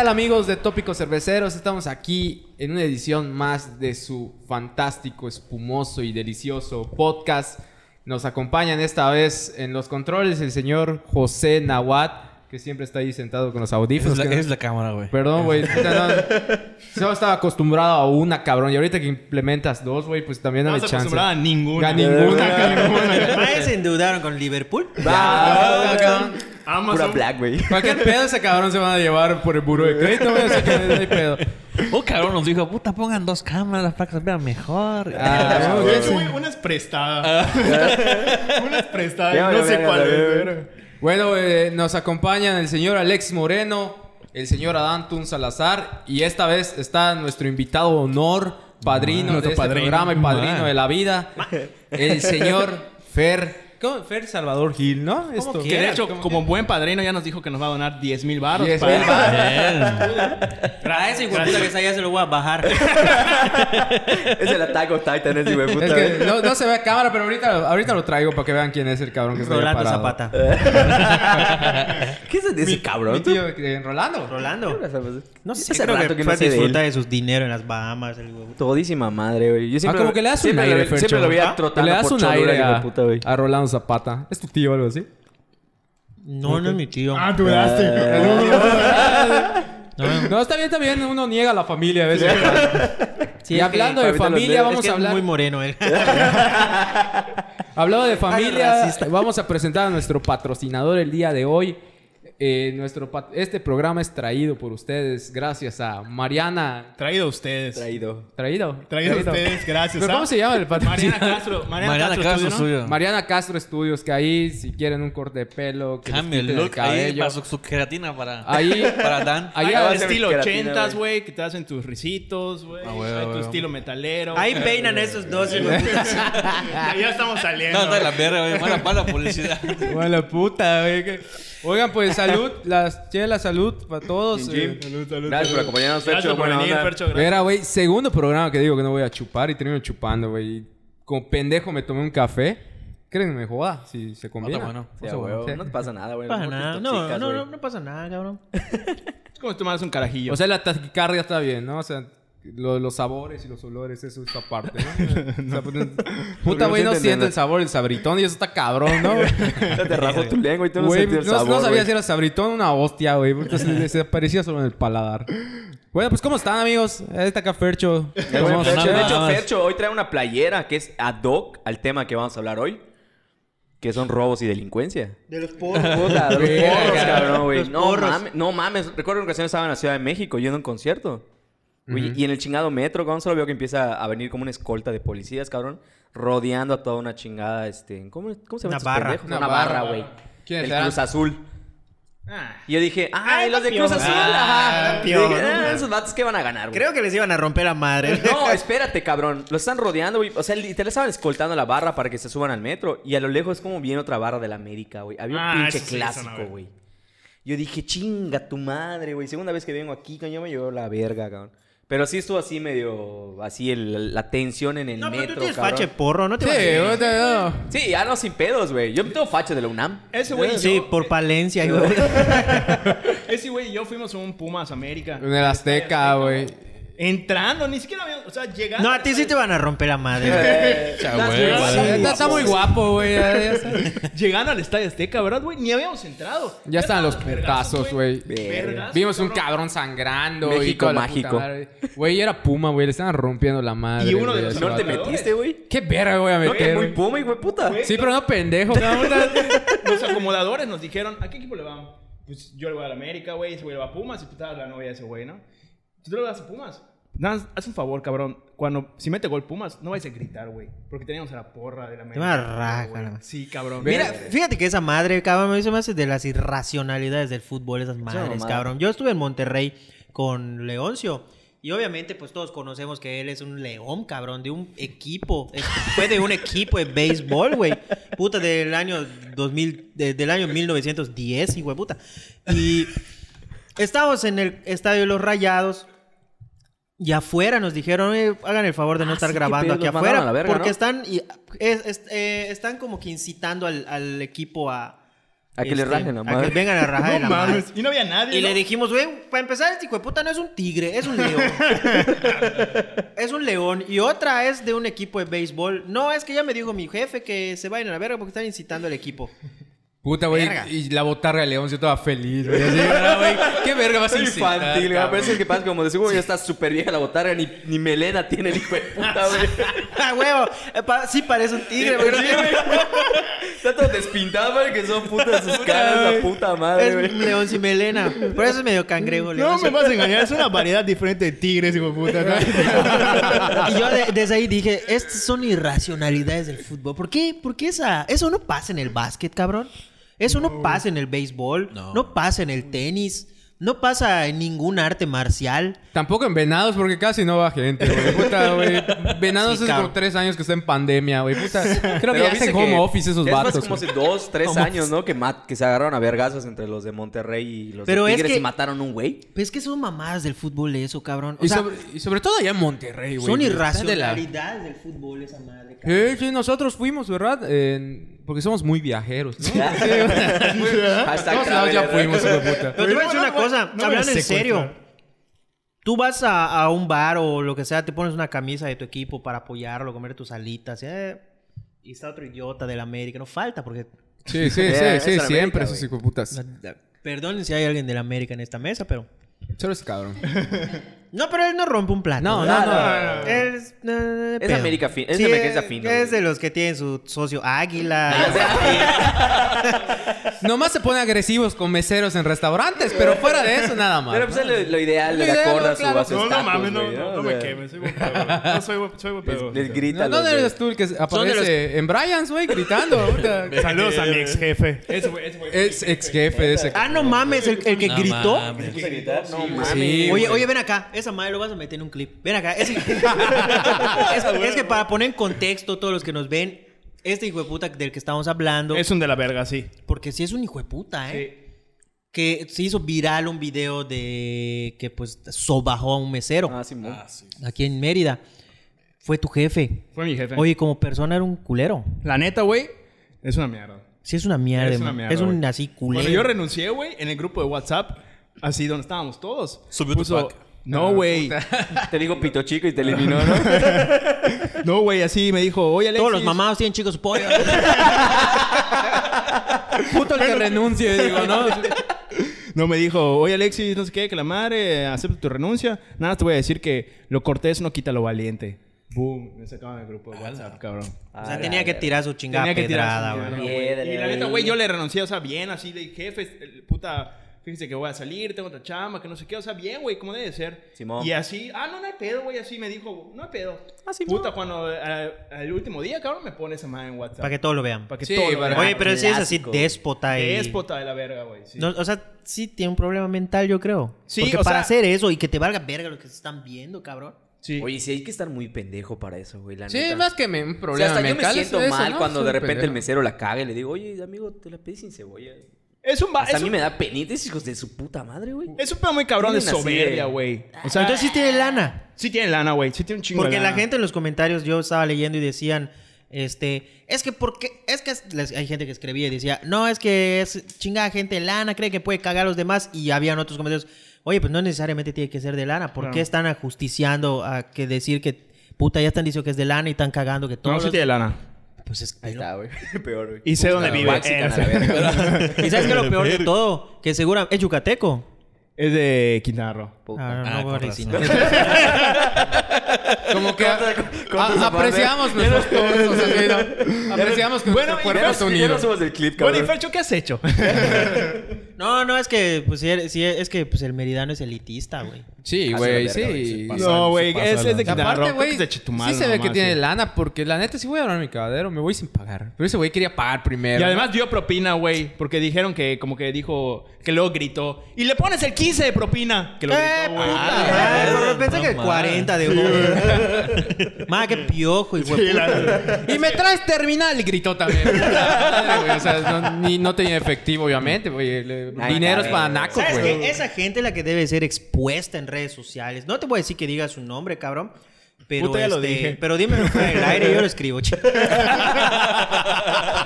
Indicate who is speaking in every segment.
Speaker 1: ¿Qué tal amigos de Tópicos Cerveceros? Estamos aquí en una edición más de su fantástico, espumoso y delicioso podcast. Nos acompañan esta vez en los controles el señor José Nahuat, que siempre está ahí sentado con los audífonos.
Speaker 2: Es la, es la cámara, güey.
Speaker 1: Perdón, güey. No, no. Solo estaba acostumbrado a una, cabrón. Y ahorita que implementas dos, güey, pues también
Speaker 3: No estás
Speaker 1: chance.
Speaker 3: acostumbrada a ninguna.
Speaker 1: A ninguna, ninguna.
Speaker 4: Maes se endeudaron con Liverpool.
Speaker 1: Ah, cabrón.
Speaker 5: Pura
Speaker 3: Amazon.
Speaker 5: black, güey.
Speaker 1: Cualquier pedo ese cabrón se van a llevar por el buro de crédito, güey. Así que no hay pedo.
Speaker 2: Un cabrón nos dijo, puta, pongan dos cámaras para que se vean mejor.
Speaker 1: Ah,
Speaker 3: Güey,
Speaker 1: güey.
Speaker 3: güey, una es prestada. una es prestada.
Speaker 5: Ya,
Speaker 3: no
Speaker 5: ya,
Speaker 3: sé
Speaker 5: ya,
Speaker 3: cuál
Speaker 5: ya,
Speaker 3: es.
Speaker 1: Bueno, eh, nos acompañan el señor Alex Moreno, el señor Adán Tun Salazar y esta vez está nuestro invitado de honor, padrino
Speaker 3: Nuestro
Speaker 1: de este
Speaker 3: padrino.
Speaker 1: programa y padrino
Speaker 2: Man.
Speaker 1: de la vida, el señor Fer. ¿Cómo? Fer Salvador Gil, ¿no? Esto.
Speaker 3: Que de hecho, como buen padrino, ya nos dijo que nos va a donar 10 mil baros.
Speaker 1: 10,000
Speaker 4: Para ese hijo de puta que allá se lo voy a bajar.
Speaker 5: Es el Attack of Titan, ese güey puta.
Speaker 1: Es que
Speaker 5: güey.
Speaker 1: no, no se ve a cámara, pero ahorita, ahorita lo traigo para que vean quién es el cabrón que está ahí
Speaker 4: Rolando
Speaker 1: parado.
Speaker 4: Zapata.
Speaker 5: ¿Qué es de ese
Speaker 1: Mi
Speaker 5: cabrón?
Speaker 1: tío, eh, Rolando.
Speaker 4: Rolando. No sé,
Speaker 5: Hace
Speaker 4: creo
Speaker 5: rato
Speaker 4: que,
Speaker 5: que no
Speaker 4: a
Speaker 5: sé de
Speaker 4: sus dinero en las Bahamas. El.
Speaker 5: Todísima madre, güey. Yo siempre,
Speaker 1: Ah, como que le das un aire,
Speaker 5: siempre lo veía
Speaker 4: ¿Ah?
Speaker 5: trotando
Speaker 1: Le das
Speaker 5: por Cholula, hijo puta, güey.
Speaker 1: a Rolando Zapata. ¿Es tu tío o algo así?
Speaker 4: No, no es mi tío.
Speaker 3: Ah, tú daste.
Speaker 1: No, está bien, está bien. Uno niega a la familia a veces.
Speaker 4: Sí,
Speaker 1: y hablando
Speaker 4: que-
Speaker 1: de familia, vamos
Speaker 4: es que
Speaker 1: a
Speaker 4: es
Speaker 1: hablar.
Speaker 4: muy moreno él.
Speaker 1: Hablando de
Speaker 4: Ay,
Speaker 1: familia, vamos a presentar a nuestro patrocinador el día de hoy. Eh, nuestro este programa es traído por ustedes gracias a Mariana.
Speaker 3: Traído a ustedes.
Speaker 5: Traído.
Speaker 1: ¿Traído?
Speaker 3: Traído a ustedes, gracias.
Speaker 1: ¿Pero cómo se llama el
Speaker 3: Mariana? Castro. Mariana,
Speaker 2: Mariana
Speaker 3: Castro,
Speaker 2: Castro suyo.
Speaker 1: Mariana Castro Estudios, que ahí si quieren un corte de pelo, que les
Speaker 2: Cambia el look ahí para su, su queratina para,
Speaker 1: Ahí-
Speaker 2: para Dan.
Speaker 1: Ahí
Speaker 3: estilo
Speaker 5: queratina,
Speaker 3: 80s,
Speaker 5: güey.
Speaker 3: que te hacen tus risitos, güey.
Speaker 2: Ah,
Speaker 3: Hay tu estilo metalero.
Speaker 4: Ahí peinan esos dos.
Speaker 3: ya, estamos saliendo.
Speaker 2: No, de la verga, güey. Mala, mala publicidad.
Speaker 1: Bueno, puta, güey. Oigan, pues salud, las chelas, salud para todos.
Speaker 5: Jim,
Speaker 1: eh.
Speaker 5: Jim. Gracias por acompañarnos,
Speaker 3: Gracias
Speaker 5: Fercho.
Speaker 3: por venir. Fercho. gracias.
Speaker 1: Mira, güey, segundo programa que digo que no voy a chupar y termino chupando, güey. Como pendejo me tomé un café. ¿Creen que me joda? Si se
Speaker 2: No
Speaker 1: combina.
Speaker 2: está bueno.
Speaker 5: Sí, a huevo. No te pasa nada, güey.
Speaker 4: No pasa
Speaker 5: No.
Speaker 4: No, no, no, no pasa nada, cabrón.
Speaker 3: Es como si tomaras un carajillo.
Speaker 1: O sea, la taquicardia está bien, ¿no? O sea, lo- los sabores y los olores, eso es aparte, ¿no? O sea, pues, puta, güey, no siento el sabor del sabritón y eso está cabrón, ¿no?
Speaker 5: Te rajó tu lengua y tú no
Speaker 1: Güey,
Speaker 5: el sabor,
Speaker 1: no sabía
Speaker 5: güey.
Speaker 1: si era sabritón o una hostia, güey. Porque se desaparecía solo en el paladar. Bueno, pues, ¿cómo están, amigos? Ahí está acá Fercho.
Speaker 5: De hecho. Fercho hoy trae una playera que es ad hoc al tema que vamos a hablar hoy. Que son robos y delincuencia.
Speaker 4: De los porros.
Speaker 5: Puta, de los porros, cabrón, güey. No mames, no mames. Recuerdo una ocasión estaba en la Ciudad de México yendo a un concierto. Y en el chingado metro, solo veo que empieza a venir como una escolta de policías, cabrón. Rodeando a toda una chingada, este... ¿Cómo, cómo se llama
Speaker 4: Una barra.
Speaker 1: Una
Speaker 5: Una,
Speaker 1: barra.
Speaker 5: güey.
Speaker 1: ¿Quiénes
Speaker 5: El? Cruz Azul.
Speaker 3: Ah.
Speaker 5: Y yo dije, ¡ay,
Speaker 4: Ay,
Speaker 5: los de. Cruz Azul!
Speaker 4: Ah.
Speaker 5: Y
Speaker 4: campeón.
Speaker 5: dije, "Ah, esos vatos que van a ganar, güey.
Speaker 4: Creo que les iban a romper la madre.
Speaker 5: No, espérate, cabrón. Lo están rodeando, güey. O sea, literal estaban escoltando la barra para que se suban al metro. Y a lo lejos es como viene otra barra de la América, güey. Había un
Speaker 3: Ah,
Speaker 5: pinche clásico,
Speaker 3: güey.
Speaker 5: Yo dije, chinga tu madre, güey. Segunda vez que vengo aquí, coño, me llevó la verga, cabrón. Pero sí estuvo así medio... Así el- la tensión en el
Speaker 4: No, pero
Speaker 5: metro,
Speaker 4: tú tienes
Speaker 5: cabrón.
Speaker 4: fache porro, ¿no te
Speaker 1: Sí,
Speaker 4: vas a-
Speaker 1: güey, te- no.
Speaker 5: Sí, ya no, sin pedos, güey. Yo tengo facha de la UNAM.
Speaker 3: Ese güey y
Speaker 4: Sí,
Speaker 3: yo-
Speaker 4: por Palencia. hijo.
Speaker 3: Ese güey y yo fuimos a un Pumas América.
Speaker 1: En el Azteca, güey.
Speaker 3: Entrando, ni siquiera habíamos... O sea, llegando...
Speaker 4: No, a ti sí te van a romper la madre.
Speaker 1: Está, muy guapo, güey.
Speaker 3: Llegando al Estadio Azteca, ¿verdad, güey? Ni habíamos entrado.
Speaker 1: Ya están los putazos, güey. Vimos un
Speaker 3: cabrón.
Speaker 1: sangrando.
Speaker 5: México mágico.
Speaker 1: Güey, era Puma, güey. Le estaban rompiendo la madre.
Speaker 3: Y uno de los
Speaker 5: ¿No te metiste, güey?
Speaker 1: ¿Qué verga, güey, a meter?
Speaker 5: muy
Speaker 1: güey?
Speaker 5: puma, y güey, puta.
Speaker 1: Sí, pero no pendejo.
Speaker 3: Los acomodadores nos dijeron, ¿a qué equipo le van? Pues yo le voy a la América, güey, ese güey le va a Pumas y puta la novia de ese güey, ¿no? ¿Tú le vas a Pumas? Nada, más, haz un favor, cabrón. Cuando, si mete gol Pumas, no vais a gritar, güey. Porque teníamos a la porra de la América.
Speaker 4: van a rajar,
Speaker 3: güey. Sí, cabrón.
Speaker 4: Mira, fíjate que esa madre, cabrón, me hizo más de las irracionalidades del fútbol, esas madres, cabrón. Yo estuve en Monterrey con Leoncio. Y obviamente, pues todos conocemos que él es un león, cabrón, de un equipo. Fue de un equipo de béisbol, güey. Puta, del año 2000, de- del año 1910, hijo de puta. Y estábamos en el estadio de los Rayados. Y afuera nos dijeron, "Oye, hagan el favor de no
Speaker 5: Ah,
Speaker 4: estar
Speaker 5: sí,
Speaker 4: grabando aquí afuera.
Speaker 5: a la verga,
Speaker 4: porque
Speaker 5: ¿no?
Speaker 4: están, y, es- es- eh, están como que incitando al, al equipo a,
Speaker 5: A que le
Speaker 4: este,
Speaker 5: rajen la
Speaker 4: A que
Speaker 5: madre.
Speaker 4: vengan a rajar de
Speaker 3: No
Speaker 4: la madre.
Speaker 3: mames. Y no había nadie.
Speaker 4: Y
Speaker 3: ¿no?
Speaker 4: le dijimos, güey, para empezar, este hijo de puta no es un tigre, es un león. es un león. Y otra es de un equipo de béisbol. No, es que ya me dijo mi jefe que se vayan a la verga porque están incitando al equipo.
Speaker 1: Puta, güey. Y la botarga de León, yo estaba feliz, güey. Así, güey, ¿Qué verga vas a incitar,
Speaker 5: Infantil, güey. Pero eso es que pasa como de seguro ya está súper vieja la botarga, ni, ni melena tiene el hijo de puta, güey.
Speaker 4: ¡Ah, huevo! Eh, pa- Sí parece un tigre, güey.
Speaker 5: Está todo despintado, güey, que son putas sus caras, la puta madre,
Speaker 4: Es
Speaker 5: güey.
Speaker 4: un león sin melena. Por eso es medio cangrejo, león.
Speaker 3: No me vas a engañar, es una variedad diferente de tigres, hijo de puta. ¿no?
Speaker 4: Y yo de- desde ahí dije, estas son irracionalidades del fútbol. ¿Por qué? ¿Por qué esa, eso no pasa en el básquet, cabrón? Eso no, pasa en el béisbol, no. pasa en el tenis, no pasa en ningún arte marcial.
Speaker 1: Tampoco en Venados, porque casi no va gente, güey. Puta, güey. Venados
Speaker 4: Sí,
Speaker 1: es como tres años que está en pandemia, güey. Puta, creo que ya hacen home office esos
Speaker 5: es
Speaker 1: vatos.
Speaker 5: más como hace dos, tres años, ¿no? Que, mat- que se agarraron a vergazos entre los de Monterrey y los
Speaker 4: Pero
Speaker 5: de
Speaker 4: es
Speaker 5: Tigres
Speaker 4: que-
Speaker 5: y mataron a un güey.
Speaker 4: Pues es que son mamadas del fútbol eso, cabrón. O
Speaker 1: Y,
Speaker 4: sea,
Speaker 1: sobre, y sobre todo allá en Monterrey, güey.
Speaker 4: son
Speaker 1: Está de la-
Speaker 4: irracionalidades del fútbol esa madre, cabrón.
Speaker 1: Sí, sí, nosotros fuimos, ¿verdad? En- Porque somos muy viajeros, ¿no?
Speaker 5: Hashtag
Speaker 1: Todos lados ya fuimos, hijo de puta.
Speaker 4: Pero te voy a decir una cosa,
Speaker 3: no
Speaker 4: hablando en serio. Tú vas a, a un bar o lo que sea, te pones una camisa de tu equipo para apoyarlo, comer tus alitas, eh, y está otro idiota del América. No falta, porque
Speaker 1: Sí, sí, sí,
Speaker 5: es
Speaker 1: sí, siempre
Speaker 5: América,
Speaker 1: esos hijos de putas.
Speaker 4: Perdonen si hay alguien del América en esta mesa, pero.
Speaker 1: Solo es cabrón.
Speaker 4: No, pero él no rompe un plato.
Speaker 1: No, no, no.
Speaker 4: Él Es,
Speaker 5: Es. América fi- es
Speaker 4: Sí,
Speaker 5: americanista
Speaker 4: es-
Speaker 5: fino,
Speaker 4: Es
Speaker 5: güey.
Speaker 4: de los que tienen su socio Águila.
Speaker 1: Nomás se ponen agresivos con meseros en restaurantes, pero fuera de eso, nada más.
Speaker 5: Pero pues es lo, lo ideal,
Speaker 1: Lo
Speaker 5: le da
Speaker 1: ideal,
Speaker 5: corda a su, su
Speaker 3: No, no mames, no, me quemes, soy. No soy buen, soy.
Speaker 5: Les, les grita.
Speaker 1: ¿No,
Speaker 5: los
Speaker 1: ¿Dónde
Speaker 5: de-
Speaker 1: eres tú el que aparece en Bryans, güey, gritando?
Speaker 3: Saludos a mi ex jefe.
Speaker 1: Es ex jefe de ese.
Speaker 4: ah, no mames, el, el que
Speaker 2: No
Speaker 4: gritó.
Speaker 2: mames.
Speaker 5: ¿Se puso a gritar? No mames.
Speaker 1: Sí,
Speaker 4: Oye, oye, ven acá. Esa madre lo vas a meter en un clip. Ven acá. Es, es- es que para poner en contexto todos los que nos ven, este hijo de puta del que estamos hablando,
Speaker 3: Es un de la verga, sí.
Speaker 4: porque sí es un hijo de puta, ¿eh? Que se hizo viral un video de que pues sobajó a un mesero
Speaker 5: Ah, Simón.
Speaker 4: aquí en Mérida. Fue tu jefe.
Speaker 3: Fue mi jefe.
Speaker 4: Oye, como persona era un culero.
Speaker 3: La neta, güey, es una mierda.
Speaker 4: Sí es una mierda,
Speaker 3: Es una mierda,
Speaker 4: Es un así culero.
Speaker 3: Cuando yo renuncié, güey, en el grupo de WhatsApp, así donde estábamos todos.
Speaker 2: Subió tu
Speaker 3: puso-
Speaker 2: pack.
Speaker 3: No, güey.
Speaker 5: Te digo pito chico y te eliminó, ¿no?
Speaker 3: No, güey, así me dijo, oye, Alexis.
Speaker 4: Todos los mamados tienen chicos pollo.
Speaker 1: Puto el que renuncie, digo, ¿no?
Speaker 3: No, me dijo, oye, Alexis, no sé qué, que la madre acepta tu renuncia. Nada, te voy a decir que lo cortés no quita lo valiente. Boom, me sacaban del grupo de WhatsApp, cabrón.
Speaker 4: o sea, tenía que tirar su chingada
Speaker 3: Tenía que
Speaker 4: pedrada, güey.
Speaker 3: Y la neta, güey, yo le renuncié, o sea, bien, así de jefe, el puta, fíjese que voy a salir, tengo otra chamba, que no sé qué, o sea, bien, güey, como debe ser.
Speaker 5: Simón.
Speaker 3: Y así, ah, no, no hay pedo, güey, así me dijo, no hay pedo.
Speaker 5: Ah, Simón.
Speaker 3: Puta, cuando eh, al último día, cabrón, me pone esa madre en WhatsApp.
Speaker 4: Para que todos lo vean.
Speaker 3: Para que
Speaker 1: Sí,
Speaker 3: todo lo vean.
Speaker 4: Oye, pero si es así déspota y...
Speaker 3: Déspota de la verga, güey. sí.
Speaker 4: No, o sea, sí tiene un problema mental, yo creo.
Speaker 3: Sí,
Speaker 4: Porque
Speaker 3: o
Speaker 4: para
Speaker 3: sea-
Speaker 4: hacer eso y que te valga verga lo que se están viendo, cabrón.
Speaker 3: Sí.
Speaker 5: Oye, sí hay que estar muy pendejo para eso, güey, la
Speaker 1: Sí,
Speaker 5: neta.
Speaker 1: más que me, un
Speaker 5: O sea,
Speaker 1: problema
Speaker 5: yo me
Speaker 1: mental.
Speaker 5: siento
Speaker 1: eso,
Speaker 5: mal
Speaker 1: ¿no?
Speaker 5: cuando de repente el mesero la caga y le digo, oye, amigo, te la pedí sin cebolla.
Speaker 3: Es un...
Speaker 5: Hasta a mí
Speaker 3: un-
Speaker 5: me da penita, esos hijos de su puta madre, güey.
Speaker 3: Es un pedo muy cabrón de soberbia, güey. O
Speaker 4: O
Speaker 3: sea,
Speaker 4: entonces sí tiene lana.
Speaker 3: sí tiene lana, güey. Sí tiene un chingo
Speaker 4: Porque
Speaker 3: de
Speaker 4: la
Speaker 3: lana.
Speaker 4: gente en los comentarios yo estaba leyendo y decían, este, es que porque, es que es- hay gente que escribía y decía, no, es que es chingada gente de lana, cree que puede cagar a los demás y habían otros comentarios, oye, pues no necesariamente tiene que ser de lana, ¿por
Speaker 3: Claro.
Speaker 4: qué están ajusticiando a que decir que, puta, ya están diciendo que es de lana y están cagando que
Speaker 3: No,
Speaker 4: todos...
Speaker 3: sí tiene lana.
Speaker 4: Pues es
Speaker 5: Ahí está, güey. Peor, güey.
Speaker 3: Y sé dónde vive.
Speaker 5: A la verga.
Speaker 4: Y sabes que lo peor de todo, que seguro es yucateco.
Speaker 3: Es de Quintana Roo.
Speaker 5: Puta.
Speaker 4: Ah,
Speaker 2: Ah,
Speaker 4: no,
Speaker 2: con
Speaker 4: sí, no.
Speaker 1: Como que a- apreciamos nuestros ¿no? Apreciamos que
Speaker 3: Bueno,
Speaker 1: nuestro
Speaker 3: y
Speaker 1: cuerpo
Speaker 3: ves-
Speaker 1: está
Speaker 5: Ya no
Speaker 1: unido.
Speaker 5: somos del clip,
Speaker 3: Bueno, y
Speaker 5: cabrón.
Speaker 3: Fercho, ¿qué has hecho?
Speaker 4: No, no, es que, pues, sí, es que, pues, el meridano es elitista, güey.
Speaker 1: Sí, güey, sí.
Speaker 3: no, güey, es, de Quintana.
Speaker 1: Aparte, güey,
Speaker 3: es de Chetumal
Speaker 1: sí se ve que tiene lana, porque la neta, si voy a hablar a mi cagadero, me voy sin pagar. Pero ese güey quería pagar primero.
Speaker 3: Y además dio propina, güey. Porque dijeron que, como que dijo, que luego gritó. Y le pones el 15 de propina. Que lo
Speaker 4: ¡Eh,
Speaker 3: gritó.
Speaker 4: Puta!
Speaker 2: Ah,
Speaker 4: madre,
Speaker 2: no
Speaker 4: pero pensé que
Speaker 2: mames.
Speaker 4: 40 de oro. Más que piojo, puta.
Speaker 1: Y me traes terminal, y gritó también. O sea, no, ni- no tenía efectivo, obviamente, güey. Le-
Speaker 5: Ay,
Speaker 1: Dinero es para nacos,
Speaker 4: ¿Sabes
Speaker 1: güey.
Speaker 4: Esa gente es la que debe ser expuesta en redes sociales. No te voy a decir que diga su nombre, cabrón. Pero,
Speaker 3: Puta, ya lo
Speaker 4: este,
Speaker 3: dije.
Speaker 4: pero dímelo fuera del aire, yo lo escribo, chico.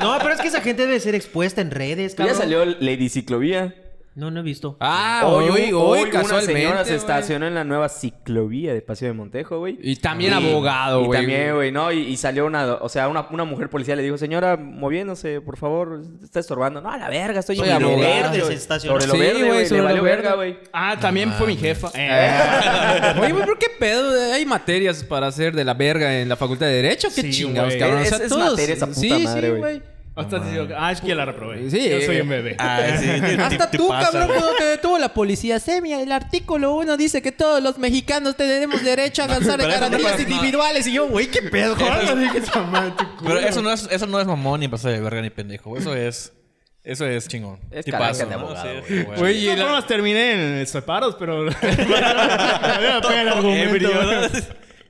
Speaker 4: no, pero es que esa gente debe ser expuesta en redes,
Speaker 5: Pues ya
Speaker 4: cabrón.
Speaker 5: salió Lady Ciclovía.
Speaker 4: No, no he visto.
Speaker 1: Ah, hoy, hoy, hoy,
Speaker 5: una
Speaker 1: casualmente.
Speaker 5: señora se estacionó en la nueva ciclovía de Paseo de Montejo, güey.
Speaker 1: Y también
Speaker 5: Y-
Speaker 1: abogado,
Speaker 5: Y
Speaker 1: güey.
Speaker 5: también, güey, ¿no? Y, y salió una, o sea, una, una mujer policía le dijo, señora, moviéndose, por favor, está estorbando. No, a la verga, estoy
Speaker 1: Soy abogado.
Speaker 4: Verde se estacionó.
Speaker 5: Sobre lo
Speaker 1: Sí,
Speaker 5: verde,
Speaker 1: güey,
Speaker 5: le
Speaker 1: lo
Speaker 5: valió verga, güey.
Speaker 3: Ah, también fue mi jefa.
Speaker 1: Oye, güey, ¿pero qué pedo? ¿Hay materias para hacer de la verga en la Facultad de Derecho? ¿Qué
Speaker 3: Sí,
Speaker 1: chingados,
Speaker 3: güey.
Speaker 1: cabrón?
Speaker 5: Es- es materia esa puta
Speaker 1: sí,
Speaker 5: madre,
Speaker 1: sí,
Speaker 5: güey.
Speaker 3: Hasta digo, ah, es que ya la reprobé.
Speaker 1: Sí,
Speaker 3: Yo soy
Speaker 1: eh.
Speaker 3: un bebé.
Speaker 2: Ah, sí.
Speaker 1: Hasta
Speaker 2: te
Speaker 1: tú,
Speaker 2: pasa,
Speaker 1: cabrón,
Speaker 2: güey.
Speaker 1: cuando te detuvo la policía. Semia, el artículo 1 dice que todos los mexicanos tenemos derecho a avanzar en
Speaker 2: Pero eso no
Speaker 1: garantías
Speaker 2: pasa-
Speaker 1: individuales. Y yo, güey, ¿qué pedo? ¿Cuándo dije esa madre?
Speaker 2: Pero eso no es, eso no es mamón ni pasar de verga ni pendejo. Eso es. Eso es chingón.
Speaker 5: Es
Speaker 2: Tipazo,
Speaker 5: calaca de
Speaker 2: ¿no?
Speaker 5: abogado,
Speaker 2: Sí,
Speaker 5: güey.
Speaker 2: güey.
Speaker 1: Güey,
Speaker 3: De
Speaker 1: y
Speaker 3: todas
Speaker 1: la-
Speaker 3: formas terminé en separos, pero... Pega el argumento.
Speaker 2: Ebrio, ¿no?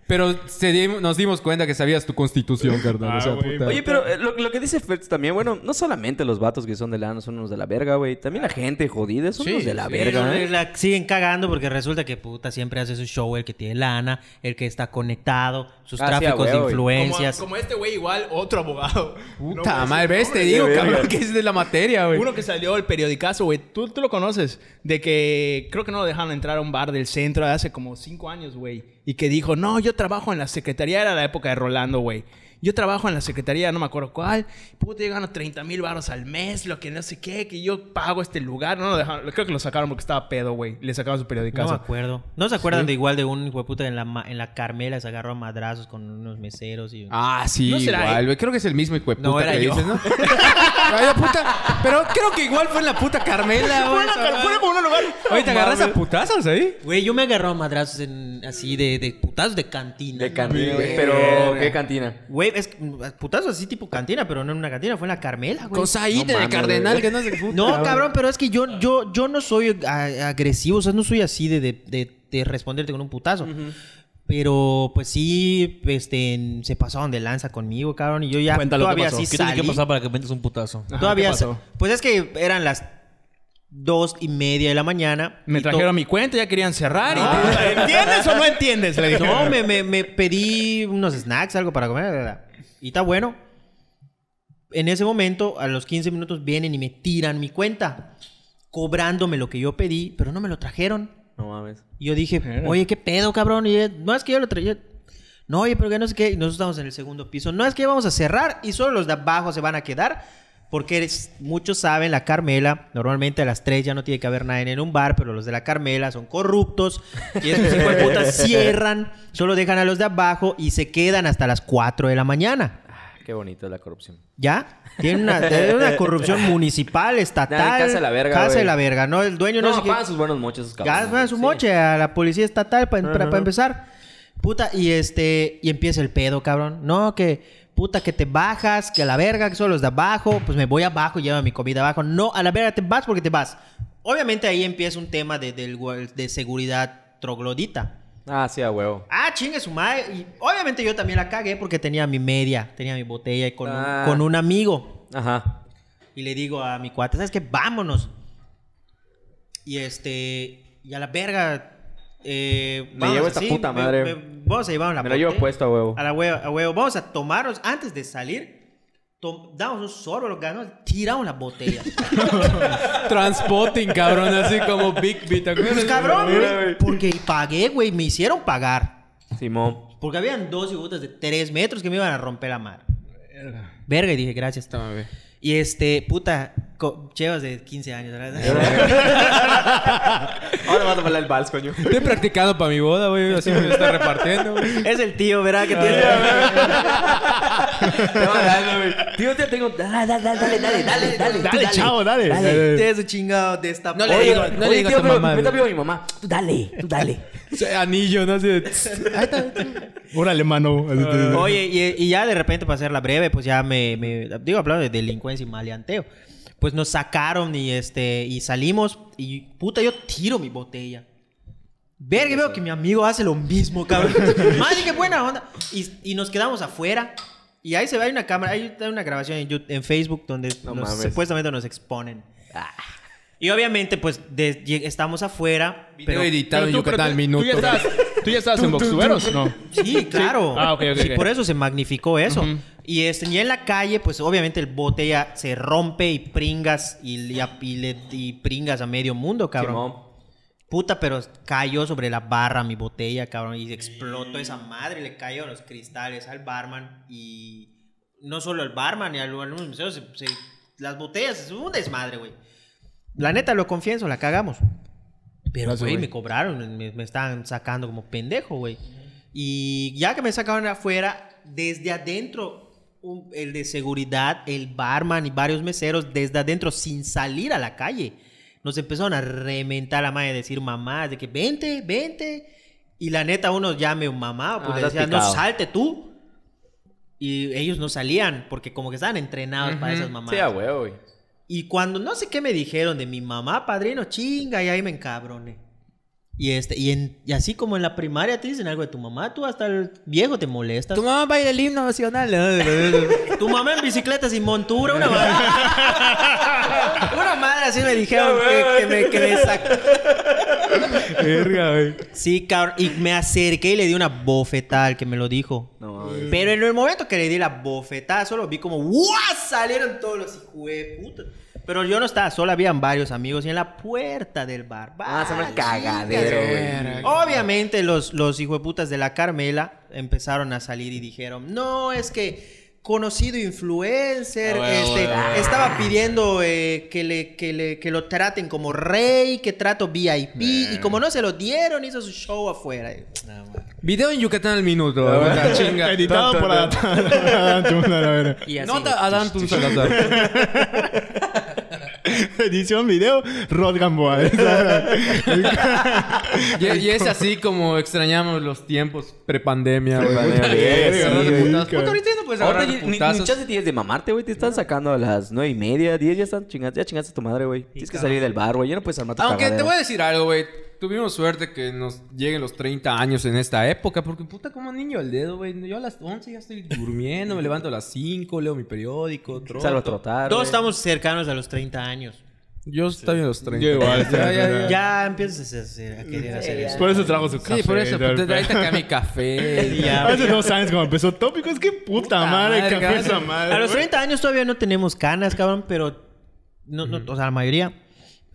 Speaker 1: Pero se di- nos dimos cuenta que sabías tu constitución, carnal.
Speaker 3: Ah,
Speaker 1: o sea,
Speaker 3: güey.
Speaker 1: puta.
Speaker 5: Oye, pero eh, lo, lo que dice Fetz también, bueno, no solamente los vatos que son de lana son unos de la verga, güey. También la gente jodida son
Speaker 1: Sí,
Speaker 5: unos de la
Speaker 1: sí.
Speaker 5: verga, ¿eh?
Speaker 4: la siguen cagando porque resulta que puta siempre hace su show el que tiene lana, el que está conectado, sus
Speaker 5: Ah, sí,
Speaker 4: tráficos de influencias.
Speaker 3: Como, como este güey, igual, otro abogado.
Speaker 1: Puta
Speaker 3: No,
Speaker 1: madre, ves, te digo, cabrón, que es de la materia, güey.
Speaker 3: Uno que salió el periodicazo, güey. ¿Tú, tú lo conoces. De que creo que no lo dejaron entrar a un bar del centro de hace como cinco años, güey. Y que dijo, no, yo trabajo en la secretaría. Era la época de Rolando, güey. Yo trabajo en la secretaría, no me acuerdo cuál. Puta, yo gano 30 mil baros al mes, lo que no sé qué, que yo pago este lugar. No lo dejaron. Creo que lo sacaron porque estaba pedo, güey. Le sacaron su
Speaker 4: No
Speaker 3: periodicazo.
Speaker 4: me acuerdo. ¿No se acuerdan de igual de un hueputa en la, ma- en la Carmela se agarró a madrazos con unos meseros y...
Speaker 1: Ah, sí,
Speaker 3: ¿No será
Speaker 1: igual, güey. Creo que es el mismo hijo de puta
Speaker 4: No, era
Speaker 1: que
Speaker 4: yo.
Speaker 1: dices, ¿no? Ay, puta. Pero creo que igual fue en la puta Carmela, güey.
Speaker 3: Fue como un lugar.
Speaker 1: Oye, ¿te agarras a putazos ahí?
Speaker 4: Güey, yo me agarró a madrazos en, así de, de putazos de cantina.
Speaker 5: De cantina, güey. Pero, ¿qué cantina?
Speaker 4: Güey, es putazos así tipo cantina, pero no en una cantina, fue en la Carmela, güey.
Speaker 1: Con Said
Speaker 5: No mames,
Speaker 1: Cardenal,
Speaker 5: güey.
Speaker 1: que no se puta.
Speaker 4: No, cabrón, pero es que yo, yo, yo no soy a- agresivo, o sea, no soy así de, de, de- de responderte con un putazo. Pero, pues sí, este, se pasaron de lanza conmigo, cabrón, y yo ya
Speaker 3: Cuéntalo, ¿qué
Speaker 4: todavía
Speaker 3: pasó?
Speaker 4: sí
Speaker 2: ¿Qué tiene que pasar para que metas un putazo?
Speaker 3: Ajá,
Speaker 4: Todavía,
Speaker 3: ¿qué pasó?
Speaker 4: sa- pues es que eran las dos y media de la mañana.
Speaker 3: Me trajeron mi cuenta, ya querían cerrar. y- ¿Entiendes o no entiendes? Le dije.
Speaker 4: No, me, me, me pedí unos snacks, algo para comer. ¿verdad? Y está bueno. En ese momento, a los 15 minutos, vienen y me tiran mi cuenta. Cobrándome lo que yo pedí, pero no me lo trajeron.
Speaker 5: No mames.
Speaker 4: Y yo dije, oye, ¿qué pedo, cabrón? Y no, es que yo lo traía. No, oye, pero que no sé qué. Y nosotros estamos en el segundo piso. No, es que vamos a cerrar y solo los de abajo se van a quedar. Porque eres- muchos saben, la Carmela, normalmente a las 3 ya no tiene que haber nadie en un bar, pero los de la Carmela son corruptos. Y esos hijos de puta cierran, solo dejan a los de abajo y se quedan hasta las 4 de la mañana.
Speaker 5: Ah, Qué bonito la corrupción.
Speaker 4: ¿Ya? Tiene una, tiene una corrupción municipal, estatal.
Speaker 5: Nah, casa de la verga,
Speaker 4: Casa de la verga, ¿no? El dueño no,
Speaker 5: No,
Speaker 4: sé qué-
Speaker 5: pagan sus buenos mochos esos
Speaker 4: ya
Speaker 5: cabrones.
Speaker 4: van su
Speaker 5: Sí.
Speaker 4: moche a la policía estatal pa- para,
Speaker 5: Ajá.
Speaker 4: empezar. Puta, y este, y empieza el pedo, cabrón. No, que, puta, que te bajas, que a la verga, que son los de abajo, pues me voy abajo y llevo mi comida abajo. No, a la verga te vas porque te vas. Obviamente ahí empieza un tema de, gua- de seguridad troglodita.
Speaker 5: Ah, sí, a huevo.
Speaker 4: Ah, chingue su madre. Y obviamente yo también la cagué porque tenía mi media, tenía mi botella y con, un-
Speaker 5: Ah.
Speaker 4: con un amigo.
Speaker 5: Ajá.
Speaker 4: Y le digo a mi cuate, ¿sabes qué? Vámonos. Y este, y a la verga. Eh,
Speaker 5: Me llevo esta
Speaker 4: así,
Speaker 5: puta madre.
Speaker 4: me- vamos a llevar la
Speaker 5: Me lo llevo puesto a huevo.
Speaker 4: A la huevo, a huevo. Vamos a tomarnos antes de salir. damos un sorbo, lo ganamos, tiramos la botella.
Speaker 1: Transpotting, cabrón, así como Big Beat.
Speaker 4: pues cabrón, güey, porque pagué, güey, me hicieron pagar.
Speaker 5: Simón.
Speaker 4: Porque habían dos hijutas de tres metros que me iban a romper la mar. Verga, y dije, gracias.
Speaker 1: Toma.
Speaker 4: Y este, puta, chevas de 15 años, ¿verdad?
Speaker 5: Ahora vas a bailar el vals, coño.
Speaker 1: Estoy practicando para mi boda, güey. Así me lo está repartiendo, güey.
Speaker 4: es el tío, ¿verdad? Que tiene...
Speaker 5: Te va dando, güey. Tío, te tengo. Dale, dale, dale, dale, dale, dale, dale.
Speaker 3: Dale, chavo, dale.
Speaker 4: Tiene su chingado de esta
Speaker 1: No le
Speaker 5: Oye,
Speaker 1: digo- no le
Speaker 5: tío,
Speaker 1: a tu mamá,
Speaker 5: me está mi mamá. Tú dale, tú dale.
Speaker 1: O sea, Anillo, ¿no? Así de... Ahí está.
Speaker 3: Órale, mano.
Speaker 4: Oye, y, y ya de repente, para hacerla breve, pues ya me, me- Digo, hablando de delincuencia y maleanteo. Pues nos sacaron y este... Y salimos y... Puta, yo tiro mi botella. Verga, veo que mi amigo hace lo mismo, cabrón. Madre, qué buena onda. Y, y nos quedamos afuera. Y ahí se ve, hay una cámara, hay una grabación en, YouTube- en Facebook donde
Speaker 5: No
Speaker 4: nos- supuestamente nos exponen. Y obviamente, pues, de- estamos afuera.
Speaker 1: Video
Speaker 4: Pero,
Speaker 1: editado en
Speaker 3: Pero tú, pero
Speaker 1: Yucatán al minuto.
Speaker 3: Tú ya estabas, tú ya estabas en boxueros, ¿no?
Speaker 4: sí, claro.
Speaker 3: Ah, ok, ok,
Speaker 4: Sí,
Speaker 3: ok.
Speaker 4: por eso se magnificó eso.
Speaker 3: Ujú.
Speaker 4: Y este, ya en la calle, pues, obviamente el botella se rompe y pringas y, y, a- y le- y pringas a medio mundo, cabrón.
Speaker 5: Simón.
Speaker 4: Puta, pero cayó sobre la barra mi botella, cabrón, y explotó esa madre, le cayó los cristales al barman y no solo al barman y a algunos se- se- las botellas, es un desmadre, güey. La neta, lo confieso, la cagamos. Pero, güey. me cobraron, me, me estaban sacando como pendejo, güey. Y ya que me sacaron afuera, desde adentro, un- el de seguridad, el barman y varios meseros, desde adentro, sin salir a la calle, nos empezaron a reventar la madre, decir mamá, de que vente, vente. Y la neta, uno llame un mamá, pues
Speaker 5: Ah,
Speaker 4: le decía, no salte tú. Y ellos no salían, porque como que estaban entrenados para esas mamás.
Speaker 5: Sí, a huevo, güey.
Speaker 4: Y cuando no sé qué me dijeron de mi mamá, padrino, chinga, y ahí me encabroné. Y, este, y, en- y así como en la primaria te dicen algo de tu mamá, tú hasta el viejo te molestas.
Speaker 1: Tu mamá baila el himno nacional.
Speaker 4: Tu mamá en bicicleta sin montura, una madre. una madre así me dijeron que, que me
Speaker 3: Verga, güey.
Speaker 4: Sí, cabrón. Y me acerqué y le di una bofetada al que me lo dijo.
Speaker 5: No mames.
Speaker 4: Pero en el momento que le di la bofetada, solo vi como ¡guau! salieron todos los hijos de puta. Pero yo no estaba, solo habían varios amigos y en la puerta del bar.
Speaker 5: Ah, se
Speaker 4: ¡Bah,
Speaker 5: cagadero, güey.
Speaker 4: Obviamente los, los hijueputas de la Carmela empezaron a salir y dijeron, no, es que conocido influencer,
Speaker 2: Ah, bueno,
Speaker 4: este,
Speaker 2: bueno, bueno.
Speaker 4: estaba pidiendo eh, que, le, que, le, que lo traten como rey, que trato VIP, y como no se lo dieron, hizo su show afuera.
Speaker 1: Video en Yucatán al minuto. la chinga.
Speaker 3: Editado por Adán.
Speaker 4: Así.
Speaker 1: Nota Adán Tun Salazar.
Speaker 3: Edición video, Rod Gamboa.
Speaker 1: y, y es así como extrañamos los tiempos prepandemia.
Speaker 5: Prepandemia,
Speaker 1: Puta, ahorita ya no puedes agarrar
Speaker 5: ni, ni, chance tienes de mamarte, güey. Te están sacando a las nueve y media, diez, ya están chingados. Ya chingaste a tu madre, güey. Tienes que salir del bar, güey. Ya no puedes armar tu
Speaker 1: Aunque te voy a decir algo, güey. Tuvimos suerte que nos lleguen los 30 años en esta época. Porque puta, como niño al dedo, güey. Yo a las 11 ya estoy durmiendo. me levanto a las 5, leo mi periódico. troto.
Speaker 5: Salgo a trotar,
Speaker 4: Todos
Speaker 5: güey.
Speaker 4: estamos cercanos a los 30 años.
Speaker 1: Yo estoy en los 30.
Speaker 3: Yo igual,
Speaker 1: ya, ya, ya.
Speaker 4: Ya empiezas a, hacer- a querer hacer eso.
Speaker 3: Por eso trajo su café.
Speaker 1: Sí, por eso. Puta, ahorita acá mi café.
Speaker 4: Ya.
Speaker 3: Hace dos años cuando empezó Tópico, es que puta, madre,
Speaker 1: madre,
Speaker 3: café esa madre.
Speaker 4: A los
Speaker 3: güey.
Speaker 4: 30 años todavía no tenemos canas, cabrón, pero... No, no, o sea, la mayoría.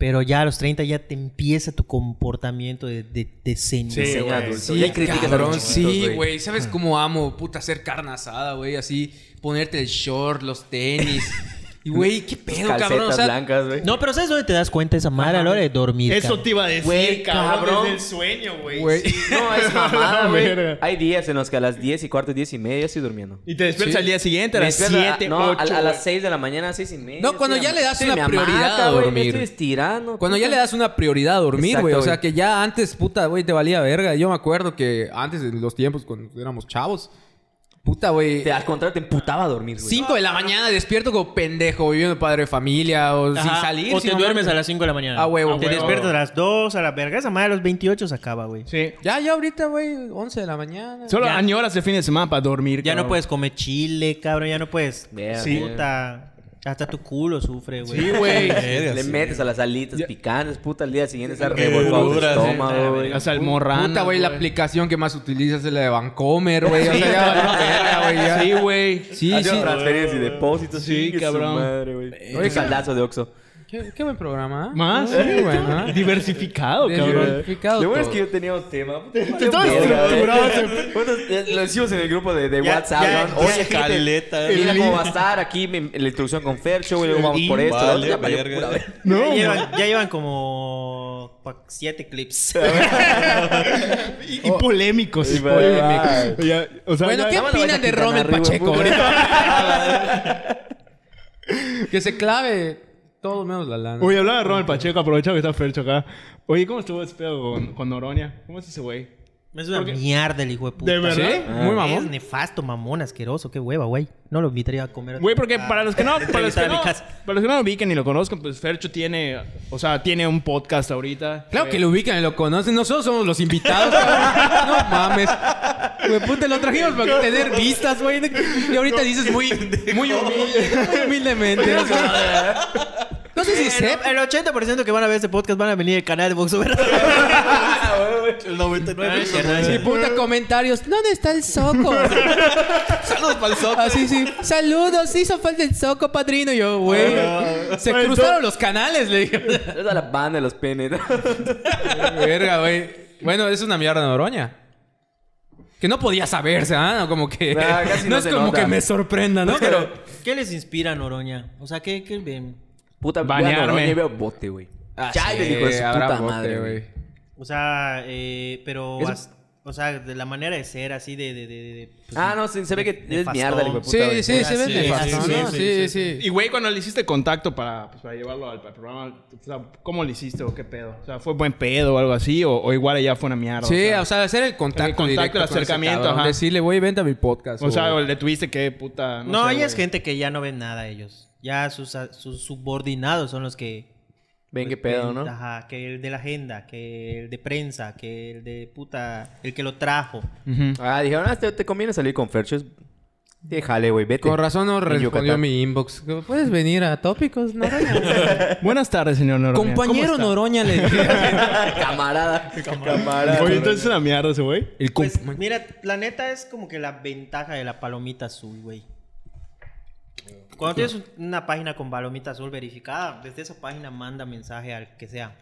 Speaker 4: Pero ya a los 30 ya te empieza tu comportamiento de, de, de señor.
Speaker 3: Sí, güey.
Speaker 1: Sí,
Speaker 5: Ya criticas a los
Speaker 1: cabrón,
Speaker 5: chiquitos,
Speaker 1: sí,
Speaker 5: güey.
Speaker 1: güey. ¿Sabes cómo amo, puta, hacer carne asada, güey? Así, ponerte el short, los tenis. Y, güey, qué pedo,
Speaker 5: calcetas
Speaker 1: cabrón. O sea,
Speaker 5: blancas, güey.
Speaker 4: No, pero ¿sabes dónde te das cuenta esa madre a la hora de dormir?
Speaker 3: Eso
Speaker 4: cabrón?
Speaker 3: te iba a decir,
Speaker 5: Güey,
Speaker 3: cabrón, desde el sueño, güey. Sí.
Speaker 5: No, es mamada, güey. Hay días en los que a las 10 y cuarto, 10 y media estoy durmiendo.
Speaker 3: Y te despiertas
Speaker 1: Sí.
Speaker 3: al día siguiente a las
Speaker 5: despierto a-
Speaker 3: 7,
Speaker 5: No, a,
Speaker 3: 8.
Speaker 5: a las 6 de la mañana, 6 y media.
Speaker 1: No, cuando ya le das una prioridad a dormir.
Speaker 5: estoy estirando.
Speaker 1: Cuando ya le das una prioridad a dormir, güey. O sea, que ya antes, puta, güey, te valía verga. Yo me acuerdo que antes, en los tiempos, cuando éramos chavos, puta, güey.
Speaker 5: Te, al contrario, te emputaba a dormir, güey.
Speaker 1: 5 de la mañana despierto como pendejo, viviendo padre de familia o sin salir.
Speaker 4: O te duermes a las 5 de la mañana.
Speaker 1: A huevo,
Speaker 4: Te despiertas a las 2, a la verga. Esa madre a los 28 se acaba, güey.
Speaker 3: Sí.
Speaker 1: Ya, ya ahorita, güey, 11 de la mañana.
Speaker 3: Solo
Speaker 4: Ya.
Speaker 3: añoras el fin de semana para dormir,
Speaker 4: Ya no puedes comer chile, cabrón. Ya no puedes...
Speaker 5: Verga,
Speaker 3: Sí.
Speaker 4: Puta... Hasta tu culo sufre, güey.
Speaker 3: Sí, güey.
Speaker 5: Le metes a las alitas
Speaker 3: Ya.
Speaker 5: picantes, puta, al día siguiente está revolcado tu
Speaker 2: duras,
Speaker 5: estómago, güey.
Speaker 3: La salmorrana.
Speaker 1: Puta, güey, la aplicación que más utilizas es la de Vancomer, güey. O sea, ya güey.
Speaker 3: Sí, güey.
Speaker 1: Sí, sí.
Speaker 5: transferencias y depósitos.
Speaker 3: Sí, cabrón.
Speaker 5: madre, güey.
Speaker 1: Oye,
Speaker 5: Un saldazo de Oxxo.
Speaker 1: Qué, qué buen programa, ¿eh?
Speaker 3: Más,
Speaker 1: bueno, ¿eh?
Speaker 3: Diversificado, cabrón.
Speaker 1: Diversificado
Speaker 5: Lo bueno es que yo tenía un tema.
Speaker 3: Te estaba estructurado
Speaker 5: Bueno, lo decimos en el grupo de, de
Speaker 4: Ya,
Speaker 5: WhatsApp,
Speaker 4: ya,
Speaker 5: ¿no? Oye,
Speaker 2: caleta.
Speaker 5: mira cómo va a estar aquí mi- la introducción con Fercho, güey. Luego vamos por esto.
Speaker 2: Vale,
Speaker 5: ya valió
Speaker 2: verga.
Speaker 5: pura verga.
Speaker 3: No,
Speaker 4: ya, llevan, ya llevan como... Siete clips.
Speaker 3: Y, y polémicos.
Speaker 5: Y
Speaker 3: polémicos. Ya, o sea,
Speaker 1: Bueno,
Speaker 3: ya-
Speaker 1: ¿qué opinan de
Speaker 5: arriba,
Speaker 1: Pacheco que se clave todo menos la lana.
Speaker 3: Oye, hablaba de Ronald Pacheco, aprovechado que está Fercho acá. Oye, ¿cómo estuvo ese pedo con, con Noronia? ¿Cómo es ese güey?
Speaker 4: Es una
Speaker 3: Porque-
Speaker 4: mierda el hijo de puta.
Speaker 3: ¿De verdad?
Speaker 1: ¿Sí? Muy
Speaker 4: Es
Speaker 1: mamón.
Speaker 4: nefasto, mamón, asqueroso. Qué hueva, güey. No lo invitaría a comer.
Speaker 3: Güey, porque
Speaker 4: Ah,
Speaker 3: para los que no, para los
Speaker 4: entrevistar
Speaker 3: que
Speaker 4: a mi
Speaker 3: no,
Speaker 4: casa.
Speaker 3: para los que no lo ubiquen ni lo conozcan, pues Fercho tiene, o sea, tiene un podcast ahorita.
Speaker 1: Claro que lo ubican y lo conocen. Nosotros somos los invitados, cabrón. No mames. Güey, puta, lo trajimos para tener vistas, güey. Y ahorita dices muy, muy humilde, muy humildemente. o sea. Nosotros sé si sepa.
Speaker 4: El 80% que van a ver este podcast van a venir al canal de Vox Over.
Speaker 2: El 99.
Speaker 1: Sí, puta, comentarios. ¿Dónde está el soco?
Speaker 2: Saludos para el soco.
Speaker 1: Así sí. Saludos, hizo falta el soco, padrino. Y yo, güey. Se cruzaron los canales, le dije.
Speaker 5: Es a la banda de los penes.
Speaker 1: Verga, güey. Bueno, es una mierda Noroña. Que no podía saberse, ¿ah? Como que.
Speaker 5: Nah, casi
Speaker 1: no,
Speaker 5: no
Speaker 1: es como
Speaker 5: nota.
Speaker 1: que me sorprenda, ¿no? Pero.
Speaker 4: ¿Qué les inspira Noroña? O sea, ¿qué, qué ven?
Speaker 5: Puta,
Speaker 3: Bañarme.
Speaker 5: Bañarme. Yo veo bote, güey.
Speaker 1: Ah,
Speaker 5: ya,
Speaker 1: sí,
Speaker 5: le dijo de su puta
Speaker 1: bote,
Speaker 5: madre, güey.
Speaker 4: O sea, eh, pero...
Speaker 5: Es-
Speaker 4: as- o sea, de la manera de ser así de... de, de, de- pues,
Speaker 5: Ah, no, se, se ve que
Speaker 4: de-
Speaker 5: es mierda, el hijo de puta,
Speaker 1: Sí, sí, se ve
Speaker 2: sí,
Speaker 1: nefasto,
Speaker 2: sí,
Speaker 1: ¿no?
Speaker 2: sí,
Speaker 1: Sí,
Speaker 2: sí,
Speaker 1: sí.
Speaker 3: Y, güey, cuando le hiciste contacto para, pues, para llevarlo al, al programa, o sea, ¿cómo le hiciste o qué pedo? O sea, ¿fue buen pedo o algo así? ¿O, o igual ella fue una mierda?
Speaker 1: Sí, o sea, hacer el contacto,
Speaker 3: El contacto,
Speaker 1: directo
Speaker 3: el
Speaker 1: con ese
Speaker 3: acercamiento, ajá.
Speaker 1: Decirle, güey, vente a mi podcast.
Speaker 3: O sea, o le tuviste que puta.
Speaker 4: No,
Speaker 3: sé,
Speaker 4: ella es gente que ya no ven nada ellos. Ya sus, sus subordinados son los que...
Speaker 5: Ven qué
Speaker 4: pues,
Speaker 5: pedo,
Speaker 4: el-
Speaker 5: ¿no?
Speaker 4: Ajá, que el de la agenda, que el de prensa, que el de puta... El que lo trajo.
Speaker 5: Ah, dijeron, ah, te, te conviene salir con Ferchos. Déjale, güey, vete.
Speaker 1: Con razón no respondió mi inbox. ¿Puedes venir a Tópicos, Noroña?
Speaker 3: Buenas tardes, señor Noroña.
Speaker 1: Compañero. Noroña le dije.
Speaker 5: Camarada. Camarada.
Speaker 3: Oye, entonces es una mierda ese güey.
Speaker 1: El
Speaker 4: Pues, mira, la neta es como que la ventaja de la palomita azul, güey. Cuando tienes una página con palomita azul verificada, desde esa página manda mensaje al que sea.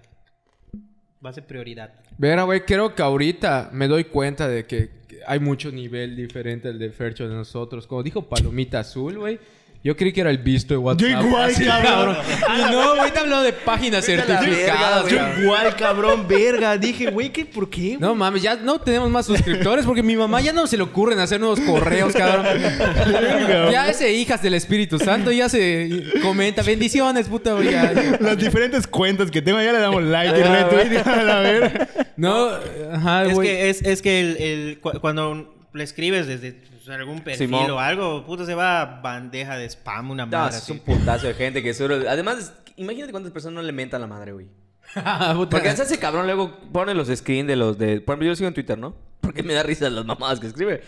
Speaker 4: Va a ser prioridad.
Speaker 1: Vera, güey, creo que ahorita me doy cuenta de que hay mucho nivel diferente al de Fercho de nosotros. Como dijo Palomita Azul, güey. Yo creí que era el visto de WhatsApp.
Speaker 3: Yo igual,
Speaker 1: Así,
Speaker 3: cabrón.
Speaker 1: Y no, güey, te habló de páginas certificadas,
Speaker 5: verga,
Speaker 1: güey.
Speaker 3: Igual, cabrón, verga. Dije, güey, ¿qué? ¿por qué?
Speaker 1: No mames, ya no tenemos más suscriptores porque mi mamá ya no se le ocurren hacer nuevos correos, cabrón. ya ese hijas del Espíritu Santo ya se comenta bendiciones, puta, güey.
Speaker 3: Las diferentes cuentas que tengo, ya le damos like y retweet. A la verga.
Speaker 1: No, ajá,
Speaker 4: es, que, es, es que el, el- cu- cuando le escribes desde pues, algún perfil
Speaker 5: Simón.
Speaker 4: o algo, puto se va a bandeja de spam, una
Speaker 5: No,
Speaker 4: madre
Speaker 5: es
Speaker 4: así.
Speaker 5: un putazo de gente que seguro... Además, imagínate cuántas personas no le mentan la madre, güey.
Speaker 1: Puta.
Speaker 5: Porque ese cabrón luego pone los screens de los de... Por ejemplo, yo lo sigo en Twitter, ¿no? Porque me da risa las mamadas que escribe.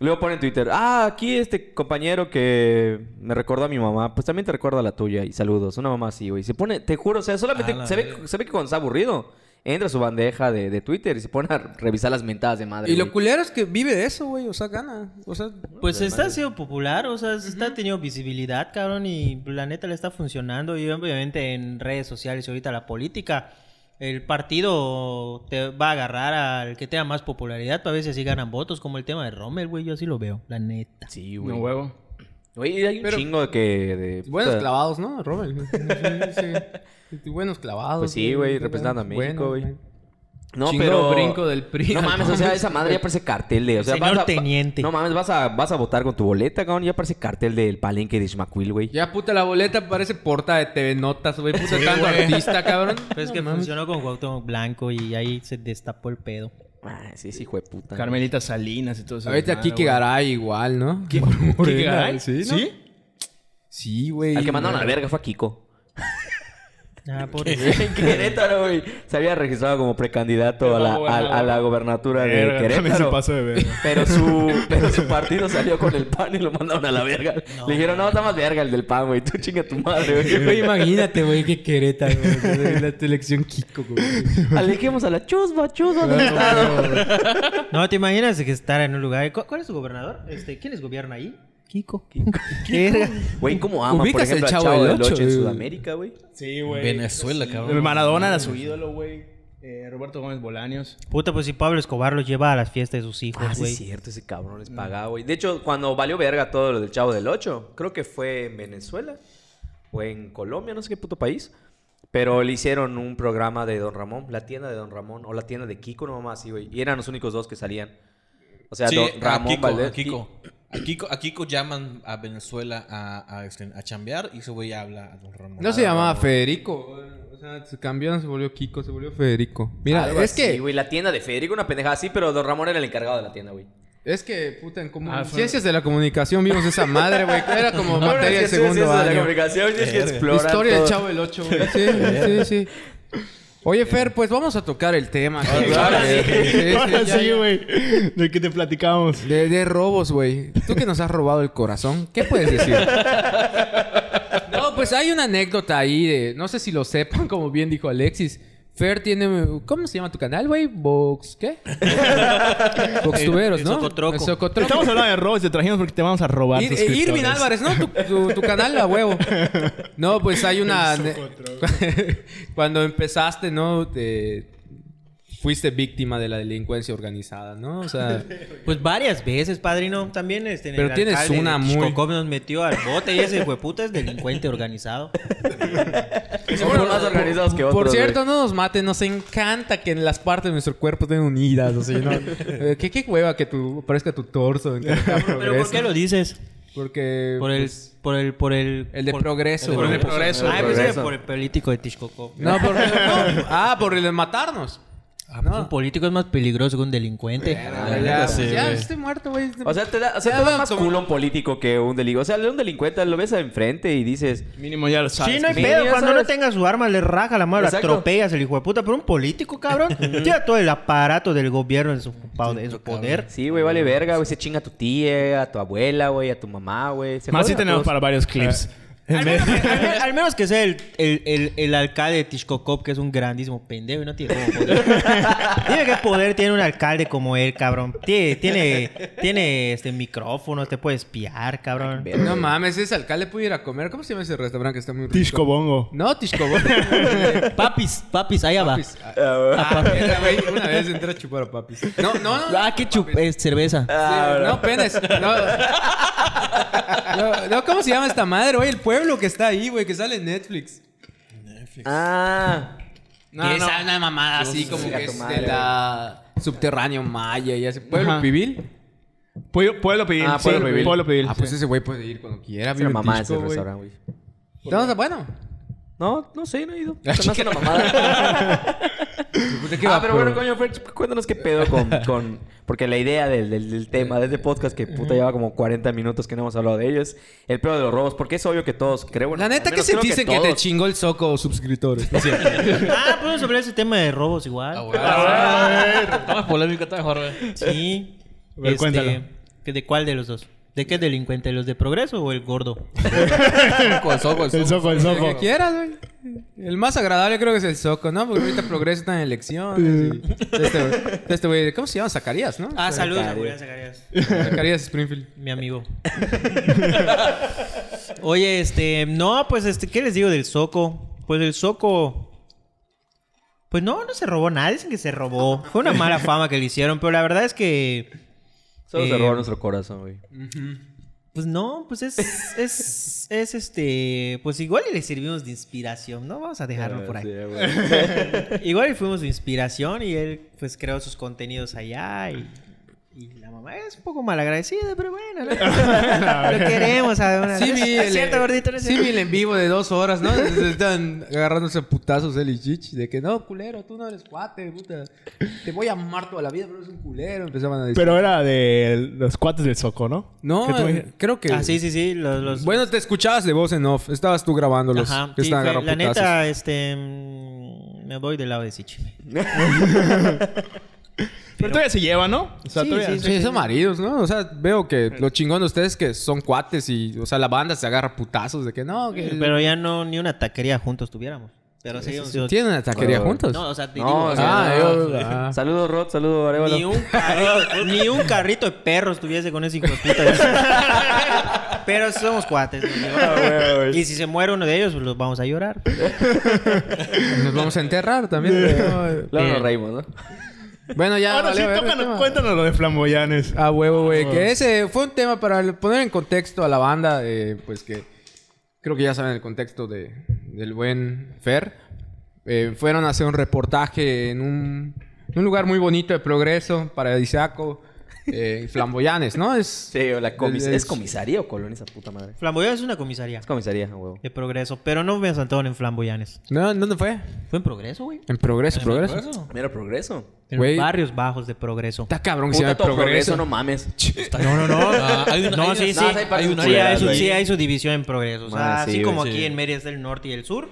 Speaker 5: Luego pone en Twitter, ah, aquí este compañero que me recordó a mi mamá, pues también te recuerda a la tuya y saludos. Una mamá así, güey. Se pone, te juro, o sea, solamente se ve, se ve que cuando está aburrido, entra a su bandeja de, de Twitter y se pone a revisar las mentadas de madre.
Speaker 1: Y lo culero es que vive de eso, güey. O sea, gana. O sea,
Speaker 4: Pues está siendo popular, o sea, está teniendo visibilidad, cabrón, y la neta le está funcionando. Y obviamente en redes sociales y ahorita la política, el partido te va a agarrar al que tenga más popularidad para ver si así ganan votos, como el tema de Rommel, güey. Yo así lo veo, la neta.
Speaker 5: Sí, güey.
Speaker 3: No huevo.
Speaker 5: Güey, hay un
Speaker 1: Pero-
Speaker 5: chingo de que... De,
Speaker 1: buenos
Speaker 5: puta-
Speaker 1: clavados, ¿no? Robert. Sí, sí. Buenos clavados.
Speaker 5: Pues sí, güey, representando a México, güey. No,
Speaker 1: Chingo
Speaker 5: pero...
Speaker 1: brinco del PRI.
Speaker 5: No mames, o sea, esa madre ya parece cartel de... O sea,
Speaker 4: Señor
Speaker 5: vas a-
Speaker 4: teniente.
Speaker 5: No mames, vas a, vas a votar con tu boleta, cabrón. Ya parece cartel del palenque de Ishmaquil, güey.
Speaker 1: Ya, puta, la boleta parece portada de TV Notas, güey. Puta, tanto artista, cabrón.
Speaker 4: Pues es
Speaker 1: No
Speaker 4: que
Speaker 1: mames.
Speaker 4: funcionó con Cuauhtémoc Blanco y ahí se destapó el pedo.
Speaker 5: Ah, sí, sí, hijo de puta.
Speaker 3: Carmelita Salinas y todo eso.
Speaker 1: Ahorita
Speaker 3: desmadre,
Speaker 1: Kike. Garay igual, ¿no?
Speaker 3: ¿Qui-
Speaker 1: Por
Speaker 3: Kike Garay?
Speaker 1: ¿Sí? ¿no?
Speaker 3: ¿Sí?
Speaker 1: Sí, güey.
Speaker 5: Al que mandaron a la verga fue a Kiko.
Speaker 4: Ah, por
Speaker 5: en Querétaro, güey. Se había registrado como precandidato a la, a, a la gobernatura de
Speaker 3: Verga, también se
Speaker 5: Querétaro.
Speaker 3: pasó de verga.
Speaker 5: Pero su, pero su partido salió con el pan y lo mandaron a la verga. Le dijeron, no, está más verga el del pan, güey. Tú chinga tu madre, güey.
Speaker 1: Güey, imagínate, güey, que Querétaro, güey. La selección Kiko, güey.
Speaker 5: Alejemos a la chusma, chusma del estado.
Speaker 4: No, ¿te imaginas que estar en un lugar? ¿Cu- ¿Cuál es su gobernador? Este, ¿Quién les gobierna ahí? Kiko. Verga.
Speaker 5: Güey, ¿cómo aman, por
Speaker 1: el
Speaker 5: ejemplo, al
Speaker 1: Chavo
Speaker 5: Chavo
Speaker 1: del
Speaker 5: del Ocho
Speaker 1: Ocho,
Speaker 5: en
Speaker 1: güey.
Speaker 5: Sudamérica, güey?
Speaker 3: Sí, güey.
Speaker 2: Venezuela, cabrón.
Speaker 3: Maradona era su ídolo, güey. Eh, Roberto Gómez Bolaños.
Speaker 4: Puta, pues si Pablo Escobar los lleva a las fiestas de sus hijos,
Speaker 5: Ah, sí
Speaker 4: güey.
Speaker 5: es cierto, ese cabrón les pagaba, güey. De hecho, cuando valió verga todo lo del Chavo del Ocho, creo que fue en Venezuela o en Colombia, no sé qué puto país. Pero le hicieron un programa de Don Ramón, la tienda de Don Ramón, o la tienda de Kiko, no así, güey. Y eran los únicos dos que salían. O sea,
Speaker 2: Sí,
Speaker 5: Don
Speaker 2: a
Speaker 5: Ramón
Speaker 2: Kiko,
Speaker 5: Valdés.
Speaker 2: Kiko. A Kiko, a Kiko llaman a Venezuela a, a, este, a chambear y ese güey habla a Don Ramón.
Speaker 1: No se llamaba Federico. O sea, se cambió, no se volvió Kiko, se volvió Federico. Mira,
Speaker 5: Algo
Speaker 1: es
Speaker 5: así,
Speaker 1: que...
Speaker 5: güey, la tienda de Federico, una pendejada así, pero Don Ramón era el encargado de la tienda, güey.
Speaker 1: Es que, puta, en comu-
Speaker 3: Ah,
Speaker 1: ciencias de la comunicación vimos esa madre, güey. Era como materia de segundo
Speaker 5: de la
Speaker 1: año.
Speaker 5: comunicación, tienes que explorar
Speaker 1: Historia del. Chavo del 8, güey. Sí, sí, sí. Oye, Fer, pues vamos a tocar el tema. que-
Speaker 5: ahora
Speaker 1: eh, sí,
Speaker 3: Ahora
Speaker 1: ya,
Speaker 3: sí,
Speaker 1: ya.
Speaker 3: güey. Del que te platicábamos.
Speaker 1: De, de robos, güey. Tú que nos has robado el corazón, ¿qué puedes decir? No, pues hay una anécdota ahí de. No sé si lo sepan, como bien dijo Alexis. Fer tiene. ¿Cómo se llama tu canal, güey? Vox. ¿Qué? Vox Tuberos,
Speaker 4: el
Speaker 1: ¿no?
Speaker 4: Socotroco.
Speaker 1: El Socotroco.
Speaker 3: Estamos hablando de robos y te trajimos porque te vamos a robar.
Speaker 1: Ir- eh,
Speaker 3: suscriptores.
Speaker 1: Irving Álvarez, ¿no? Tu, tu- tu canal a huevo. No, pues hay una. Cuando empezaste, ¿no? Te- Fuiste víctima de la delincuencia organizada, ¿no? O sea.
Speaker 4: Pues varias veces, padrino. También este, en
Speaker 1: Pero
Speaker 4: el
Speaker 1: tienes
Speaker 4: alcalde
Speaker 1: una muy-
Speaker 4: nos metió al bote y ese hijo de puta es delincuente organizado.
Speaker 5: Somos más organizados que otros.
Speaker 1: Por cierto, no nos maten, nos encanta que en las partes de nuestro cuerpo estén unidas. O sea, ¿no? Eh, ¿Qué, qué hueva que tu, parezca tu torso en
Speaker 4: ¿Pero por qué lo dices?
Speaker 1: Porque.
Speaker 4: Por el...
Speaker 1: pues,
Speaker 4: Por el... Por el...
Speaker 1: el de
Speaker 4: por-
Speaker 1: progreso.
Speaker 3: Por el de
Speaker 1: güey.
Speaker 3: progreso.
Speaker 4: Ah, pues
Speaker 5: Progreso.
Speaker 4: por el político de Tishkoko.
Speaker 1: No, por, no. Ah, por el de matarnos.
Speaker 4: Un político es más peligroso que un delincuente.
Speaker 1: Ah, ya,
Speaker 2: sí,
Speaker 1: pues ya
Speaker 2: güey.
Speaker 1: estoy muerto, güey.
Speaker 5: O sea, te da, o sea, te da más culo un político que un delincuente. O sea, un delincuente lo ves enfrente y dices...
Speaker 3: Mínimo ya lo sabes.
Speaker 4: Sí, no hay pedo.
Speaker 5: ya
Speaker 4: Cuando
Speaker 5: sabes.
Speaker 4: no tenga su arma, le raja la mano, lo
Speaker 5: Exacto.
Speaker 4: atropellas el hijo de puta. Pero un político, cabrón, tiene todo el aparato del gobierno en su, en su poder.
Speaker 5: Sí, güey, vale verga, güey. Se chinga a tu tía, a tu abuela, güey, a tu mamá, güey. Se
Speaker 3: Más
Speaker 5: a
Speaker 3: tenemos para varios clips.
Speaker 4: Al menos, al menos- al menos que sea el, el, el, el alcalde de Tishkokop, que es un grandísimo pendejo y no tiene como poder. Dime qué poder tiene un alcalde como él, cabrón. Tiene, tiene, tiene este micrófono, te puede espiar, cabrón.
Speaker 1: No mames, ese alcalde puede ir a comer. ¿Cómo se llama ese restaurante que está muy rico?
Speaker 3: Tisco Bongo.
Speaker 1: No, Tishkobón.
Speaker 4: Papis, papis, allá va.
Speaker 1: Papis. Ah, mira, güey, una vez entré a chupar a papis. No, no, no.
Speaker 4: Ah, qué chup, es cerveza.
Speaker 1: Sí, no, penes. No. No, no, ¿cómo se llama esta madre, güey? El pueblo que está ahí, güey, que sale en Netflix.
Speaker 5: Ah.
Speaker 1: No, no. Esa una mamada así como
Speaker 5: sí,
Speaker 1: que es
Speaker 5: madre,
Speaker 1: de la subterráneo maya y ese pueblo
Speaker 3: Ajá.
Speaker 1: pibil.
Speaker 3: Pueblo, pueblo Pibil.
Speaker 5: Ah,
Speaker 3: sí,
Speaker 5: Pueblo Pibil.
Speaker 3: Pueblo Pibil.
Speaker 1: Ah, pues
Speaker 3: sí.
Speaker 1: ese güey puede ir cuando quiera.
Speaker 5: Es una mamá ese
Speaker 1: güey.
Speaker 5: restaurante, güey.
Speaker 1: Entonces, bueno.
Speaker 5: No, no sé, no he ido. Se me hace una mamada.
Speaker 1: ¿De qué
Speaker 5: ah,
Speaker 1: va,
Speaker 5: pero bueno, coño, Fer, cuéntanos qué pedo con... con... Porque la idea del, del, del tema de este podcast, que puta lleva como 40 minutos que no hemos hablado de ello, es el pedo de los robos. Porque es obvio que todos, creo... bueno,
Speaker 1: La neta,
Speaker 5: al
Speaker 1: ¿qué
Speaker 5: menos creo
Speaker 1: sentiste que, te chingó el soco suscriptores? ¿No?
Speaker 4: Ah, podemos hablar de ese tema de robos igual.
Speaker 2: Vamos polémica está mejor, güey.
Speaker 4: Sí.
Speaker 3: A ver, cuéntalo.
Speaker 4: ¿que ¿De cuál de los dos? ¿De qué delincuente? ¿Los de progreso o el gordo?
Speaker 2: El soco, el
Speaker 3: El
Speaker 2: soco.
Speaker 3: soco, el
Speaker 1: El
Speaker 3: soco.
Speaker 1: que quieras, güey. El más agradable creo que es el soco, ¿no? Porque ahorita progreso está en elecciones. y- Este güey- este güey, ¿cómo se llama? Zacarías, ¿no?
Speaker 4: Ah, saludos a
Speaker 5: Zacarías.
Speaker 4: Zacarías
Speaker 1: Springfield.
Speaker 4: Mi amigo. Oye, este... No, pues, este... ¿Qué les digo del Soco? Pues el Soco... Pues no, no se robó nada. Dicen que se robó. Fue una mala fama que le hicieron. Pero la verdad es que...
Speaker 5: Solo se
Speaker 4: Eh,
Speaker 5: robó nuestro corazón, güey.
Speaker 4: Pues no, pues es, es, es este, pues igual y le servimos de inspiración, ¿no? Vamos a dejarlo por
Speaker 5: Sí,
Speaker 4: ahí. Igual y fuimos de inspiración y él pues creó sus contenidos allá y, y la mamá es un poco malagradecida, pero bueno, ¿no? lo queremos una
Speaker 1: Sí vi,
Speaker 4: ¿Es
Speaker 1: el,
Speaker 4: cierto, gordito? ¿No es
Speaker 1: sí vi el en vivo de dos horas, ¿no? Están agarrándose a putazos él y Chichi. De que no, culero, tú no eres cuate, puta. Te voy a amar toda la vida, pero eres un culero. Empezaban a decir.
Speaker 3: Pero era de los cuates del soco, ¿no?
Speaker 1: no,
Speaker 3: tú-
Speaker 1: eh, creo que.
Speaker 4: Ah, sí, sí, sí, los... los-
Speaker 1: Bueno, te escuchabas de voz en off. Estabas tú grabándolos.
Speaker 4: Ajá,
Speaker 1: que
Speaker 4: sí,
Speaker 1: estaban
Speaker 4: fue- la neta, este, mm, me voy del lado de Sichi.
Speaker 3: Pero todavía se lleva, ¿no? O sea,
Speaker 4: Sí,
Speaker 3: todavía...
Speaker 4: sí,
Speaker 1: Sí, son maridos, ¿no? O sea, veo que lo chingón de ustedes es que son cuates y, o sea, la banda se agarra putazos de que no, que.
Speaker 4: Pero ya no, ni una taquería juntos tuviéramos. Pero sí,
Speaker 1: ¿Tienen una taquería
Speaker 5: Ah,
Speaker 1: juntos?
Speaker 4: No, o sea, te
Speaker 5: No,
Speaker 4: digo,
Speaker 5: o sea,
Speaker 1: ah, yo- ah.
Speaker 5: Saludos, Rod. Saludos, Arevalo.
Speaker 4: Ni un, carrito, ni un carrito de perros tuviese con ese hijo de puta. Pero somos cuates. amigo. y si se muere uno de ellos, pues los vamos a llorar.
Speaker 1: Nos vamos a enterrar también.
Speaker 5: Luego nos reímos, ¿no?
Speaker 1: Bueno, ya.
Speaker 3: Ahora sí, tócanos,
Speaker 1: tema.
Speaker 3: cuéntanos lo de flamboyanes.
Speaker 1: Ah, huevo, güey. Que ese fue un tema para poner en contexto a la banda. eh, pues que creo que ya saben el contexto de, del buen Fer. Eh, fueron a hacer un reportaje en un, en un lugar muy bonito de progreso, paradisiaco. Eh, flamboyanes, ¿no? Es,
Speaker 5: Sí, o la comis-
Speaker 1: Es-
Speaker 5: ¿Es comisaría o colonia esa puta madre?
Speaker 4: Flamboyanes es una comisaría
Speaker 5: Es comisaría, huevo.
Speaker 4: de progreso. Pero no me saltaron en Flamboyanes.
Speaker 1: ¿No? ¿Dónde fue?
Speaker 4: Fue en progreso, güey.
Speaker 1: En progreso, progreso.
Speaker 5: Mira, progreso.
Speaker 4: En
Speaker 1: Güey.
Speaker 4: barrios bajos de progreso.
Speaker 1: Está cabrón que se llama
Speaker 5: progreso,
Speaker 1: progreso.
Speaker 5: no mames.
Speaker 4: No, no, no.
Speaker 2: Ah, hay una-
Speaker 4: no,
Speaker 2: hay
Speaker 4: sí,
Speaker 2: una-
Speaker 4: sí.
Speaker 5: hay
Speaker 4: una- sí, hay su,
Speaker 5: güey.
Speaker 4: sí, hay su división en progreso. O sea,
Speaker 5: sí,
Speaker 4: así como
Speaker 2: sí.
Speaker 4: aquí en Mérida está el norte y el sur.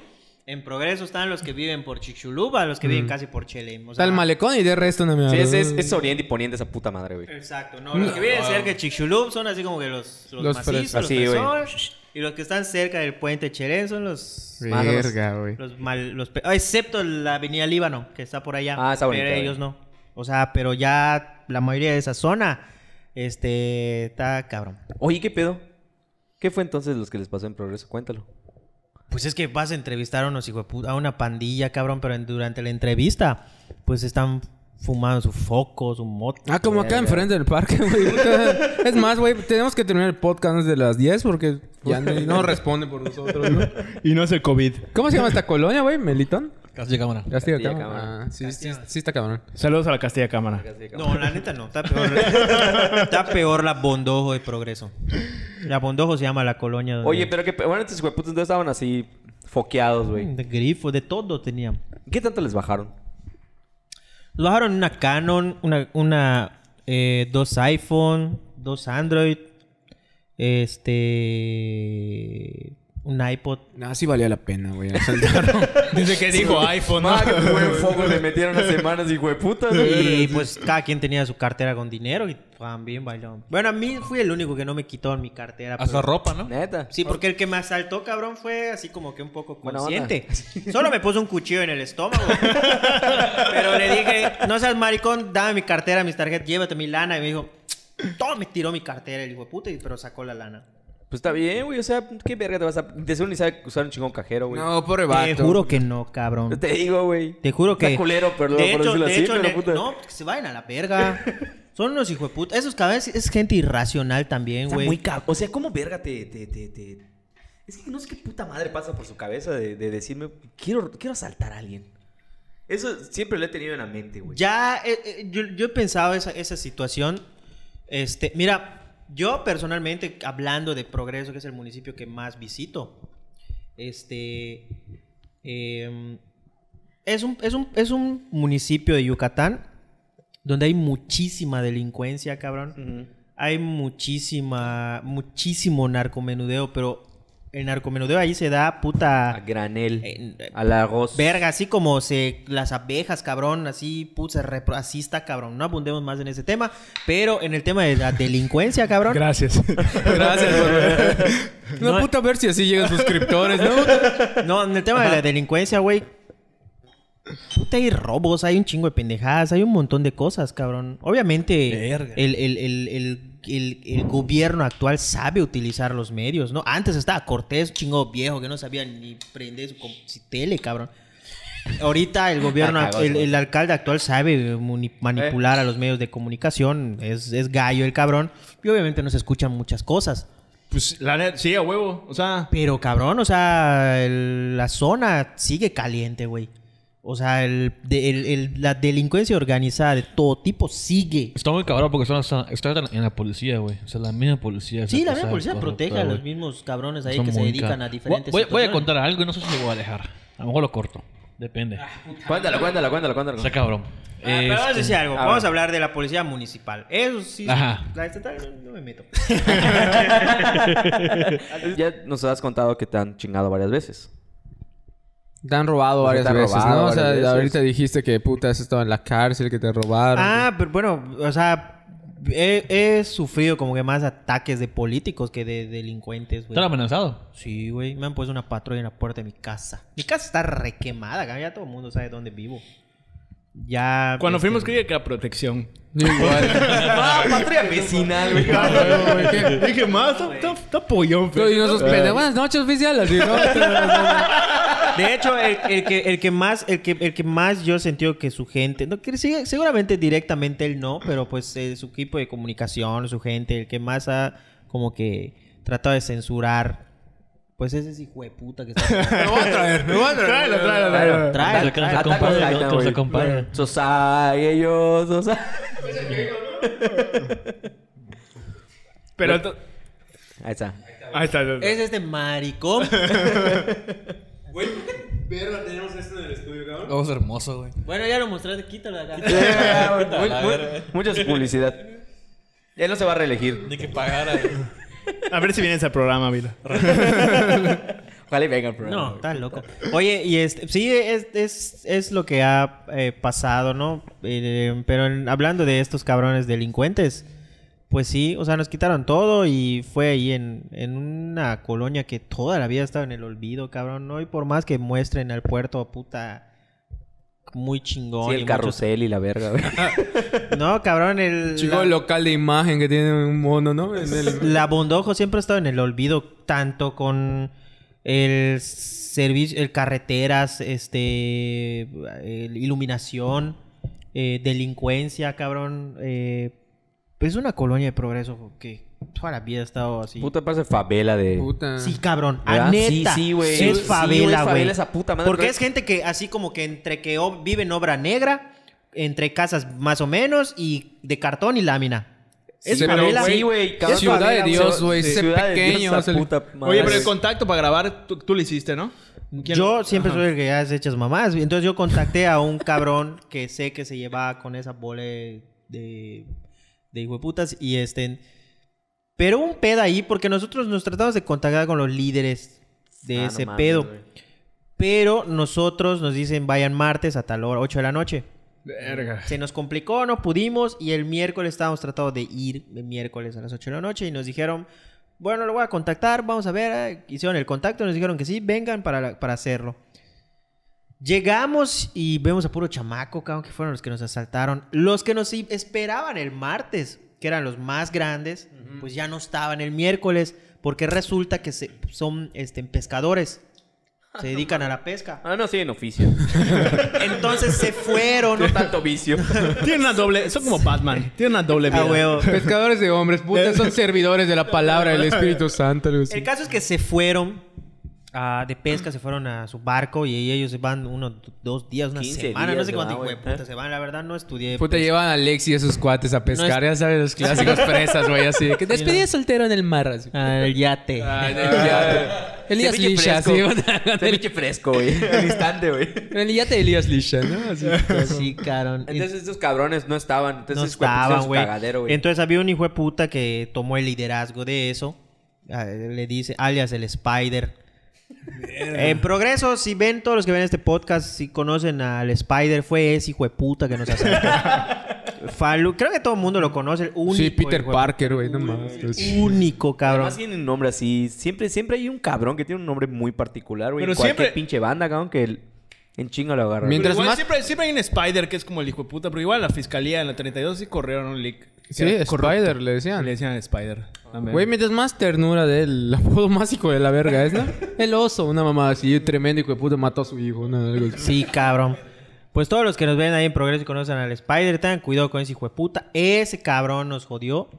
Speaker 4: En Progreso están los que viven por Chicxulub, a los que viven casi por Chelem. O
Speaker 1: Está el
Speaker 4: sea,
Speaker 1: malecón y de resto no me
Speaker 5: Sí, es, es, es oriente y poniente esa puta madre, güey.
Speaker 4: Exacto, no, los que viven cerca de Chicxulub son así como que los, los,
Speaker 1: Los
Speaker 4: macizos, los
Speaker 5: así, güey.
Speaker 4: fresón, y los que están cerca del puente Chelem son los...
Speaker 1: Verga, güey.
Speaker 4: los mal, los ah, excepto la avenida Líbano, que está por allá.
Speaker 5: Ah, está bonita,
Speaker 4: Pero
Speaker 5: güey.
Speaker 4: ellos no. O sea, pero ya la mayoría de esa zona, este, está cabrón.
Speaker 5: Oye, ¿qué pedo? ¿Qué fue entonces los que les pasó en progreso? Cuéntalo.
Speaker 4: Pues es que vas a entrevistar a unos puta, a una pandilla, cabrón, pero durante la entrevista, pues están fumando sus focos, su moto.
Speaker 1: Ah, como acá enfrente del parque, güey. Es más, güey, tenemos que terminar el podcast antes de las 10 porque ya no, no responde por nosotros, ¿no?
Speaker 3: Y no es el COVID.
Speaker 1: ¿Cómo se llama esta colonia, güey? ¿Melitón?
Speaker 2: Castilla Cámara.
Speaker 1: Castilla,
Speaker 5: Castilla
Speaker 1: Cámara.
Speaker 5: Cámara.
Speaker 1: Ah, sí, sí, sí está cabrón.
Speaker 3: Saludos a la Castilla Cámara.
Speaker 4: No, la neta no, está peor. está peor la Bondojo de Progreso. La Bondojo se llama la colonia donde...
Speaker 5: Oye, pero que bueno, estos hueputos entonces estaban así foqueados, güey.
Speaker 4: De grifo, de todo tenían.
Speaker 5: ¿Qué tanto les bajaron?
Speaker 4: Nos bajaron una Canon, una, una eh, dos iPhone, dos Android, este, un iPod.
Speaker 1: No, sí valía la pena, güey.
Speaker 3: Desde que dijo iPhone, ¿no?
Speaker 5: Ah, qué buen foco le metieron unas semanas, hijo de puta. güey.
Speaker 4: Y pues cada quien tenía su cartera con dinero y también bailaban. Bueno, a mí fui el único que no me quitó mi cartera.
Speaker 2: Hasta
Speaker 4: pero-
Speaker 2: ropa, ¿no?
Speaker 5: Neta.
Speaker 4: Sí, porque el que me asaltó, cabrón, fue así como que un poco consciente. Solo me puso un cuchillo en el estómago. Pero le dije, no seas maricón, dame mi cartera, mis tarjetas, llévate mi lana. Y me dijo, todo me tiró mi cartera, el hijo de puta, y- pero sacó la lana.
Speaker 5: Pues está bien, güey. O sea, ¿qué verga te vas a...? De seguro ni sabe usar un chingón cajero, güey.
Speaker 1: no, pobre
Speaker 4: Te
Speaker 1: vato.
Speaker 4: juro que no, cabrón.
Speaker 5: Te digo, güey.
Speaker 4: Te juro que.
Speaker 5: Está culero, perdón
Speaker 4: de
Speaker 5: por
Speaker 4: hecho,
Speaker 5: decirlo
Speaker 4: de
Speaker 5: así,
Speaker 4: hecho,
Speaker 5: pero
Speaker 4: ne-
Speaker 5: puta.
Speaker 4: No, que se vayan a la verga. Son unos hijos de puta. Esos cabezas es gente irracional también,
Speaker 5: Está
Speaker 4: güey.
Speaker 5: muy cab- O sea, ¿cómo verga te, te, te, te- Es que no sé qué puta madre pasa por su cabeza de, de decirme, quiero, quiero asaltar a alguien. Eso siempre lo he tenido en la mente, güey.
Speaker 4: Ya, eh, eh, yo, yo he pensado esa, esa situación. Este, mira, yo personalmente, hablando de Progreso, que es el municipio que más visito, este, em, es, un, es, un, es un municipio de Yucatán donde hay muchísima delincuencia, cabrón. Hay muchísima, muchísimo narcomenudeo, pero el narcomenudeo ahí se da puta...
Speaker 5: A granel.
Speaker 4: eh,
Speaker 5: a la arroz.
Speaker 4: Verga, así como se las abejas, cabrón, así, puta, repro- así está, cabrón. No abundemos más en ese tema, pero en el tema de la delincuencia, cabrón.
Speaker 3: Gracias.
Speaker 1: Gracias, por... No,
Speaker 4: No,
Speaker 1: puta, a ver si así llegan suscriptores, ¿no?
Speaker 4: No, en el tema de la delincuencia, güey. Puta, hay robos, hay un chingo de pendejadas, hay un montón de cosas, cabrón. Obviamente, el, el- el- el- el- el gobierno actual sabe utilizar los medios, ¿no? Antes estaba Cortés, un chingo viejo, que no sabía ni prender su, tele, cabrón. Ahorita el gobierno,
Speaker 5: cagó,
Speaker 4: el, alcalde actual sabe manipular a los medios de comunicación. Es, es gallo el cabrón. Y obviamente no se escuchan muchas cosas.
Speaker 3: Pues la neta, sí, a huevo. O sea,
Speaker 4: Pero cabrón, o sea, el- la zona sigue caliente, güey. O sea, el, de- el- el- la delincuencia organizada de todo tipo sigue.
Speaker 2: Está muy cabrón porque están, están en la policía, güey. O sea, la misma policía.
Speaker 4: Sí, la misma policía protege a los mismos cabrones ahí
Speaker 2: Son
Speaker 4: que se dedican
Speaker 2: ca-
Speaker 4: a diferentes
Speaker 2: Voy, voy a contar algo y no sé si lo voy a dejar. A lo mejor lo corto. Depende.
Speaker 5: Cuéntala, cuéntala, cuéntala, cuéntala.
Speaker 2: Está cabrón.
Speaker 4: Ah, pero vamos a
Speaker 2: Este,
Speaker 4: decir algo.
Speaker 5: a
Speaker 4: Vamos a hablar de la policía municipal. Eso sí.
Speaker 2: Ajá.
Speaker 4: La estatal no me meto.
Speaker 5: Ya nos has contado que te han chingado varias veces.
Speaker 1: Te han robado
Speaker 5: sea,
Speaker 1: varias
Speaker 5: te han
Speaker 1: veces,
Speaker 5: robado
Speaker 1: ¿no? O sea,
Speaker 5: veces.
Speaker 1: ahorita dijiste que puta has estado en la cárcel, que te robaron.
Speaker 4: ah, pero bueno, o sea, he, he sufrido como que más ataques de políticos que de delincuentes, güey.
Speaker 2: ¿Están amenazados?
Speaker 4: Sí, güey. Me han puesto una patrulla en la puerta de mi casa. Mi casa está requemada. Ya todo el mundo sabe dónde vivo. Ya.
Speaker 3: cuando
Speaker 4: este,
Speaker 3: fuimos creía que era protección.
Speaker 1: Igual.
Speaker 5: Ah, patrulla vecinal, güey.
Speaker 3: Dije, más, está, pollón,
Speaker 1: y nosotros pendejos, buenas noches, oficial. Así, ¿no?
Speaker 4: De hecho, el, el que, el que más, el que, el que más yo he sentido que su gente, no, que sí, seguramente directamente él no, pero pues eh, su equipo de comunicación, su gente, el que más ha como que tratado de censurar, pues ese es hijo de puta que está.
Speaker 1: Me voy a traer, me voy a traer.
Speaker 3: Tráelo, tráelo, tráelo.
Speaker 4: Tráelo,
Speaker 2: Que no se
Speaker 4: tráelo.
Speaker 5: Attack on
Speaker 2: compare,
Speaker 5: Titan,
Speaker 2: no, que no se
Speaker 5: güey.
Speaker 2: compare.
Speaker 5: Sosai, ellos, Sosai.
Speaker 3: Pero...
Speaker 5: Ahí está.
Speaker 3: Ahí está. ahí está.
Speaker 4: Es este maricón.
Speaker 2: Oh, es hermoso, güey.
Speaker 4: bueno, ya lo mostraste, quítalo de acá.
Speaker 5: Mucha publicidad. Él no se va a reelegir.
Speaker 2: Ni que pagara.
Speaker 3: A ver si vienes al programa, mira.
Speaker 5: Ojalá y venga el programa.
Speaker 4: No, estás loco. Oye, y este, sí, es, es, es lo que ha eh, pasado, ¿no? Eh, pero en- hablando de estos cabrones delincuentes, pues sí, o sea, nos quitaron todo y fue ahí en, en una colonia que toda la vida estaba en el olvido, cabrón, ¿no? Y por más que muestren al puerto, puta, muy chingón.
Speaker 5: Sí,
Speaker 4: y
Speaker 5: el
Speaker 4: muchos-
Speaker 5: carrusel y la verga, güey.
Speaker 4: No, cabrón, el...
Speaker 1: Chico
Speaker 4: la-
Speaker 1: el local de imagen que tiene un mono, ¿no? En el-
Speaker 4: La Bondojo siempre ha estado en el olvido, tanto con el servicio, el carreteras, este, el iluminación, eh, delincuencia, cabrón. eh, es una colonia de progreso que toda la vida ha estado así.
Speaker 5: Puta parece favela de...
Speaker 1: Puta.
Speaker 4: Sí, cabrón. A
Speaker 5: ¿Verdad?
Speaker 4: neta.
Speaker 5: Sí, sí, güey. Sí,
Speaker 4: Es
Speaker 5: güey,
Speaker 4: favela,
Speaker 5: es
Speaker 4: güey.
Speaker 5: favela esa puta madre,
Speaker 4: Porque
Speaker 5: pero-
Speaker 4: es gente que así como que entre que vive en obra negra, entre casas más o menos y de cartón y lámina. Es
Speaker 1: Sí,
Speaker 4: favela.
Speaker 1: güey,
Speaker 5: Sí, güey.
Speaker 1: Ciudad de
Speaker 5: favela,
Speaker 1: Dios, güey,
Speaker 5: Sí.
Speaker 1: ese
Speaker 5: Ciudad de Dios,
Speaker 1: pequeño,
Speaker 5: puta madre.
Speaker 3: Oye, pero el contacto para grabar, tú, tú lo hiciste, ¿no? ¿Quién-
Speaker 4: Yo siempre
Speaker 3: Ajá.
Speaker 4: soy el que ya has hechas mamás. Entonces yo contacté a un cabrón que sé que se llevaba con esa bola de, de hijo de putas. Y este. Pero un pedo ahí, porque nosotros nos tratamos de contactar con los líderes de
Speaker 5: Ah, no
Speaker 4: ese
Speaker 5: mames,
Speaker 4: pedo. Pero nosotros nos dicen vayan martes a tal hora, 8 de la noche.
Speaker 3: Verga.
Speaker 4: Se nos complicó, no pudimos. Y el miércoles estábamos tratando de ir el miércoles a las 8 de la noche. Y nos dijeron, bueno, lo voy a contactar, vamos a ver. eh, Hicieron el contacto, nos dijeron que sí, vengan para, la- para hacerlo. Llegamos y vemos a puro chamaco, cabrón, que fueron los que nos asaltaron. Los que nos esperaban el martes, que eran los más grandes, pues ya no estaban el miércoles, porque resulta que se- son este, pescadores. Se dedican a la pesca.
Speaker 5: Ah, no, sí, en oficio.
Speaker 4: Entonces se fueron.
Speaker 5: no tanto vicio.
Speaker 3: Tiene una doble... Son como Batman. Tiene una doble vida.
Speaker 4: Huevo.
Speaker 1: Pescadores de hombres, puta, son servidores de la palabra del Espíritu Santo.
Speaker 4: El caso es que se fueron ah, de pesca, se fueron a su barco y ellos se van unos dos días, una
Speaker 5: 15
Speaker 4: semana, no
Speaker 5: días
Speaker 4: sé
Speaker 5: se
Speaker 4: cuánto
Speaker 5: güey.
Speaker 4: puta se van. La verdad no estudié.
Speaker 1: Puta,
Speaker 4: pues.
Speaker 1: llevan a Alexi y a sus cuates a pescar,
Speaker 4: No
Speaker 1: ya sabes, los clásicos fresas, güey, así. Que despedida soltero en el mar, así.
Speaker 4: Ah, el yate.
Speaker 1: Ah, en el yate. Elías Lisha. En
Speaker 5: Ceviche fresco, güey. Al instante, güey.
Speaker 1: el yate de Elías Lisha, ¿no? Así.
Speaker 4: sí, cabrón.
Speaker 5: Entonces estos cabrones no estaban. Entonces
Speaker 4: no estaban,
Speaker 5: su
Speaker 4: güey. Entonces había un hijo de puta que tomó el liderazgo de eso. Ah, Le dice, alias el Spider. En progreso, si ven todos los que ven este podcast, si conocen al Spider, fue ese hijo de puta que nos asaltó. Falu, creo que todo el mundo lo conoce. El único
Speaker 1: Sí, Peter
Speaker 4: hijo
Speaker 1: Parker, güey, no
Speaker 4: puta. Único, cabrón.
Speaker 5: Además tiene un nombre así. Siempre, siempre hay un cabrón que tiene un nombre muy particular, güey.
Speaker 3: Pero
Speaker 5: En cualquier
Speaker 3: siempre-
Speaker 5: pinche banda, cabrón, que el- en chinga lo agarra.
Speaker 3: Pero
Speaker 1: Mientras
Speaker 3: igual
Speaker 1: más-
Speaker 3: siempre, siempre hay un Spider que es como el hijo de puta, pero igual la fiscalía en la 32 sí corrieron un leak.
Speaker 1: Sí. Spider, le
Speaker 3: Le
Speaker 1: decían.
Speaker 3: decían Spider.
Speaker 1: Güey, mientras más ternura de él, el apodo más hijo de la verga es, ¿no? El oso, una mamá así, tremendo hijo de puta, mató a su hijo, ¿no? Algo así.
Speaker 4: Sí, cabrón. Pues todos los que nos ven ahí en progreso y conocen al Spider, tengan cuidado con ese hijo de puta. Ese cabrón nos jodió.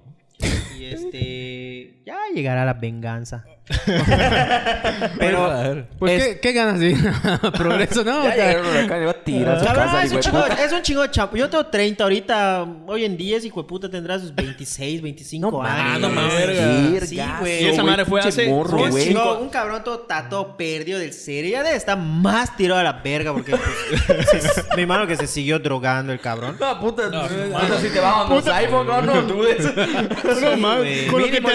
Speaker 4: Y este. Ya llegará la venganza. Pero.
Speaker 1: Pues,
Speaker 4: es-
Speaker 1: ¿qué, ¿qué ganas de ir a progreso, no?
Speaker 5: Ya
Speaker 1: O sea,
Speaker 5: a tirar su
Speaker 4: Cabrón,
Speaker 5: casa,
Speaker 4: es, un chingo, es un chingo de chapo. Yo tengo 30 ahorita. Hoy en día ese hijo de puta tendrá sus 26, 25
Speaker 5: No
Speaker 4: años.
Speaker 3: no mames.
Speaker 5: verga.
Speaker 4: Sí, güey.
Speaker 3: esa madre fue hace-
Speaker 5: morro,
Speaker 4: Un,
Speaker 5: güey.
Speaker 4: chingo- un cabrón todo tato perdido del serio. Ya debe estar más tirado a la verga porque pues, se- me imagino que se siguió drogando el cabrón.
Speaker 5: No, puta. puta, si te bajan los iPhone, no, no dudes.
Speaker 3: No mames,
Speaker 4: güey.
Speaker 3: con lo que te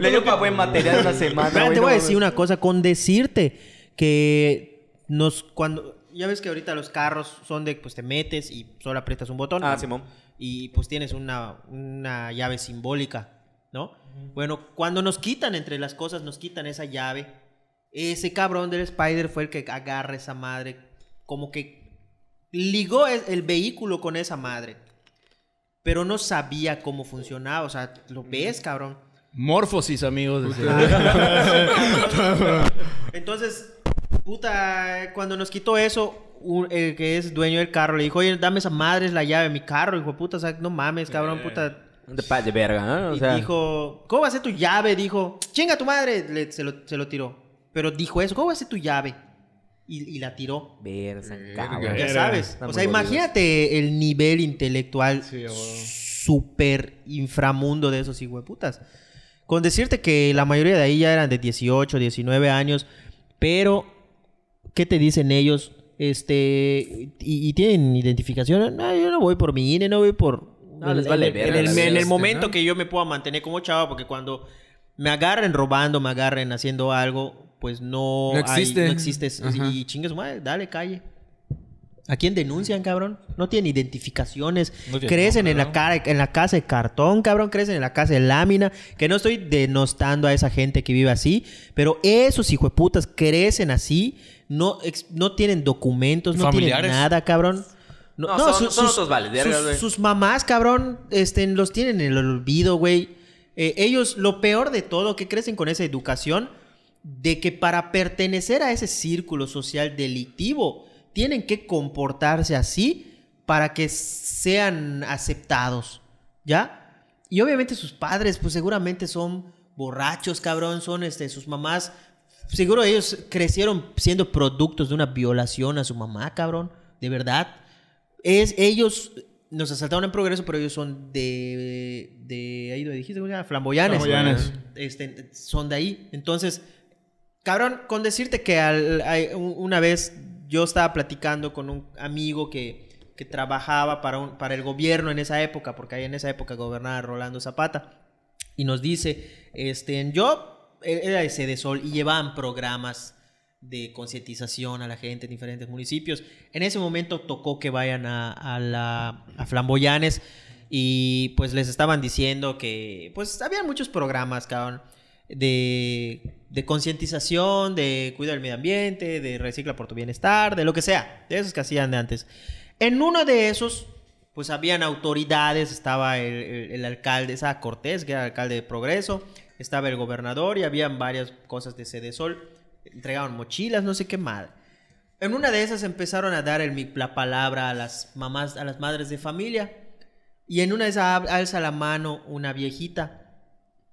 Speaker 5: le dio para buen material una semana.
Speaker 4: Te voy a decir una cosa. Con decirte que nos cuando ya ves que ahorita los carros son de pues te metes y solo aprietas un botón.
Speaker 5: Ah, Simón.
Speaker 4: Y pues tienes una, una llave simbólica, ¿no? Bueno, cuando nos quitan entre las cosas, nos quitan esa llave. Ese cabrón del Spider fue el que agarra esa madre. Como que ligó el, el vehículo con esa madre. Pero no sabía cómo funcionaba. O sea, lo ves, cabrón.
Speaker 3: Morfosis, amigos.
Speaker 4: Entonces, puta, cuando nos quitó eso, un- el que es dueño del carro le dijo, oye, dame esa madre, es la llave de mi carro, hijo de puta, o sea, no mames, cabrón, puta.
Speaker 5: De pa- de verga, ¿no? O
Speaker 4: Y
Speaker 5: sea,
Speaker 4: dijo, ¿cómo va a ser tu llave? Dijo, chinga tu madre, Le- se, lo, se lo tiró. Pero dijo eso, ¿cómo va a ser tu llave? Y, y la tiró.
Speaker 5: verga,
Speaker 1: Verga.
Speaker 5: cabrón.
Speaker 4: Ya sabes.
Speaker 5: Está
Speaker 4: O sea, imagínate el nivel intelectual
Speaker 3: Sí,
Speaker 4: súper inframundo de esos hijueputas. Con decirte que la mayoría de ahí ya eran de 18, 19 años, pero ¿qué te dicen ellos? Este, y, y tienen identificación. No, yo no voy por mi INE, no voy por...
Speaker 5: No, les vale
Speaker 4: en, el, el momento
Speaker 1: ¿no?
Speaker 4: que yo me pueda mantener como chavo, porque cuando me agarren robando, me agarren haciendo algo, pues no,
Speaker 1: No
Speaker 4: hay-
Speaker 1: existe.
Speaker 4: no existe.
Speaker 1: Ajá.
Speaker 4: Y chingue su madre, dale calle. ¿A quién denuncian, cabrón? No tienen identificaciones.
Speaker 2: No
Speaker 4: crecen
Speaker 2: nombre,
Speaker 4: en la,
Speaker 2: ¿no?
Speaker 4: cara, en la casa de cartón, cabrón. Crecen en la casa de lámina. Que no estoy denostando a esa gente que vive así. Pero esos hijueputas crecen así. No, ex- no tienen documentos, no
Speaker 2: Familiares.
Speaker 4: tienen nada, cabrón.
Speaker 5: No, son- son otros vales,
Speaker 4: sus- sus mamás, cabrón, este, los tienen en el olvido, güey. Eh, ellos, lo peor de todo, que crecen con esa educación de que para pertenecer a ese círculo social delictivo tienen que comportarse así para que sean aceptados, ¿ya? Y obviamente sus padres, pues seguramente son borrachos, cabrón, son este, sus mamás, seguro ellos crecieron siendo productos de una violación a su mamá, cabrón, de verdad. Es, ellos nos asaltaron en progreso, pero ellos son de. de ahí donde dijiste. Flamboyanes.
Speaker 3: Flamboyanes.
Speaker 4: Este, son de ahí. Entonces, cabrón, con decirte que al- una vez yo estaba platicando con un amigo que, que trabajaba para, un- para el gobierno en esa época, porque ahí en esa época gobernaba Rolando Zapata, y nos dice: este, Yo era de Cedesol y llevaban programas de concientización a la gente en diferentes municipios. En ese momento tocó que vayan a, a la, a Flamboyanes y pues les estaban diciendo que pues había muchos programas, cabrón, de, de concientización, de cuidar el medio ambiente, de recicla por tu bienestar, de lo que sea, de esos que hacían de antes. En uno de esos, pues habían autoridades, estaba el, alcalde, esa Cortés, que era el alcalde de Progreso, estaba el gobernador y habían varias cosas de Cedesol, entregaban mochilas, no sé qué mal. En una de esas empezaron a dar la palabra a las mamás, a las madres de familia. Y en una de esas alza la mano una viejita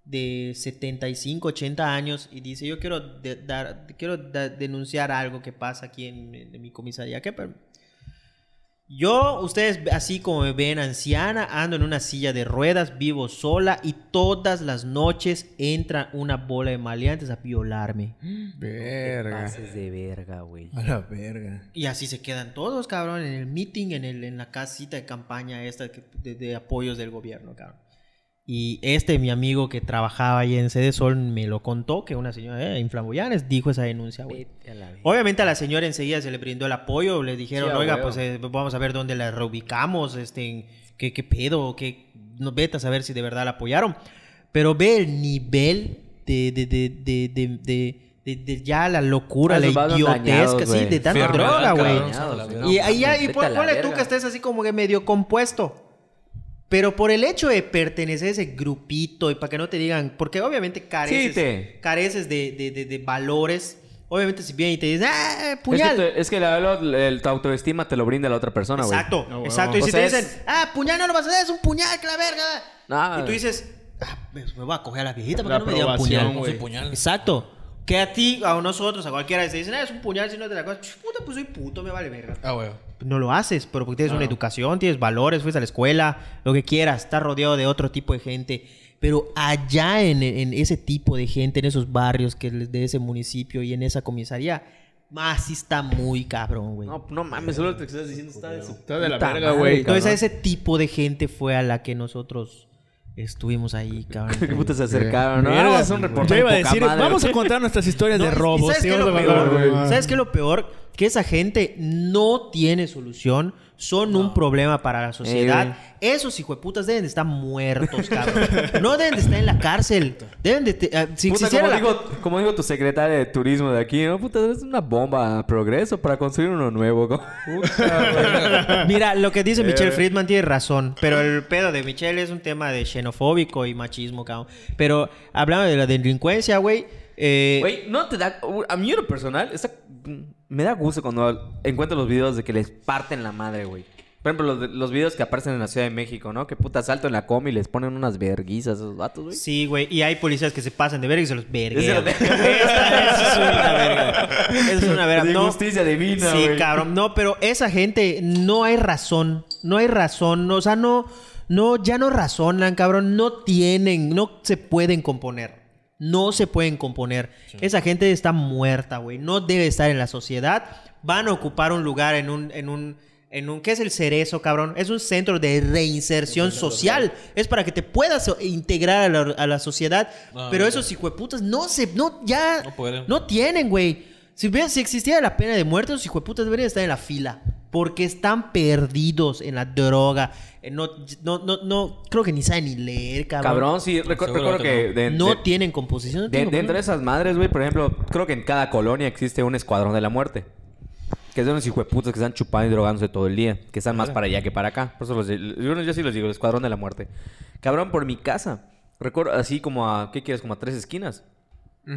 Speaker 4: de 75, 80 años y dice, yo quiero, de- dar, quiero da- denunciar algo que pasa aquí en, en mi comisaría. ¿Qué? Yo, ustedes así como me ven anciana, ando en una silla de ruedas, vivo sola y todas las noches entra una bola de maleantes a violarme.
Speaker 1: Verga.
Speaker 5: Pases de verga, güey.
Speaker 3: A la verga.
Speaker 4: Y así se quedan todos, cabrón, en el meeting, en, el, en la casita de campaña esta de, de apoyos del gobierno, cabrón. Y este, mi amigo que trabajaba ahí en Sede Sol, me lo contó que una señora eh, en Flamboyanes dijo esa denuncia, güey. Obviamente a la señora enseguida se le brindó el apoyo, le dijeron,
Speaker 5: Sí,
Speaker 4: oiga, pues eh, vamos a ver dónde la reubicamos, este, qué, qué pedo, qué, no vete a saber si de verdad la apoyaron. Pero ve el nivel de, de, de, de, de, de- de- de ya la locura,
Speaker 5: Ah,
Speaker 4: la que sí, de tanta droga, güey.
Speaker 2: la
Speaker 5: güey.
Speaker 4: Y ahí y ponle tú que estés así como que medio compuesto. Pero por el hecho de pertenecer a ese grupito y para que no te digan, porque obviamente careces,
Speaker 5: Sí, te-
Speaker 4: careces de, de- de- de valores. Obviamente si vienen y te dicen, ¡ah,
Speaker 5: Es que,
Speaker 4: puñal!
Speaker 5: te- es que la- lo- el- tu autoestima te lo brinda la otra persona, güey.
Speaker 4: exacto,
Speaker 3: No,
Speaker 4: exacto. Y
Speaker 5: O
Speaker 4: si
Speaker 5: sea,
Speaker 4: te
Speaker 5: es-
Speaker 4: dicen, ¡ah, puñal no lo vas a hacer! ¡Es un puñal, que la verga! Y tú dices, ah, me, voy a coger a la viejita
Speaker 3: La
Speaker 4: porque no me digan puñal.
Speaker 2: No soy
Speaker 3: güey.
Speaker 2: puñal.
Speaker 4: Exacto. Que a ti, a nosotros, a cualquiera, se dicen, ah, es un puñal si no te la cosa. Puta, pues soy puto, me vale verga.
Speaker 2: Ah, güey.
Speaker 4: No lo haces, pero porque tienes
Speaker 3: No.
Speaker 4: una educación, tienes valores, fuiste a la escuela, lo que quieras, estás rodeado de otro tipo de gente. Pero allá en, en ese tipo de gente, en esos barrios que de ese municipio y en esa comisaría, más sí está muy cabrón, güey.
Speaker 5: No, no mames, solo lo que estás diciendo está de su
Speaker 3: Está de la verga, güey.
Speaker 4: Entonces a ese tipo de gente fue a la que nosotros estuvimos ahí,
Speaker 5: ¿Qué
Speaker 4: cabrón.
Speaker 5: putas se acercaron? No,
Speaker 3: Verga.
Speaker 5: vamos a hacer un
Speaker 3: Yo
Speaker 5: reportaje
Speaker 3: iba a decir,
Speaker 5: madre,
Speaker 3: vamos a contar nuestras historias
Speaker 4: No,
Speaker 3: de robos.
Speaker 4: ¿Sabes
Speaker 3: Sí,
Speaker 4: qué es lo peor? ¿Sabes qué es lo peor? Que esa gente no tiene solución, son un problema para la sociedad. Esos hijueputas deben de estar muertos, cabrón. No deben de estar en la cárcel. Deben de... te- ah, si
Speaker 5: Puta, como,
Speaker 4: la-
Speaker 5: digo, como digo tu secretaria de turismo de aquí, ¿no? Puta, es una bomba a progreso para construir uno nuevo. ¿no?
Speaker 4: Mira, lo que dice Michelle
Speaker 5: Eh.
Speaker 4: Friedman tiene razón, pero el pedo de Michelle es un tema de xenofóbico y machismo, cabrón. Pero hablando de la delincuencia, güey, eh,
Speaker 5: Güey, no te da... A mí en lo personal, esta- me da gusto cuando encuentro los videos de que les parten la madre, güey. Por ejemplo, los, los videos que aparecen en la Ciudad de México, ¿no? Que puta salto en la comi y les ponen unas verguizas a esos vatos, güey.
Speaker 4: Sí, güey. Y hay policías que se pasan de verga y se los verguean. Eso es una verga. Eso es una verga.
Speaker 5: De
Speaker 4: No,
Speaker 5: injusticia divina,
Speaker 4: Sí, cabrón. No, pero esa gente no hay razón. No hay razón. O sea, no, no, ya no razonan, cabrón. No tienen, no se pueden componer. No se pueden componer. Esa gente está muerta, güey. No debe estar en la sociedad. Van a ocupar un lugar en un, en un, en un, ¿qué es el cerezo, cabrón? Es un centro de reinserción social. Es para que te puedas integrar a la, a la sociedad.
Speaker 2: No,
Speaker 4: Pero esos hijueputas no se, no, ya,
Speaker 2: No pueden.
Speaker 4: no tienen, güey. Si, si existiera la pena de muerte, esos hijueputas deberían estar en la fila. Porque están perdidos en la droga. Eh, No, no, no, no, creo que ni saben ni leer, cabrón.
Speaker 5: Cabrón, sí, recu-
Speaker 2: Seguro
Speaker 5: recuerdo
Speaker 2: que
Speaker 5: que...
Speaker 2: no.
Speaker 5: de-
Speaker 4: No
Speaker 5: de-
Speaker 4: tienen composición. no
Speaker 5: De,
Speaker 4: tienen
Speaker 5: dentro de esas madres, güey, por ejemplo, creo que en cada colonia existe un escuadrón de la muerte. Que es de unos hijueputas que están chupando y drogándose todo el día. Que están más para allá que para acá. Por eso los, yo, yo sí los digo, el escuadrón de la muerte. Cabrón, por mi casa. Recuerdo así como a, ¿qué quieres? Como a tres esquinas.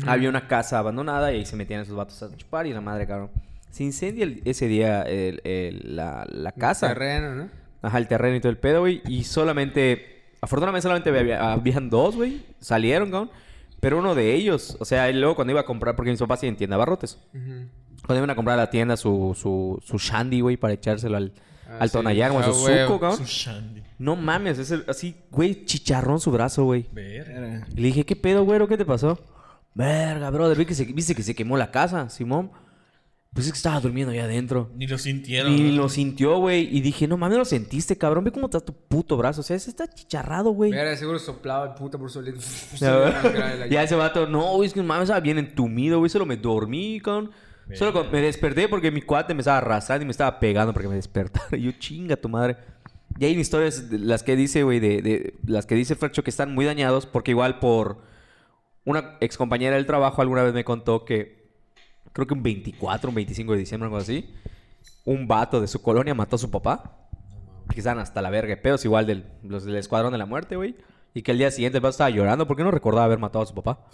Speaker 5: Había una casa abandonada y ahí se metían esos vatos a chupar y la madre, cabrón. Se incendia el- ese día el- el- la, la casa.
Speaker 1: Terreno, ¿no?
Speaker 5: Ajá, el terreno y todo el pedo, güey. Y solamente, afortunadamente solamente había, habían dos, güey. Salieron, cabrón. Pero uno de ellos, o sea, y luego cuando iba a comprar, porque mis papás tienen tienda de abarrotes. Cuando iban a comprar a la tienda su, su, su shandy, güey, para echárselo al,
Speaker 1: Ah,
Speaker 5: al
Speaker 1: sí.
Speaker 5: O
Speaker 1: Ah,
Speaker 5: su suco, cabrón.
Speaker 2: Su Shandy.
Speaker 5: No mames, es el- así, güey, chicharrón su brazo, güey.
Speaker 2: Ver.
Speaker 5: Y le dije, ¿qué pedo, güero? ¿Qué te pasó? Verga, brother, vi que se, viste que se quemó la casa, Simón. Pues es que estaba durmiendo allá adentro.
Speaker 2: Ni lo sintieron.
Speaker 5: Y
Speaker 2: ¿no?
Speaker 5: lo sintió, güey. Y dije, no mames, lo sentiste, cabrón. Ve cómo está tu puto brazo. O sea, ese está chicharrado, güey.
Speaker 1: Mira, seguro soplaba el puto por solito.
Speaker 5: Ya, ya ese vato, no, güey, es que mames, estaba bien entumido, güey. Solo me dormí, cabrón. Solo me desperté porque mi cuate me estaba arrastrando y me estaba pegando porque me despertara. Y yo, chinga tu madre. Y hay historias, de las que dice, güey, de, de- las que dice Fracho que están muy dañados porque igual por una ex compañera del trabajo alguna vez me contó que creo que un 24, un 25 de diciembre, algo así, un vato de su colonia mató a su papá. Que estaban hasta la verga pedos, igual del, los del escuadrón de la muerte, güey. Y que el día siguiente el vato estaba llorando porque no recordaba haber matado a su papá.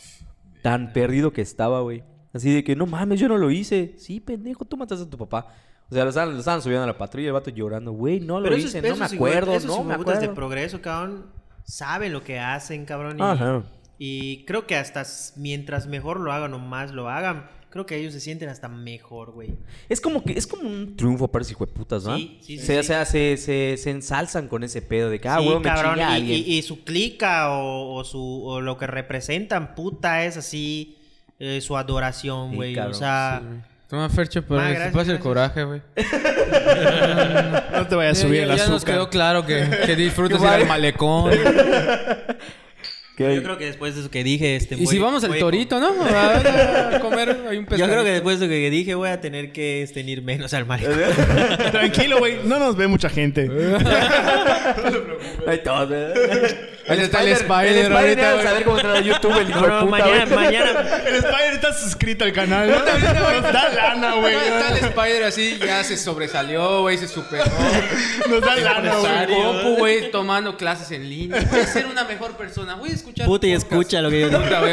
Speaker 5: Tan perdido que estaba, güey. Así de que, no mames, yo no lo hice. Sí, pendejo, tú mataste a tu papá. O sea, lo estaban, lo estaban subiendo a la patrulla el vato llorando. Güey, no lo
Speaker 4: Pero
Speaker 5: hice,
Speaker 4: esos,
Speaker 5: no me acuerdo,
Speaker 4: esos
Speaker 5: no me
Speaker 4: hijueputas de
Speaker 5: acuerdo.
Speaker 4: progreso, cabrón, saben lo que hacen, cabrón. Y,
Speaker 5: Ajá.
Speaker 4: Y creo que hasta mientras mejor lo hagan o más lo hagan, creo que ellos se sienten hasta mejor, güey.
Speaker 5: Es como que es como un triunfo para esos hijueputas, ¿no?
Speaker 4: Sí, sí, sí,
Speaker 5: Se- O
Speaker 4: sí.
Speaker 5: sea, se, se, se ensalzan con ese pedo de que, ah,
Speaker 4: sí,
Speaker 5: huevo, me
Speaker 4: cabrón,
Speaker 5: a
Speaker 4: y,
Speaker 5: alguien.
Speaker 4: y- y su clica o, o su, o lo que representan, puta, es así eh, su adoración,
Speaker 5: Sí,
Speaker 4: güey. o sea,
Speaker 1: Toma, Fercho, pero pasa el coraje, güey.
Speaker 3: No te vayas a subir
Speaker 1: ya,
Speaker 3: el
Speaker 1: ya
Speaker 3: azúcar.
Speaker 1: nos quedó claro que, que al
Speaker 5: vale.
Speaker 1: malecón.
Speaker 5: ¿Qué?
Speaker 4: yo creo que después de eso que dije, este,
Speaker 1: y
Speaker 4: voy-
Speaker 1: si vamos al torito, ¿no? A, a comer hay un
Speaker 4: Yo creo que después de lo que dije voy a tener que este, ir menos al malecón.
Speaker 3: Tranquilo, güey. No nos ve mucha gente.
Speaker 5: Ahí todo.
Speaker 1: Ahí está el Spider
Speaker 5: El Spider
Speaker 1: güey.
Speaker 5: a saber cómo entrar a YouTube el hijo
Speaker 4: No,
Speaker 5: de
Speaker 4: no,
Speaker 5: puta,
Speaker 4: mañana,
Speaker 5: güey.
Speaker 4: mañana,
Speaker 3: El Spider está suscrito al canal. Nos da lana, güey.
Speaker 1: Está el Spider así, ya se sobresalió, güey, se superó.
Speaker 3: Nos da lana, güey.
Speaker 1: compu, güey, tomando clases en línea. Voy a ser una mejor persona. Voy a escuchar.
Speaker 4: Puta, y
Speaker 1: podcast.
Speaker 4: escucha lo que yo digo.
Speaker 1: Puta, güey,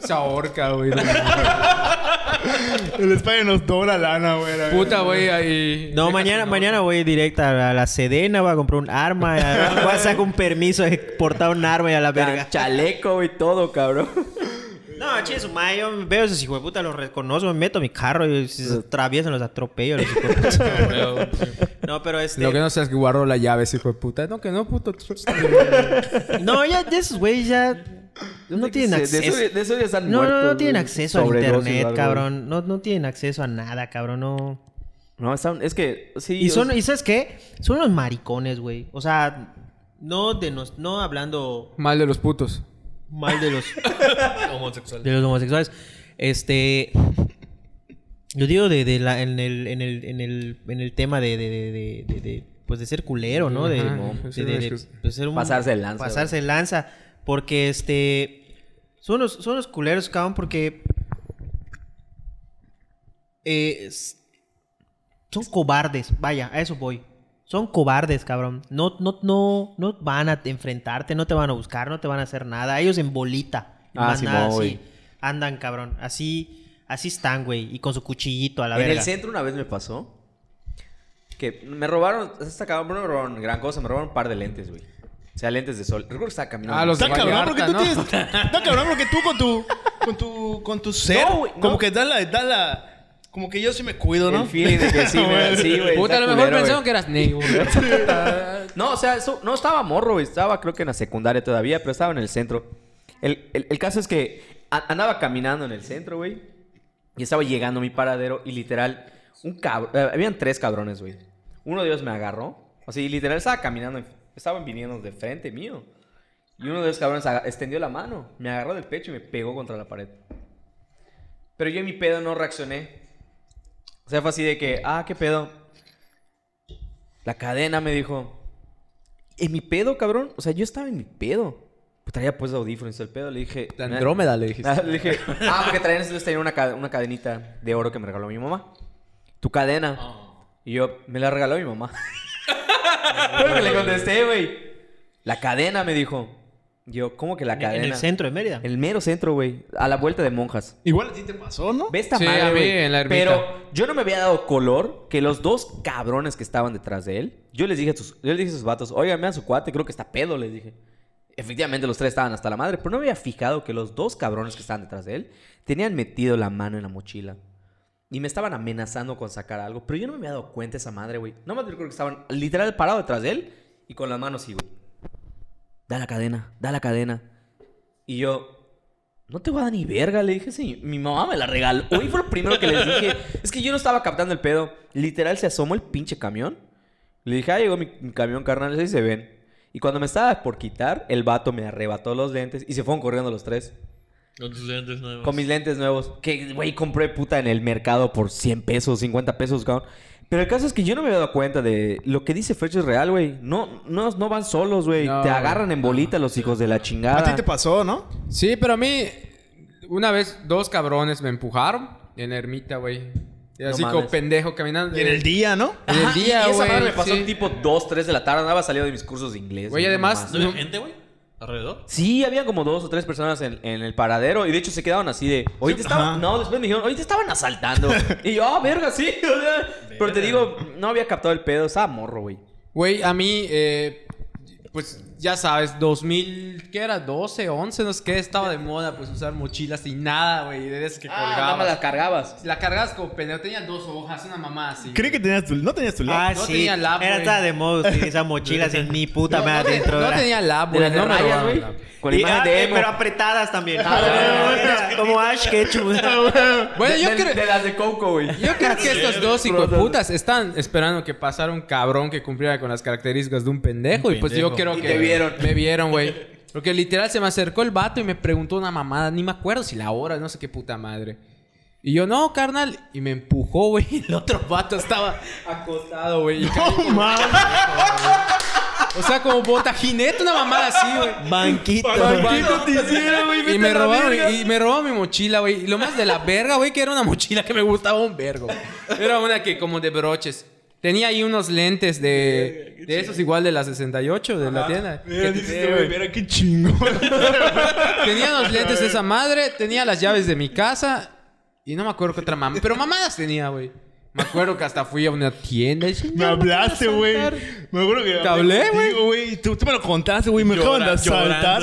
Speaker 1: se ahorca, güey.
Speaker 3: El Spider nos dona lana, güey.
Speaker 1: Puta, güey, ahí.
Speaker 4: No, mañana, mañana voy directa a la Sedena, voy a comprar un arma, a- voy a sacar un permiso de portar un arma y a la verga.
Speaker 5: Chaleco y todo, cabrón.
Speaker 4: No, che, su madre, yo veo esos hijos de puta, los reconozco, me meto a mi carro y si se atraviesan los atropello. los hijos de puta. No, pero este...
Speaker 1: Lo que no seas que guardó la llave, ese hijo de puta. No, que no, puto.
Speaker 4: No, ya de esos güeyes ya no tienen
Speaker 5: De
Speaker 4: acceso.
Speaker 5: eso, de eso ya están
Speaker 4: No, no, no tienen acceso a
Speaker 5: Sobredosis o
Speaker 4: internet, cabrón. No, no tienen acceso a nada, cabrón. No.
Speaker 5: No, están, es que sí.
Speaker 4: Y
Speaker 5: o
Speaker 4: son,
Speaker 5: sea,
Speaker 4: ¿y sabes qué? Son unos maricones, güey. O sea, no de nos, no hablando
Speaker 1: Mal de los putos.
Speaker 4: mal de los
Speaker 2: Homosexual.
Speaker 4: de los homosexuales. Este yo digo de, de la, en el en el en el en el tema de de, de, de- de- de, pues de ser culero, ¿no? De,
Speaker 1: Ajá,
Speaker 4: de- de- de- de ser un
Speaker 5: Pasarse de lanza,
Speaker 4: Pasarse de lanza porque este son unos son unos culeros, cabrón, porque eh, son cobardes, vaya, a eso voy. Son cobardes, cabrón. No, no, no, no van a enfrentarte, no te van a buscar, no te van a hacer nada. Ellos en bolita. en
Speaker 5: Ah,
Speaker 4: manada,
Speaker 5: Simón,
Speaker 4: así.
Speaker 5: güey.
Speaker 4: Andan, cabrón. Así, así están, güey. Y con su cuchillito a la
Speaker 5: en
Speaker 4: verga.
Speaker 5: el centro una vez me pasó que me robaron, esta cabrón, no me robaron gran cosa, me robaron un par de lentes, güey. O sea, lentes de sol. Recuerdo que estaba caminando.
Speaker 1: Ah, los
Speaker 3: Está
Speaker 1: de
Speaker 3: cabrón porque tú tienes. Está cabrón porque tú con tu. Con tu. Con tu ser.
Speaker 5: No, güey, no.
Speaker 3: Como que da la. Da la como que yo sí me cuido, ¿no?
Speaker 5: El feeling de que sí, me- sí, güey.
Speaker 1: Puta, a lo mejor
Speaker 5: culero,
Speaker 1: pensaron
Speaker 5: güey.
Speaker 1: que eras negro. güey.
Speaker 5: No, o sea, eso, no estaba morro, güey. Estaba creo que en la secundaria todavía, pero estaba en el centro. El, el- el caso es que a- andaba caminando en el centro, güey. Y estaba llegando a mi paradero y literal, un cabrón. habían tres cabrones, güey. Uno de ellos me agarró. Así, literal, estaba caminando, estaban viniendo de frente mío. Y uno de esos cabrones extendió la mano, me agarró del pecho y me pegó contra la pared. Pero yo en mi pedo no reaccioné. O sea, fue así de que, ah, qué pedo. La cadena me dijo. En mi pedo, cabrón. O sea, yo estaba en mi pedo. Pues traía pues audífonos el pedo. Le dije.
Speaker 1: Andrómeda le dijiste.
Speaker 5: Ah, le dije, ah, porque traían entonces tenía una, ca- una cadenita de oro que me regaló mi mamá. Tu cadena. Y yo, me la regaló mi mamá. Lo que le contesté, güey. La cadena, me dijo. Yo, ¿cómo que la
Speaker 4: En-
Speaker 5: cadena?
Speaker 4: En el centro de Mérida.
Speaker 5: El mero centro, güey. A la vuelta de monjas.
Speaker 3: Igual a ti te pasó, ¿no?
Speaker 5: Ve esta
Speaker 1: Sí,
Speaker 5: madre,
Speaker 1: a mí
Speaker 5: güey.
Speaker 1: en la ermita.
Speaker 5: Pero yo no me había dado color que los dos cabrones que estaban detrás de él. Yo les dije a sus, yo les dije a sus vatos, oigan, vean su cuate, creo que está pedo, les dije. Efectivamente, los tres estaban hasta la madre, pero no me había fijado que los dos cabrones que estaban detrás de él tenían metido la mano en la mochila. Y me estaban amenazando con sacar algo, pero yo no me había dado cuenta esa madre, güey. No me acuerdo que estaban literal parados detrás de él y con las manos así, güey. Da la cadena, da la cadena. Y yo, no te voy a dar ni verga, le dije, sí, mi mamá me la regaló. Hoy fue lo primero que les dije. Es que yo no estaba captando el pedo. Literal se asomó el pinche camión. Le dije, ah, llegó mi, mi camión, carnal, ahí se ven. Y cuando me estaba por quitar, el vato me arrebató los lentes y se fueron corriendo los tres.
Speaker 2: Con tus lentes nuevos.
Speaker 5: Con mis lentes nuevos. Que, güey, compré puta en el mercado por 100 pesos, 50 pesos, cabrón. Pero el caso es que yo no me había dado cuenta de lo que dice Fresh es real, güey. No, no, no van solos, güey.
Speaker 1: No,
Speaker 5: Te
Speaker 1: güey.
Speaker 5: agarran en bolita los hijos de la chingada.
Speaker 3: A ti te pasó, ¿no?
Speaker 1: Sí, pero a mí, una vez dos cabrones me empujaron en la ermita, güey. Y así como pendejo caminando.
Speaker 3: Y en el día, ¿no?
Speaker 1: En el día,
Speaker 5: y esa
Speaker 1: güey.
Speaker 5: madre me pasó
Speaker 1: sí.
Speaker 5: tipo 2, 3 de la tarde. Andaba salido de mis cursos de inglés.
Speaker 1: Güey, además-.
Speaker 2: ¿No había gente, güey? ¿Alrededor?
Speaker 5: Sí, había como dos o tres personas en, en el paradero y de hecho se quedaban así de, hoy te estaban, no, después me dijeron, hoy te estaban asaltando. y yo, ah, verga, sí. o sea, pero te digo, no había captado el pedo, estaba morro, güey.
Speaker 1: Güey, a mí, eh, pues ya sabes, 2000, ¿qué era? 12, 11, no sé qué, estaba de moda, pues usar mochilas sin nada, güey, de esas que
Speaker 5: Ah, nada
Speaker 1: colgabas.
Speaker 5: más la cargabas.
Speaker 1: La cargabas como pendejo, tenía dos hojas, una mamá así.
Speaker 3: Creí que tenías tu... ¿No tenías tu
Speaker 4: Ah,
Speaker 3: laptop?
Speaker 1: No
Speaker 4: sí.
Speaker 1: tenía lap,
Speaker 4: Era de moda utilizar mochilas sin ni puta
Speaker 1: no,
Speaker 4: madre
Speaker 1: no,
Speaker 4: adentro.
Speaker 1: no
Speaker 4: ¿verdad?
Speaker 1: tenía lab, güey,
Speaker 5: las de
Speaker 1: no me
Speaker 5: güey.
Speaker 1: lab.
Speaker 5: Con
Speaker 4: Y,
Speaker 5: imagen
Speaker 4: ah,
Speaker 5: de
Speaker 4: eh,
Speaker 5: emo.
Speaker 4: pero apretadas también. Como Ash Ketchum.
Speaker 1: Bueno,
Speaker 5: de,
Speaker 1: yo creo...
Speaker 5: de las de Coco, güey.
Speaker 1: Yo creo que estos dos hijueputas están esperando que pasara un cabrón que cumpliera con las características de un pendejo. Y pues yo creo que.
Speaker 5: Te vieron.
Speaker 1: Me vieron, güey. Porque literal se me acercó el vato y me preguntó una mamada. Ni me acuerdo si la hora, no sé qué puta madre. Y yo, no, carnal. Y me empujó, güey. Y el otro vato estaba acostado, güey. Y caí como- O sea, como botajinete, una mamada así, güey.
Speaker 4: Banquito.
Speaker 1: Y me robaron, y me robaron mi mochila, güey. Y lo más de la verga, güey, que era una mochila que me gustaba un vergo. Era una que como de broches. Tenía ahí unos lentes de, de esos igual de la 68 de la tienda.
Speaker 3: Mira, dices, güey, mira qué chingón.
Speaker 1: tenía unos lentes de esa madre, tenía las llaves de mi casa y no me acuerdo qué otra mamá. Pero mamadas tenía, güey. Me acuerdo que hasta fui a una tienda y dije,
Speaker 3: Me
Speaker 1: "No,
Speaker 3: hablaste, güey.
Speaker 1: saltar".
Speaker 3: Me acuerdo que...
Speaker 1: ¿Te hablé, güey?
Speaker 3: Tú, tú me lo contaste, güey. Me acaban de asaltar.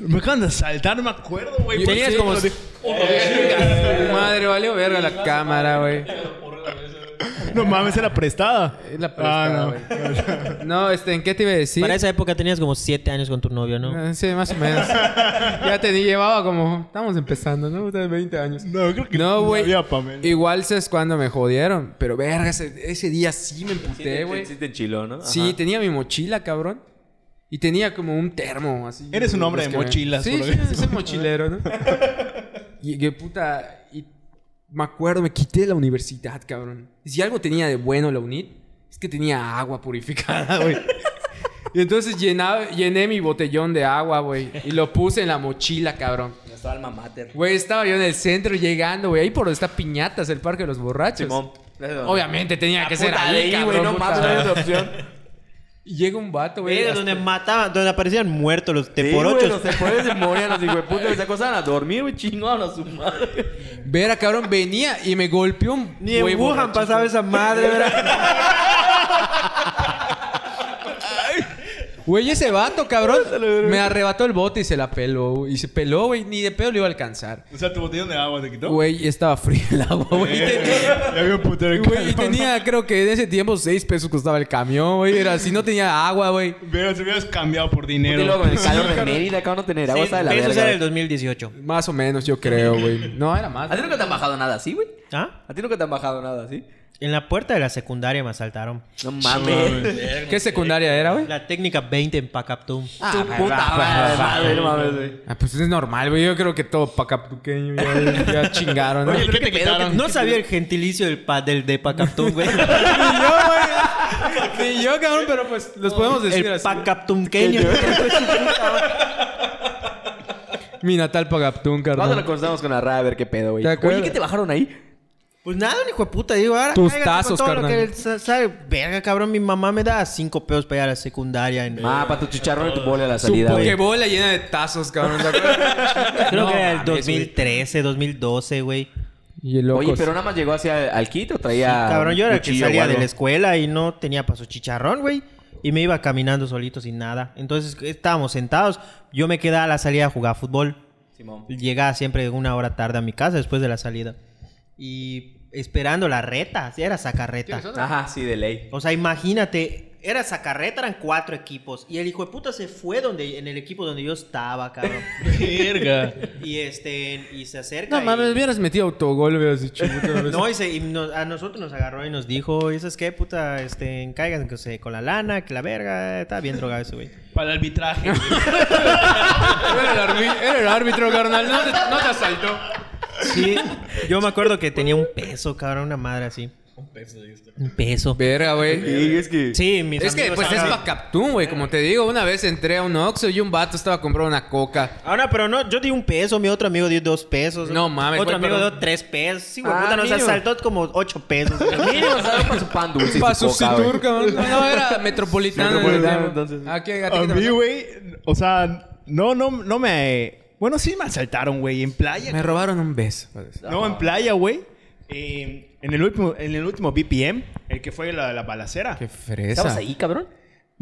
Speaker 3: Me acaban de asaltar, no me acuerdo, güey.
Speaker 1: Tenías
Speaker 3: Sí,
Speaker 1: como-
Speaker 3: de-
Speaker 1: Madre, valió verga la cámara, güey.
Speaker 3: No mames, era prestada.
Speaker 1: Es la prestada,
Speaker 3: Ah,
Speaker 1: güey. No, este, ¿en qué te iba a decir?
Speaker 4: Para esa época tenías como 7 años con tu novio, ¿no?
Speaker 1: Ah, Sí, más o menos. ya te llevaba como... Estamos empezando, ¿no? Ustedes 20 años.
Speaker 3: No, creo que
Speaker 1: No, güey. Igual es cuando me jodieron. Pero verga, ese, ese día sí me emputé, güey.
Speaker 5: sí te enchiló, ¿no?
Speaker 1: Sí,
Speaker 5: Ajá.
Speaker 1: tenía mi mochila, cabrón. Y tenía como un termo, así.
Speaker 3: Eres un hombre de
Speaker 1: que me-
Speaker 3: mochilas,
Speaker 1: Sí, sí, soy mochilero, ¿no? y que puta... Y me acuerdo, me quité de la universidad, cabrón. Y si algo tenía de bueno la UNIT, es que tenía agua purificada, güey. Y entonces llenaba, llené mi botellón de agua, güey. Y lo puse en la mochila, cabrón.
Speaker 5: Nuestra alma mater.
Speaker 1: Güey, estaba yo en el centro llegando, güey. Ahí por donde está Piñatas, el Parque de los Borrachos.
Speaker 5: Simón.
Speaker 1: Obviamente tenía que ser ahí,
Speaker 5: güey, no mames, no hay otra opción.
Speaker 1: Llega un vato, güey.
Speaker 4: Era donde mataban, donde aparecían muertos los
Speaker 5: Sí,
Speaker 4: teporochos.
Speaker 5: güey, los temporales se morían, los hijueputas, se acostaban a dormir, güey, chingón a su madre.
Speaker 1: Vera, cabrón, venía y me golpeó un
Speaker 4: Ni en Wuhan pasaba esa madre, ¿verdad?
Speaker 1: Güey, ese vato, cabrón, me arrebató el bote y se la peló. güey. Y se peló, güey. Ni de pedo le iba a alcanzar.
Speaker 3: O sea, tu botellón de agua te quitó.
Speaker 1: Güey, estaba frío el agua, güey. Y tenía-
Speaker 3: Ya había un putero
Speaker 1: Güey, y
Speaker 3: calor.
Speaker 1: tenía, creo que en ese tiempo, seis pesos costaba el camión, güey. Era si no tenía agua, güey.
Speaker 3: Pero se hubieras cambiado por
Speaker 5: Y
Speaker 3: dinero.
Speaker 5: luego con el calor de Mérida, acá no tener agua,
Speaker 4: Sí,
Speaker 5: está de la
Speaker 4: eso
Speaker 5: verga.
Speaker 4: era el 2018.
Speaker 1: Más o menos, yo creo, güey. No, era más.
Speaker 5: ¿A ti nunca te han bajado nada así, güey?
Speaker 4: ¿Ah?
Speaker 5: ¿A ti nunca te han bajado nada así?
Speaker 4: En la puerta de la secundaria me asaltaron.
Speaker 5: No mames.
Speaker 1: ¿Qué secundaria era, güey?
Speaker 4: La técnica 20 en Pacaptum.
Speaker 5: Tu puta madre, no mames, güey.
Speaker 1: Ah, pues es normal, güey. Yo creo que todo pacaptuqueño ya, ya chingaron. ¿no?
Speaker 3: Oye, ¿qué te quitaron?
Speaker 4: No sabía el gentilicio del, pa- del de Pacaptum, güey.
Speaker 1: Ni yo, güey. Ni yo, cabrón, pero pues los podemos decir
Speaker 4: el
Speaker 1: así.
Speaker 4: Pacaptumqueño.
Speaker 1: Mi natal Pacaptún,
Speaker 5: ¿Cuándo
Speaker 1: carnal.
Speaker 5: lo constamos con la RAE a ver qué pedo, güey?
Speaker 1: ¿Te acuerdas?
Speaker 5: Oye, ¿qué te bajaron ahí?
Speaker 4: Pues nada, un hijo de puta. Digo, ahora
Speaker 1: Tus
Speaker 4: cáigate con
Speaker 1: tazos,
Speaker 4: todo lo
Speaker 1: carnal.
Speaker 4: que él sa- sabe. Verga, cabrón, mi mamá me da cinco pesos para ir a la secundaria. En...
Speaker 5: Ah, para tu chicharrón y tu bole a la
Speaker 1: Su
Speaker 5: salida, güey.
Speaker 1: pokebola llena de tazos, cabrón. ¿te acuerdas?
Speaker 4: Creo
Speaker 1: No
Speaker 4: que era el
Speaker 1: mames, güey.
Speaker 4: 2013, 2012, güey.
Speaker 1: Y el
Speaker 5: Oye, pero nada más llegó hacia al kit o traía.
Speaker 4: Cabrón, yo era el que
Speaker 5: cuchillo o
Speaker 4: salía de
Speaker 5: algo?
Speaker 4: la escuela y no tenía paso chicharrón, güey. Y me iba caminando solito sin nada. Entonces estábamos sentados. Yo me quedaba a la salida a jugar fútbol.
Speaker 5: Simón.
Speaker 4: Llegaba siempre una hora tarde a mi casa después de la salida. Y esperando la reta. Sí, era sacarreta.
Speaker 5: Ajá, sí, de ley.
Speaker 4: O sea, imagínate. Era sacarreta, eran cuatro equipos. Y el hijo de puta se fue donde, en el equipo donde yo estaba, cabrón.
Speaker 3: Verga.
Speaker 4: y este, y se acerca.
Speaker 1: No
Speaker 4: y-
Speaker 1: mames, hubieras metido autogol, hubieras dicho. puta.
Speaker 4: No, y, se- y nos- a nosotros nos agarró y nos dijo, ¿y sabes qué, puta? Este, caigan que se- con la lana, que la verga. Estaba bien drogado ese güey.
Speaker 3: Para el arbitraje.
Speaker 1: Era el, arbi- era el árbitro, carnal. No te, no te asaltó.
Speaker 4: Sí, yo me acuerdo que tenía un peso, cabrón, una madre así.
Speaker 2: Un peso.
Speaker 4: Un peso.
Speaker 1: Verga, güey.
Speaker 5: Sí, es que.
Speaker 4: Sí, mis
Speaker 1: Es que
Speaker 4: amigos
Speaker 1: pues es
Speaker 4: ahora-
Speaker 1: Pacaptún, güey. Como te digo, una vez entré a un Oxxo y un vato estaba comprando una coca.
Speaker 4: Ahora, pero no, yo di un peso, mi otro amigo dio dos pesos.
Speaker 1: No mames,
Speaker 4: Otro
Speaker 1: güey,
Speaker 4: amigo
Speaker 1: pero-
Speaker 4: dio tres pesos. Sí, güey,
Speaker 5: Ah,
Speaker 4: puta, nos
Speaker 5: mínimo.
Speaker 4: asaltó como ocho pesos.
Speaker 5: Mínimo, ¿sabes? Para su pan dulce. y
Speaker 1: Para
Speaker 5: su
Speaker 1: su
Speaker 5: coca, güey.
Speaker 1: Citur, cabrón. No, era metropolitano.
Speaker 5: Metropolitano,
Speaker 1: entonces.
Speaker 5: entonces.
Speaker 1: ¿A qué? ¿A
Speaker 3: mí, güey, o sea, no, no, no me... Bueno, sí me asaltaron, güey, en playa.
Speaker 1: Me robaron un beso.
Speaker 3: No, en playa, güey. Eh, en, el último, en el último BPM, el que fue la, la balacera.
Speaker 1: Qué fresa.
Speaker 5: ¿Estabas ahí, cabrón?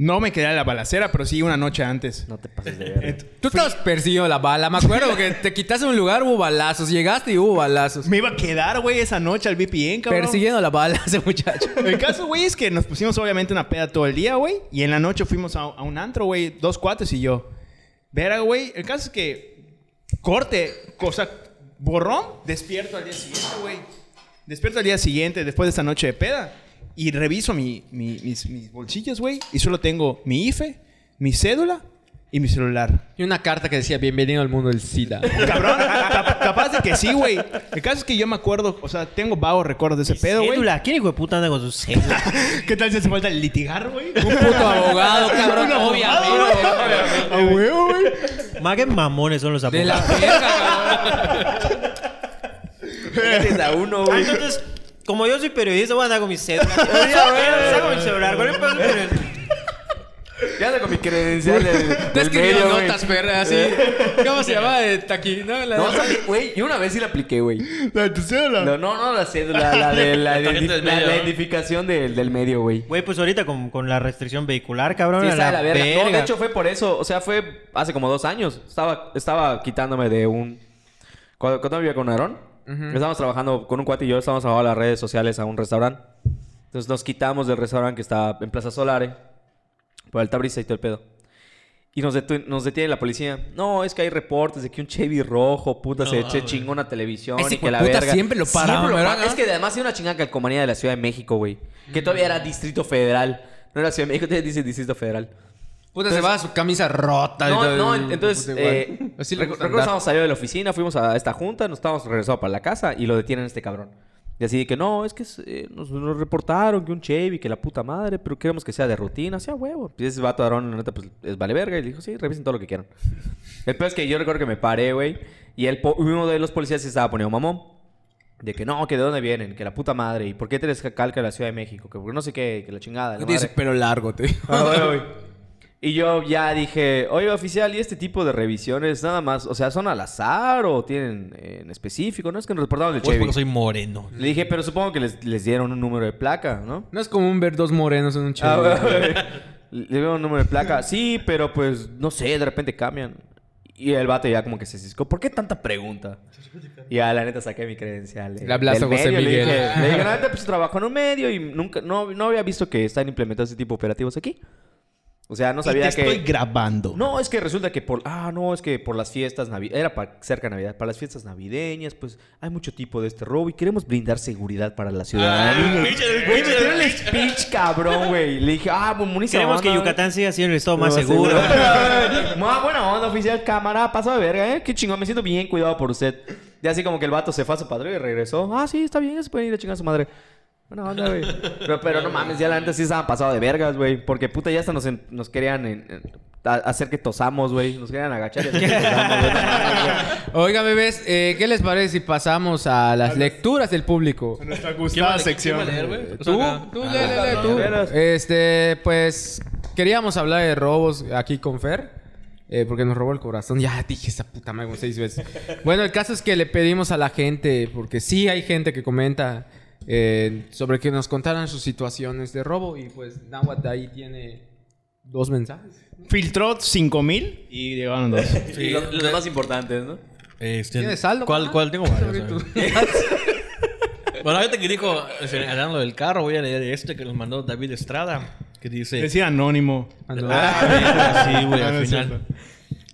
Speaker 3: No me quedé en la balacera, pero sí una noche antes.
Speaker 5: No te pases de ver.
Speaker 1: Tú estabas persiguiendo la bala. Me acuerdo que te quitaste un lugar, hubo balazos. Llegaste y hubo balazos.
Speaker 3: Me iba a quedar, güey, esa noche al BPM, cabrón.
Speaker 1: Persiguiendo la bala ese muchacho.
Speaker 3: El caso, güey, es que nos pusimos obviamente una peda todo el día, güey. Y en la noche fuimos a, a un antro, güey. Dos cuates y yo. Verá, güey. El caso es que... Corte. Cosa... Borrón. Despierto al día siguiente, güey. Despierto al día siguiente, después de esta noche de peda. Y reviso mi- mi- mis, mis bolsillos, güey. Y solo tengo mi IFE, mi cédula y mi celular.
Speaker 1: Y una carta que decía, bienvenido al mundo del SIDA.
Speaker 3: Cabrón, cap- capaz de que sí, güey. El caso es que yo me acuerdo, o sea, tengo vagos recuerdos de ese pedo, güey.
Speaker 4: Cédula. ¿Quién hijo de puta anda con su cédula?
Speaker 3: ¿Qué tal si hace falta litigar, güey?
Speaker 1: Un puto abogado, cabrón. Obviamente.
Speaker 3: A huevo, güey.
Speaker 4: Más que mamones son los
Speaker 1: De la
Speaker 4: abogados.
Speaker 1: verga, cabrón.
Speaker 5: Gracias a uno,
Speaker 4: Ah,
Speaker 5: güey.
Speaker 4: entonces, como yo soy periodista, voy a andar con mi cédula. Saco mi celular. ¿cuál es el pedo?
Speaker 5: Ya ando con mi credencial del,
Speaker 1: Te escribió
Speaker 5: güey.
Speaker 1: notas, perra, así. ¿Cómo se llama? De taqui, ¿no? La-
Speaker 5: No, ¿sabes? güey, yo una vez sí la apliqué, güey.
Speaker 3: La de tu cédula.
Speaker 5: No, no, no la cédula, la de la,
Speaker 2: La tarjeta del
Speaker 5: la-
Speaker 2: medio,
Speaker 5: la
Speaker 2: ¿no?
Speaker 5: identificación del, del medio, güey.
Speaker 4: Güey, pues ahorita con, con la restricción vehicular, cabrón.
Speaker 5: Sí,
Speaker 4: a
Speaker 5: está de la verga. No, de hecho fue por eso. O sea, fue hace como dos años. Estaba, estaba quitándome de un... Cuando, cuando vivía con Aarón, estábamos trabajando con un cuate y yo, estábamos trabajando a las redes sociales a un restaurante. Entonces nos quitamos del restaurante que está en Plaza Solare, por el tabriza y todo el pedo. Y nos, nos detiene la policía. No, es que hay reportes de que un Chevy rojo, puta, se, se chingó una televisión
Speaker 1: Ese
Speaker 5: y que la
Speaker 1: hijueputa
Speaker 5: verga.
Speaker 1: siempre lo paraban,
Speaker 5: Siempre lo paraban. Es que además era una chingada calcomanía de la Ciudad de México, güey. Que todavía era Distrito Federal. No era Ciudad de México, todavía dice Distrito Federal.
Speaker 1: Puta, se va a su camisa rota.
Speaker 5: No, no, entonces, eh, recuerdo saliendo de la oficina, fuimos a esta junta, nos estábamos regresando para la casa y lo detienen este cabrón. Y así de que no, es que eh, nos, nos reportaron que un Chevy, que la puta madre, pero queremos que sea de rutina, sea huevo. Y ese vato Aarón, la neta, pues es vale verga. Y le dijo, sí, revisen todo lo que quieran. El peor es que yo recuerdo que me paré, güey, y el uno de los policías se estaba poniendo mamón. De que no, que de dónde vienen, que la puta madre, y por qué te calca la Ciudad de México, que no sé qué, que la chingada. la
Speaker 1: el pelo largo, te digo.
Speaker 5: Ah, güey, güey. Y yo ya dije, oye, oficial, ¿y este tipo de revisiones nada más, o sea, son al azar o tienen eh, en específico? No es que nos reportaron el
Speaker 2: Pues
Speaker 5: Chevy.
Speaker 2: porque soy moreno.
Speaker 5: Le dije, pero supongo que les, les dieron un número de placa, ¿no?
Speaker 1: No es común ver dos morenos en un
Speaker 5: Ah, güey. Le veo un número de placa. Sí, pero pues, no sé, de repente cambian. Y el vato ya como que se ciscó. ¿Por qué tanta pregunta? Y ya, la neta, saqué mi credencial. de-
Speaker 1: Le hablaste
Speaker 5: del
Speaker 1: a José
Speaker 5: medio. Le
Speaker 1: Miguel.
Speaker 5: dije, le dije, la neta, pues trabajo en un medio y nunca, no, no había visto que están implementados ese tipo de operativos aquí. O sea, no
Speaker 3: Y
Speaker 5: sabía
Speaker 3: te
Speaker 5: que...
Speaker 3: estoy grabando.
Speaker 5: No, es que resulta que por... Ah, no, es que por las fiestas navideñas... Era para cerca de Navidad. Para las fiestas navideñas, pues hay mucho tipo de este robo y queremos brindar seguridad para la ciudadanía. Güey, me dio el speech, cabrón, güey. Le dije, ah, pues buenísimo.
Speaker 4: Queremos que Yucatán siga siendo el estado más seguro.
Speaker 5: Más buena onda, oficial. Cámara, paso de verga, ¿eh? Qué chingón. Me siento bien cuidado por usted. Y así como que el vato se fue a su padre y regresó. Ah, sí, está bien. Ya se puede ir a chingar a su madre. Buena onda, güey. Pero, pero no mames, ya la neta sí estaban pasados de vergas, güey. Porque puta, ya hasta nos, en- nos querían en- en- a- hacer que tosamos, güey. Nos querían agachar y hacer que tosamos, güey. No mames, güey.
Speaker 1: Oiga, bebés, eh, ¿qué les parece si pasamos a las lecturas del público?
Speaker 3: Nuestra
Speaker 2: ¿Quién va
Speaker 3: gustada sección.
Speaker 1: Tú, tú,
Speaker 2: Ah,
Speaker 1: lee, lee, lee, tú.
Speaker 5: veras.
Speaker 1: Este, pues, queríamos hablar de robos aquí con Fer. eh, porque nos robó el corazón. Ya dije esa puta madre como seis veces. Bueno, el caso es que le pedimos a la gente, porque sí hay gente que comenta eh, sobre que nos contaran sus situaciones de robo. Y pues Nahuatl ahí tiene dos mensajes.
Speaker 3: Filtró 5000 y llegaron dos.
Speaker 5: Y los, los más importantes, ¿no?
Speaker 2: Este,
Speaker 1: ¿Tienes saldo?
Speaker 2: ¿Cuál,
Speaker 1: mamá?
Speaker 2: cuál? Tengo varios. Bueno, ahorita que dijo, hablando del carro, voy a leer este que nos mandó David Estrada, que dice...
Speaker 3: Decía anónimo.
Speaker 1: Ando-
Speaker 2: Ah, sí, güey,
Speaker 3: Ah,
Speaker 2: al
Speaker 3: es
Speaker 2: final.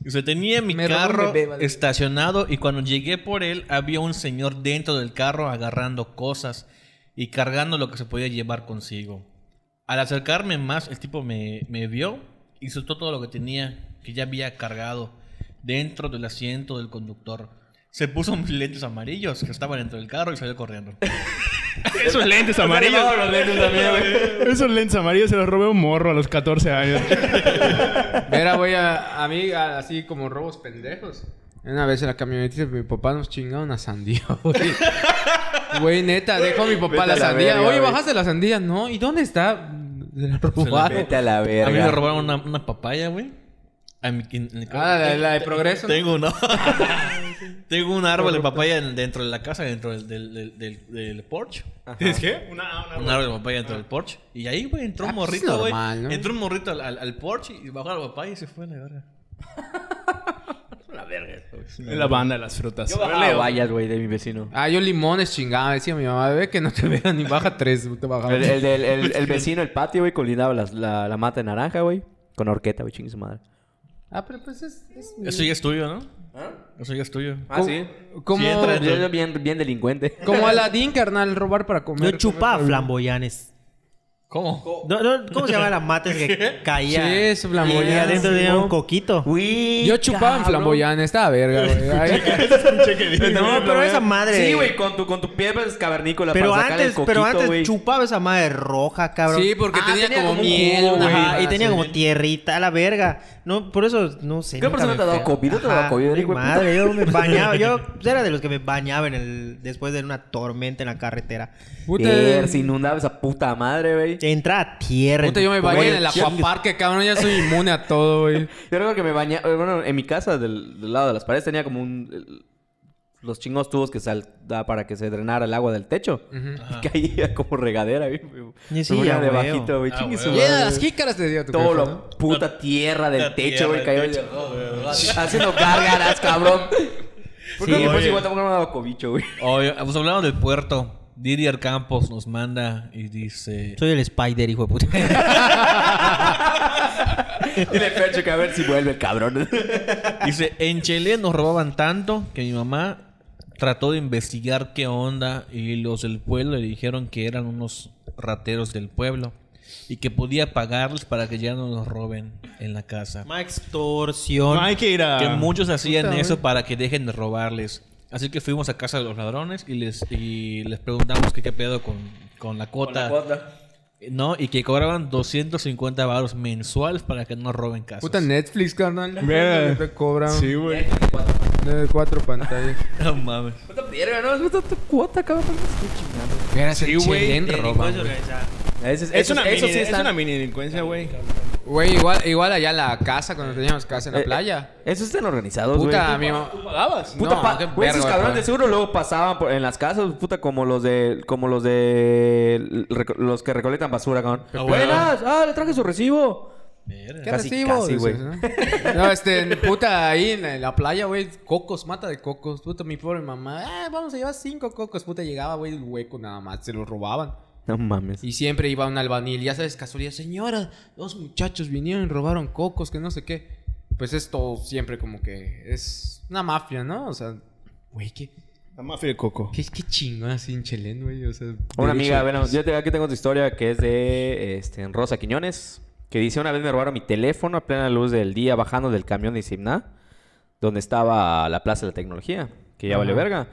Speaker 2: Dice, tenía mi
Speaker 1: Me
Speaker 2: carro
Speaker 1: bebé, vale.
Speaker 2: estacionado y cuando llegué por él había un señor dentro del carro agarrando cosas y cargando lo que se podía llevar consigo. Al acercarme más, el tipo me, me vio y soltó todo lo que tenía, que ya había cargado, dentro del asiento del conductor. Se puso mis lentes amarillos que estaban dentro del carro y salió corriendo.
Speaker 3: Esos lentes amarillos.
Speaker 5: los lentes también, güey.
Speaker 3: Esos lentes amarillos se los robé a un morro a los 14 años.
Speaker 1: Mira, güey, a, a mí a- así como robos pendejos. Una vez en la camionetita mi papá nos chingó una sandía, güey. Güey, neta, dejó a mi papá
Speaker 5: Vete
Speaker 1: la
Speaker 5: a la
Speaker 1: sandía.
Speaker 5: verga,
Speaker 1: Oye,
Speaker 5: güey.
Speaker 1: bajaste la sandía, ¿no? ¿Y dónde está? Se la robaron.
Speaker 5: Vete a la
Speaker 2: A mí me
Speaker 5: verga.
Speaker 2: robaron una, una papaya, güey. A mi- en- en el-
Speaker 1: Ah, la, la de progreso.
Speaker 2: Tengo una. Tengo un árbol de papaya en- dentro de la casa, dentro del, del, del, del- del porche.
Speaker 3: ¿Es qué? Una, una,
Speaker 2: Un árbol de papaya dentro del porche. Y ahí, güey, entró un
Speaker 1: Ah, pues es
Speaker 2: morrito, güey.
Speaker 1: normal, ¿no?
Speaker 2: Entró un morrito al, al, al porche y bajó la papaya y se fue a la verga.
Speaker 5: La verga.
Speaker 3: Es la banda de las frutas.
Speaker 5: Yo bajaba vallas, güey, de mi vecino.
Speaker 1: Ah, yo limones chingaba. Decía mi mamá, bebé, que no te vean ni baja tres. Te bajaba.
Speaker 5: El, el, del- el- el vecino, el patio, güey, colindaba las- la, la mata de naranja, güey. Con horqueta, güey, chingue su madre.
Speaker 1: Ah, pero pues es... es-
Speaker 2: Eso ya es tuyo, ¿no? Eso ya es tuyo.
Speaker 5: Ah, sí.
Speaker 1: Como,
Speaker 2: Sí, entra
Speaker 5: Yo soy bien, bien delincuente.
Speaker 1: como Aladín, carnal, robar para comer.
Speaker 4: Yo chupaba flamboyanes.
Speaker 2: ¿Cómo?
Speaker 4: No, no, ¿Cómo se llama la mata que caía?
Speaker 1: Sí, es flamboyán.
Speaker 4: Y adentro tenía
Speaker 5: Simón.
Speaker 4: un coquito.
Speaker 5: Güey,
Speaker 1: Yo chupaba en
Speaker 5: cabrón.
Speaker 1: flamboyán. Estaba verga, güey. Ay,
Speaker 4: No, pero esa madre.
Speaker 5: Sí, güey, con tu, con tu piel pues, cavernícola
Speaker 4: Pero
Speaker 5: para
Speaker 4: antes,
Speaker 5: el
Speaker 4: pero antes
Speaker 5: güey.
Speaker 4: chupaba esa madre roja, cabrón.
Speaker 1: Sí, porque
Speaker 5: Ah,
Speaker 1: tenía,
Speaker 5: tenía
Speaker 1: como
Speaker 5: como un
Speaker 1: miel.
Speaker 5: güey.
Speaker 4: Ajá, y tenía
Speaker 1: así.
Speaker 4: como tierrita, a la verga. No, por eso, no sé.
Speaker 5: ¿Qué
Speaker 4: nunca
Speaker 5: persona
Speaker 4: me
Speaker 5: te ha dado COVID? ¿No te ha dado
Speaker 4: Ajá,
Speaker 5: COVID,
Speaker 4: mi
Speaker 5: hijo de puta?
Speaker 4: madre, yo me bañaba. Yo era de los que me bañaba en el, después de una tormenta en la carretera.
Speaker 1: Puta,
Speaker 5: Ver, se inundaba esa puta madre, güey.
Speaker 4: Entra tierra.
Speaker 1: Puta, yo me bañé en el acuaparque, cabrón. Ya soy inmune a todo, güey.
Speaker 5: Yo recuerdo que me bañaba... Bueno, en mi casa, del, del lado de las paredes, tenía como un... el- los chingos tubos que sal da para que se drenara el agua del techo. Y caía como regadera, güey.
Speaker 4: Y sí, a
Speaker 5: debajito, güey.
Speaker 2: Ah,
Speaker 5: Chingue su
Speaker 2: huevo.
Speaker 1: Ya,
Speaker 5: madre.
Speaker 1: las jícaras te dio tu
Speaker 5: Todo lo
Speaker 1: ¿no?
Speaker 5: puta tierra del
Speaker 2: La
Speaker 5: techo, güey. Cayó
Speaker 2: techo.
Speaker 5: haciendo gárgaras, cabrón. ¿Por qué
Speaker 2: Sí,
Speaker 5: después igual tampoco me ha dado cobicho, güey?
Speaker 2: Oye, pues hablando del puerto. Didier Campos nos manda y dice...
Speaker 4: Soy el Spider, hijo de puta.
Speaker 5: Dile a Percho que a ver si vuelve el cabrón.
Speaker 2: Dice, en Chile nos robaban tanto que mi mamá trató de investigar qué onda y los del pueblo le dijeron que eran unos rateros del pueblo y que podía pagarles para que ya no nos roben en la casa.
Speaker 4: Más extorsión.
Speaker 3: No hay que ir a...
Speaker 2: Que muchos hacían
Speaker 1: Puta,
Speaker 2: eso para que dejen de robarles. Así que fuimos a casa de los ladrones y les, y les preguntamos que qué pedo con, con la cuota. No, y que cobraban 250 baros mensuales para que no roben casas.
Speaker 1: Puta Netflix, carnal.
Speaker 3: Verga.
Speaker 1: Te cobran
Speaker 3: Sí, güey.
Speaker 1: de cuatro pantallas.
Speaker 2: No mames.
Speaker 5: Puta verga, no, puta tu cuota, cabrón.
Speaker 1: Verás,
Speaker 3: Sí, güey.
Speaker 5: Eso,
Speaker 3: Es una,
Speaker 5: eso
Speaker 3: mini,
Speaker 5: sí
Speaker 3: es una mini delincuencia, güey.
Speaker 1: Güey, igual, igual allá en la casa, cuando teníamos casa en la
Speaker 5: Eh,
Speaker 1: playa.
Speaker 5: Eso están organizados, güey.
Speaker 1: Puta, mi mamá...
Speaker 3: ¿Pagabas?
Speaker 5: Puta,
Speaker 1: No,
Speaker 5: pa-
Speaker 1: qué
Speaker 5: güey, esos
Speaker 1: verga,
Speaker 5: cabrones de seguro luego pasaban por- en las casas, puta, como los de, como los de, l- reco- los que recolectan basura, cabrón.
Speaker 2: Ah,
Speaker 5: Buenas, ah, le traje su recibo.
Speaker 1: ¿Qué
Speaker 5: Casi,
Speaker 1: recibo?
Speaker 5: casi, güey.
Speaker 1: Dices, ¿no? No, este, puta, ahí en la- en la playa, güey, cocos, mata de cocos. Puta, mi pobre mamá, ah, vamos a llevar cinco cocos. Puta, llegaba, güey, el hueco nada más, se los robaban.
Speaker 5: No mames.
Speaker 1: Y siempre iba un albanil, ya sabes, casualidad, señora, dos muchachos vinieron y robaron cocos, que no sé qué. Pues es todo siempre como que es una mafia, ¿no? O sea, güey, qué,
Speaker 3: La mafia de Coco.
Speaker 1: qué, qué chingón así en Chelén, güey. O sea,
Speaker 5: Una amiga, bueno, yo te- aquí tengo tu historia que es de este, Rosa Quiñones, que dice una vez me robaron mi teléfono a plena luz del día bajando del camión de Simna, donde estaba la Plaza de la Tecnología, que ya
Speaker 1: Ajá.
Speaker 5: valió verga.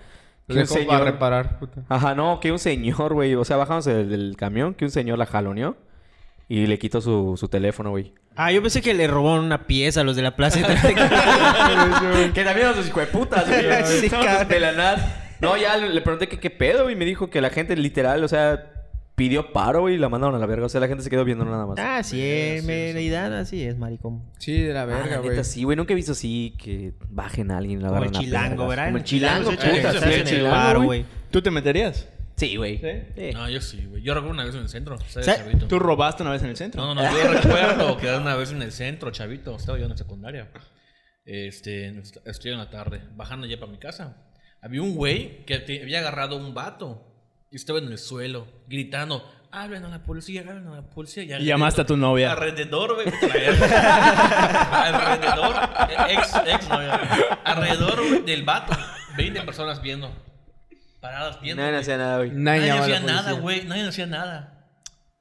Speaker 5: Que un
Speaker 1: dejó para
Speaker 5: señor-
Speaker 1: reparar, puta.
Speaker 5: Ajá, no, que un señor, güey, o sea, bajamos del, del camión, que un señor la jaloneó y le quitó su, su teléfono, güey.
Speaker 4: Ah, yo pensé que le robaron una pieza a los de la plaza.
Speaker 5: que también a sus hijueputas, güey.
Speaker 4: Sí,
Speaker 5: sus
Speaker 4: cabrón.
Speaker 5: pelanas. No, ya le, le pregunté que qué pedo y me dijo que la gente literal, o sea, pidió paro güey, y la mandaron a la verga. O sea, la gente se quedó viendo nada más.
Speaker 4: ah, sí, eh, Merida, así es, maricón.
Speaker 1: Sí, de la
Speaker 5: Ah,
Speaker 1: verga,
Speaker 5: la
Speaker 1: güey.
Speaker 5: neta, sí, güey. Nunca he visto así que bajen a alguien lo
Speaker 4: Como el chilango. ¿verdad?
Speaker 5: Como el chilango, puta.
Speaker 2: sí, el
Speaker 4: en
Speaker 5: chilango, güey.
Speaker 3: ¿Tú te meterías?
Speaker 5: Sí, güey.
Speaker 3: ¿Sí?
Speaker 5: Sí.
Speaker 2: No, yo sí, güey. Yo recuerdo una vez en el centro. ¿sabes,
Speaker 4: ¿Sí?
Speaker 2: chavito?
Speaker 3: ¿Tú robaste una vez en el centro?
Speaker 2: No, no, no. Yo recuerdo que una vez en el centro, chavito. Estaba yo en la secundaria. Este, est- estoy en la tarde, bajando ya para mi casa. Había un güey que había agarrado un vato y estaba en el suelo, gritando: Hablen a la policía, hablen a la policía.
Speaker 3: Y llamaste a tu novia.
Speaker 2: Alrededor, güey. alrededor, ex, ex novia. Alrededor del vato, 20 personas viendo. Paradas viendo.
Speaker 5: Nadie hacía nada, güey.
Speaker 1: Nadie
Speaker 2: hacía nada, güey. Nadie hacía nada.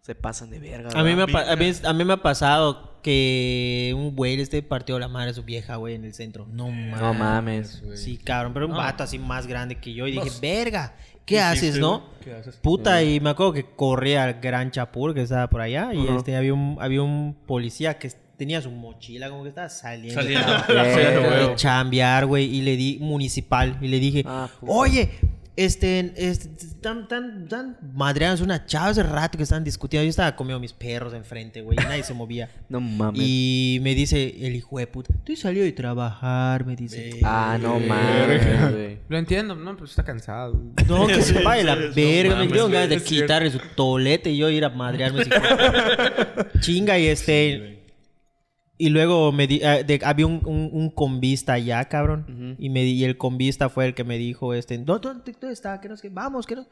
Speaker 5: Se pasan de verga.
Speaker 4: A mí, me ha,
Speaker 5: ¿verdad?
Speaker 4: pa- a, mí, a mí me ha pasado que un güey este partió la madre a su vieja, güey, en el centro.
Speaker 2: No mames.
Speaker 5: No mames.
Speaker 2: güey.
Speaker 4: Sí, cabrón, pero un
Speaker 2: No.
Speaker 4: vato así más grande que yo. Y dije, verga, ¿qué
Speaker 2: ¿Qué
Speaker 4: haces, no?
Speaker 2: ¿Qué haces?
Speaker 4: Puta, y me acuerdo que corría al Gran Chapur, que estaba por allá. Y este había un, había un policía que tenía su mochila, como que estaba saliendo.
Speaker 2: Saliendo.
Speaker 4: de- de chambear, güey. Y le di, municipal, y le dije,
Speaker 5: Ah,
Speaker 4: oye, este, este, tan, tan, tan madreadas una chava hace rato que estaban discutiendo. Yo estaba comiendo mis perros enfrente, güey, y nadie se movía.
Speaker 5: No mames.
Speaker 4: Y me dice el hijo de puta, estoy salido de trabajar, me dice.
Speaker 5: Ah, no mames, güey.
Speaker 1: Lo entiendo, no, pues está cansado.
Speaker 4: No, que se vaya la
Speaker 2: No
Speaker 4: verga. Me tengo ganas de quitarle su tolete y yo ir a madrearme. Chinga y este. Y luego me di- de- había un, un, un convista allá, cabrón. y, me di- y el convista fue el que me dijo, este, ¿dónde, dónde, dónde está? No qué, vamos, que no.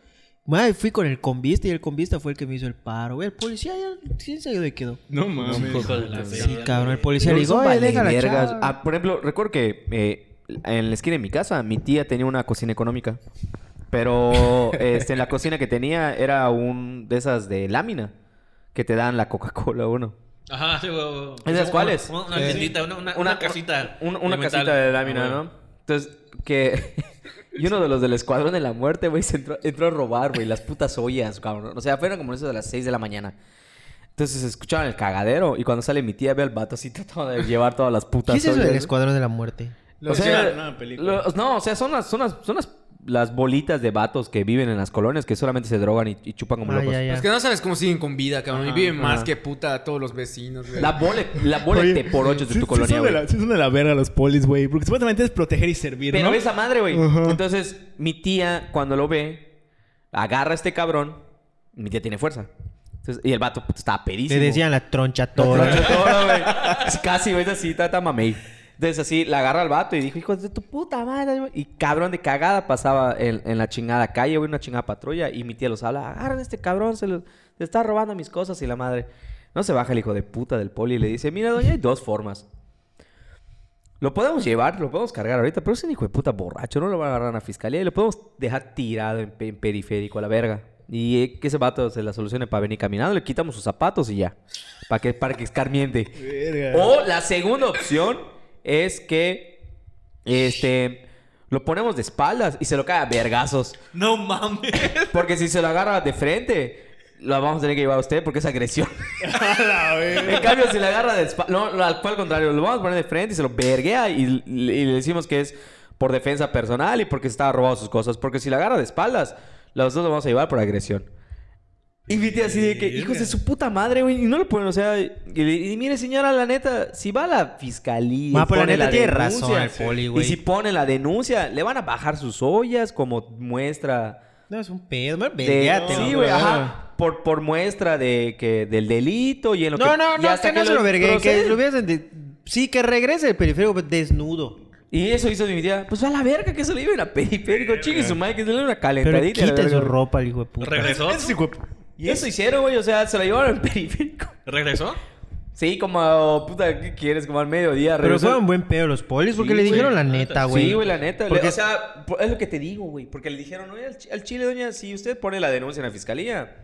Speaker 4: Madre, fui con el convista y el convista fue el que me hizo el paro. güey. El policía ya, ¿quién dónde quedó?
Speaker 3: No mames.
Speaker 2: La
Speaker 4: Sí, cabrón, el policía le dijo,
Speaker 5: son
Speaker 4: "Oye, deja la
Speaker 5: valevergas.
Speaker 4: chava".
Speaker 5: Ah, por ejemplo, recuerdo que eh, en la esquina de mi casa, mi tía tenía una cocina económica. Pero este, la cocina que tenía era un de esas de lámina. Que te dan la Coca-Cola uno.
Speaker 2: Ajá, sí.
Speaker 5: ¿Esas
Speaker 2: Una-
Speaker 5: cuáles?
Speaker 2: Una, una
Speaker 1: Sí.
Speaker 2: una, una, una casita.
Speaker 5: un- una casita de lámina,
Speaker 2: Ah,
Speaker 5: ¿no? Entonces, que... y uno de los del Escuadrón de la Muerte, güey, se entró, entró a robar, güey, las putas ollas, cabrón. O sea, fueron como eso de las 6 de la mañana. Entonces escuchaban el cagadero y cuando sale mi tía ve al vato así tratando de llevar todas las putas
Speaker 4: ¿Qué es eso del
Speaker 5: ollas.
Speaker 4: escuadrón de la muerte?
Speaker 3: Lo
Speaker 5: o sea,
Speaker 3: decía en una película.
Speaker 5: lo- no, o sea, son las, son las, son las, las bolitas de vatos que viven en las colonias que solamente se drogan y, y chupan como
Speaker 4: Ah,
Speaker 5: locos.
Speaker 4: ya, ya.
Speaker 1: Es que no sabes cómo siguen con vida, cabrón. y
Speaker 3: Ajá,
Speaker 1: viven más que puta todos los vecinos, güey.
Speaker 5: La bole, la bola
Speaker 3: Oye,
Speaker 5: de por ocho de
Speaker 3: sí-
Speaker 5: tu
Speaker 3: sí
Speaker 5: colonia, güey.
Speaker 3: la- sí son de la verga los polis, güey. Porque supuestamente es proteger y servir,
Speaker 5: Pero
Speaker 3: ¿no?
Speaker 5: esa madre, güey. Entonces, mi tía, cuando lo ve, agarra a este cabrón. Mi tía tiene fuerza. Entonces, y el vato pues, estaba pedísimo.
Speaker 4: Le decían la troncha toda.
Speaker 5: Todo, güey. Es Casi, güey, es así, tata mamey. Entonces, así, la agarra al vato y dijo, hijo de tu puta madre. güey". Y cabrón de cagada pasaba en, en la chingada calle, güey, una chingada patrulla. Y mi tía los habla, agarren a este cabrón, se, lo- se está robando mis cosas. Y la madre, no se baja el hijo de puta del poli y le dice, mira, doña, hay dos formas. Lo podemos llevar, lo podemos cargar ahorita, pero es un hijo de puta borracho, no lo van a agarrar a la fiscalía y lo podemos dejar tirado en, en periférico a la verga. Y que ese vato se la solucione para venir caminando, le quitamos sus zapatos y ya. Para que, para que escarmiente.
Speaker 3: Verga.
Speaker 5: O la segunda opción es que este lo ponemos de espaldas y se lo cae a vergazos.
Speaker 2: No mames.
Speaker 5: Porque si se lo agarra de frente, lo vamos a tener que llevar a usted porque es agresión.
Speaker 3: A la verga.
Speaker 5: En cambio, si le agarra de espalda... No, no, al al contrario, lo vamos a poner de frente y se lo verguea y, y le decimos que es por defensa personal y porque se estaba robando sus cosas. Porque si le agarra de espaldas, los dos lo vamos a llevar por agresión. Y tía así de que, hijos de su puta madre, güey, y no lo ponen, o sea, y, le- y mire señora, la neta, si va a la fiscalía, y
Speaker 4: Ma, la tiene
Speaker 5: denuncia,
Speaker 4: razón el poli,
Speaker 5: Y
Speaker 4: güey.
Speaker 5: si pone la denuncia, le van a bajar sus ollas como muestra
Speaker 4: No, es un pedo. me-
Speaker 5: de- sí,
Speaker 4: güey.
Speaker 5: ajá. Por, por muestra de que del delito y en lo
Speaker 4: No,
Speaker 5: que...
Speaker 4: no,
Speaker 5: y
Speaker 4: no,
Speaker 5: hasta
Speaker 4: que no se lo verguen, que lo hubiesen de- Sí, que regrese el periférico desnudo.
Speaker 5: Y eso hizo mi tía. Pues a la verga que se lo lleven a periférico. Chingue su madre, que se le dé una calentadita. la
Speaker 4: quita su ropa el hijo de puta.
Speaker 2: Regresó.
Speaker 3: Ese hijo de-
Speaker 5: Y eso hicieron, güey. O sea, se la llevaron al periférico.
Speaker 2: ¿Regresó?
Speaker 5: Sí, como, puta, ¿qué quieres? Como al mediodía.
Speaker 4: Pero
Speaker 5: regresó.
Speaker 4: fueron buen pedo los polis porque
Speaker 5: Sí,
Speaker 4: le dijeron la neta, güey.
Speaker 5: Sí, güey, la neta.
Speaker 4: Porque-
Speaker 5: Le- o sea, es lo que te digo, güey. Porque le dijeron, oye, al, chi- al chile, doña, si usted pone la denuncia en la fiscalía,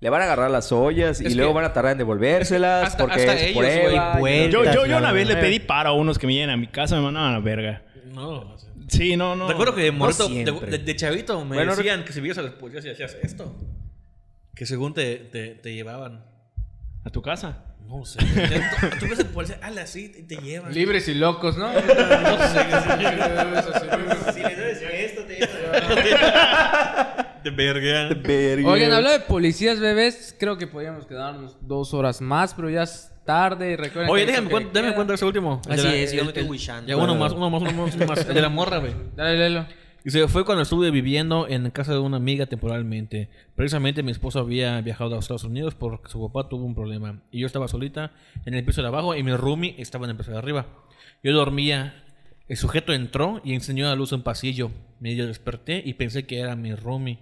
Speaker 5: le van a agarrar las ollas y
Speaker 2: Es
Speaker 5: luego
Speaker 2: que-
Speaker 5: van a tardar en devolvérselas
Speaker 2: hasta-
Speaker 5: porque
Speaker 2: hasta
Speaker 5: es
Speaker 2: ellos,
Speaker 5: prueba.
Speaker 3: Yo, yo, yo una vez le pedí paro a unos que me llegan a mi casa, me mandaban a la verga.
Speaker 2: No.
Speaker 3: Sí, no, no.
Speaker 2: Recuerdo que de de,
Speaker 5: siempre.
Speaker 2: de- de chavito, me
Speaker 5: Bueno,
Speaker 2: decían que si vivías a los policías y hacías esto. Que según te, te, te llevaban.
Speaker 3: ¿A tu casa?
Speaker 2: No sé. Tú- ves al policía, ala, así, y te llevan.
Speaker 1: Libres y locos, ¿no?
Speaker 2: No sé.
Speaker 4: Si le esto, te
Speaker 2: De verga.
Speaker 1: Oigan, hablando de policías bebés, creo que podríamos quedarnos dos horas más, pero ya es tarde. Recuerden
Speaker 2: Oye, déjame, déjame cuenta ese último. El
Speaker 4: Así
Speaker 2: de la-
Speaker 4: es, yo
Speaker 2: el-
Speaker 4: me estoy
Speaker 2: el-
Speaker 4: wishando.
Speaker 2: Ya uno más, uno más, uno más, uno más. El de la morra, güey.
Speaker 1: Dale, Lelo.
Speaker 2: Y se fue cuando estuve viviendo en casa de una amiga temporalmente. Precisamente mi esposo había viajado a Estados Unidos porque su papá tuvo un problema. Y yo estaba solita en el piso de abajo y mi roomie estaba en el piso de arriba. Yo dormía. El sujeto entró y enseñó la luz en pasillo. Medio desperté y pensé que era mi roomie.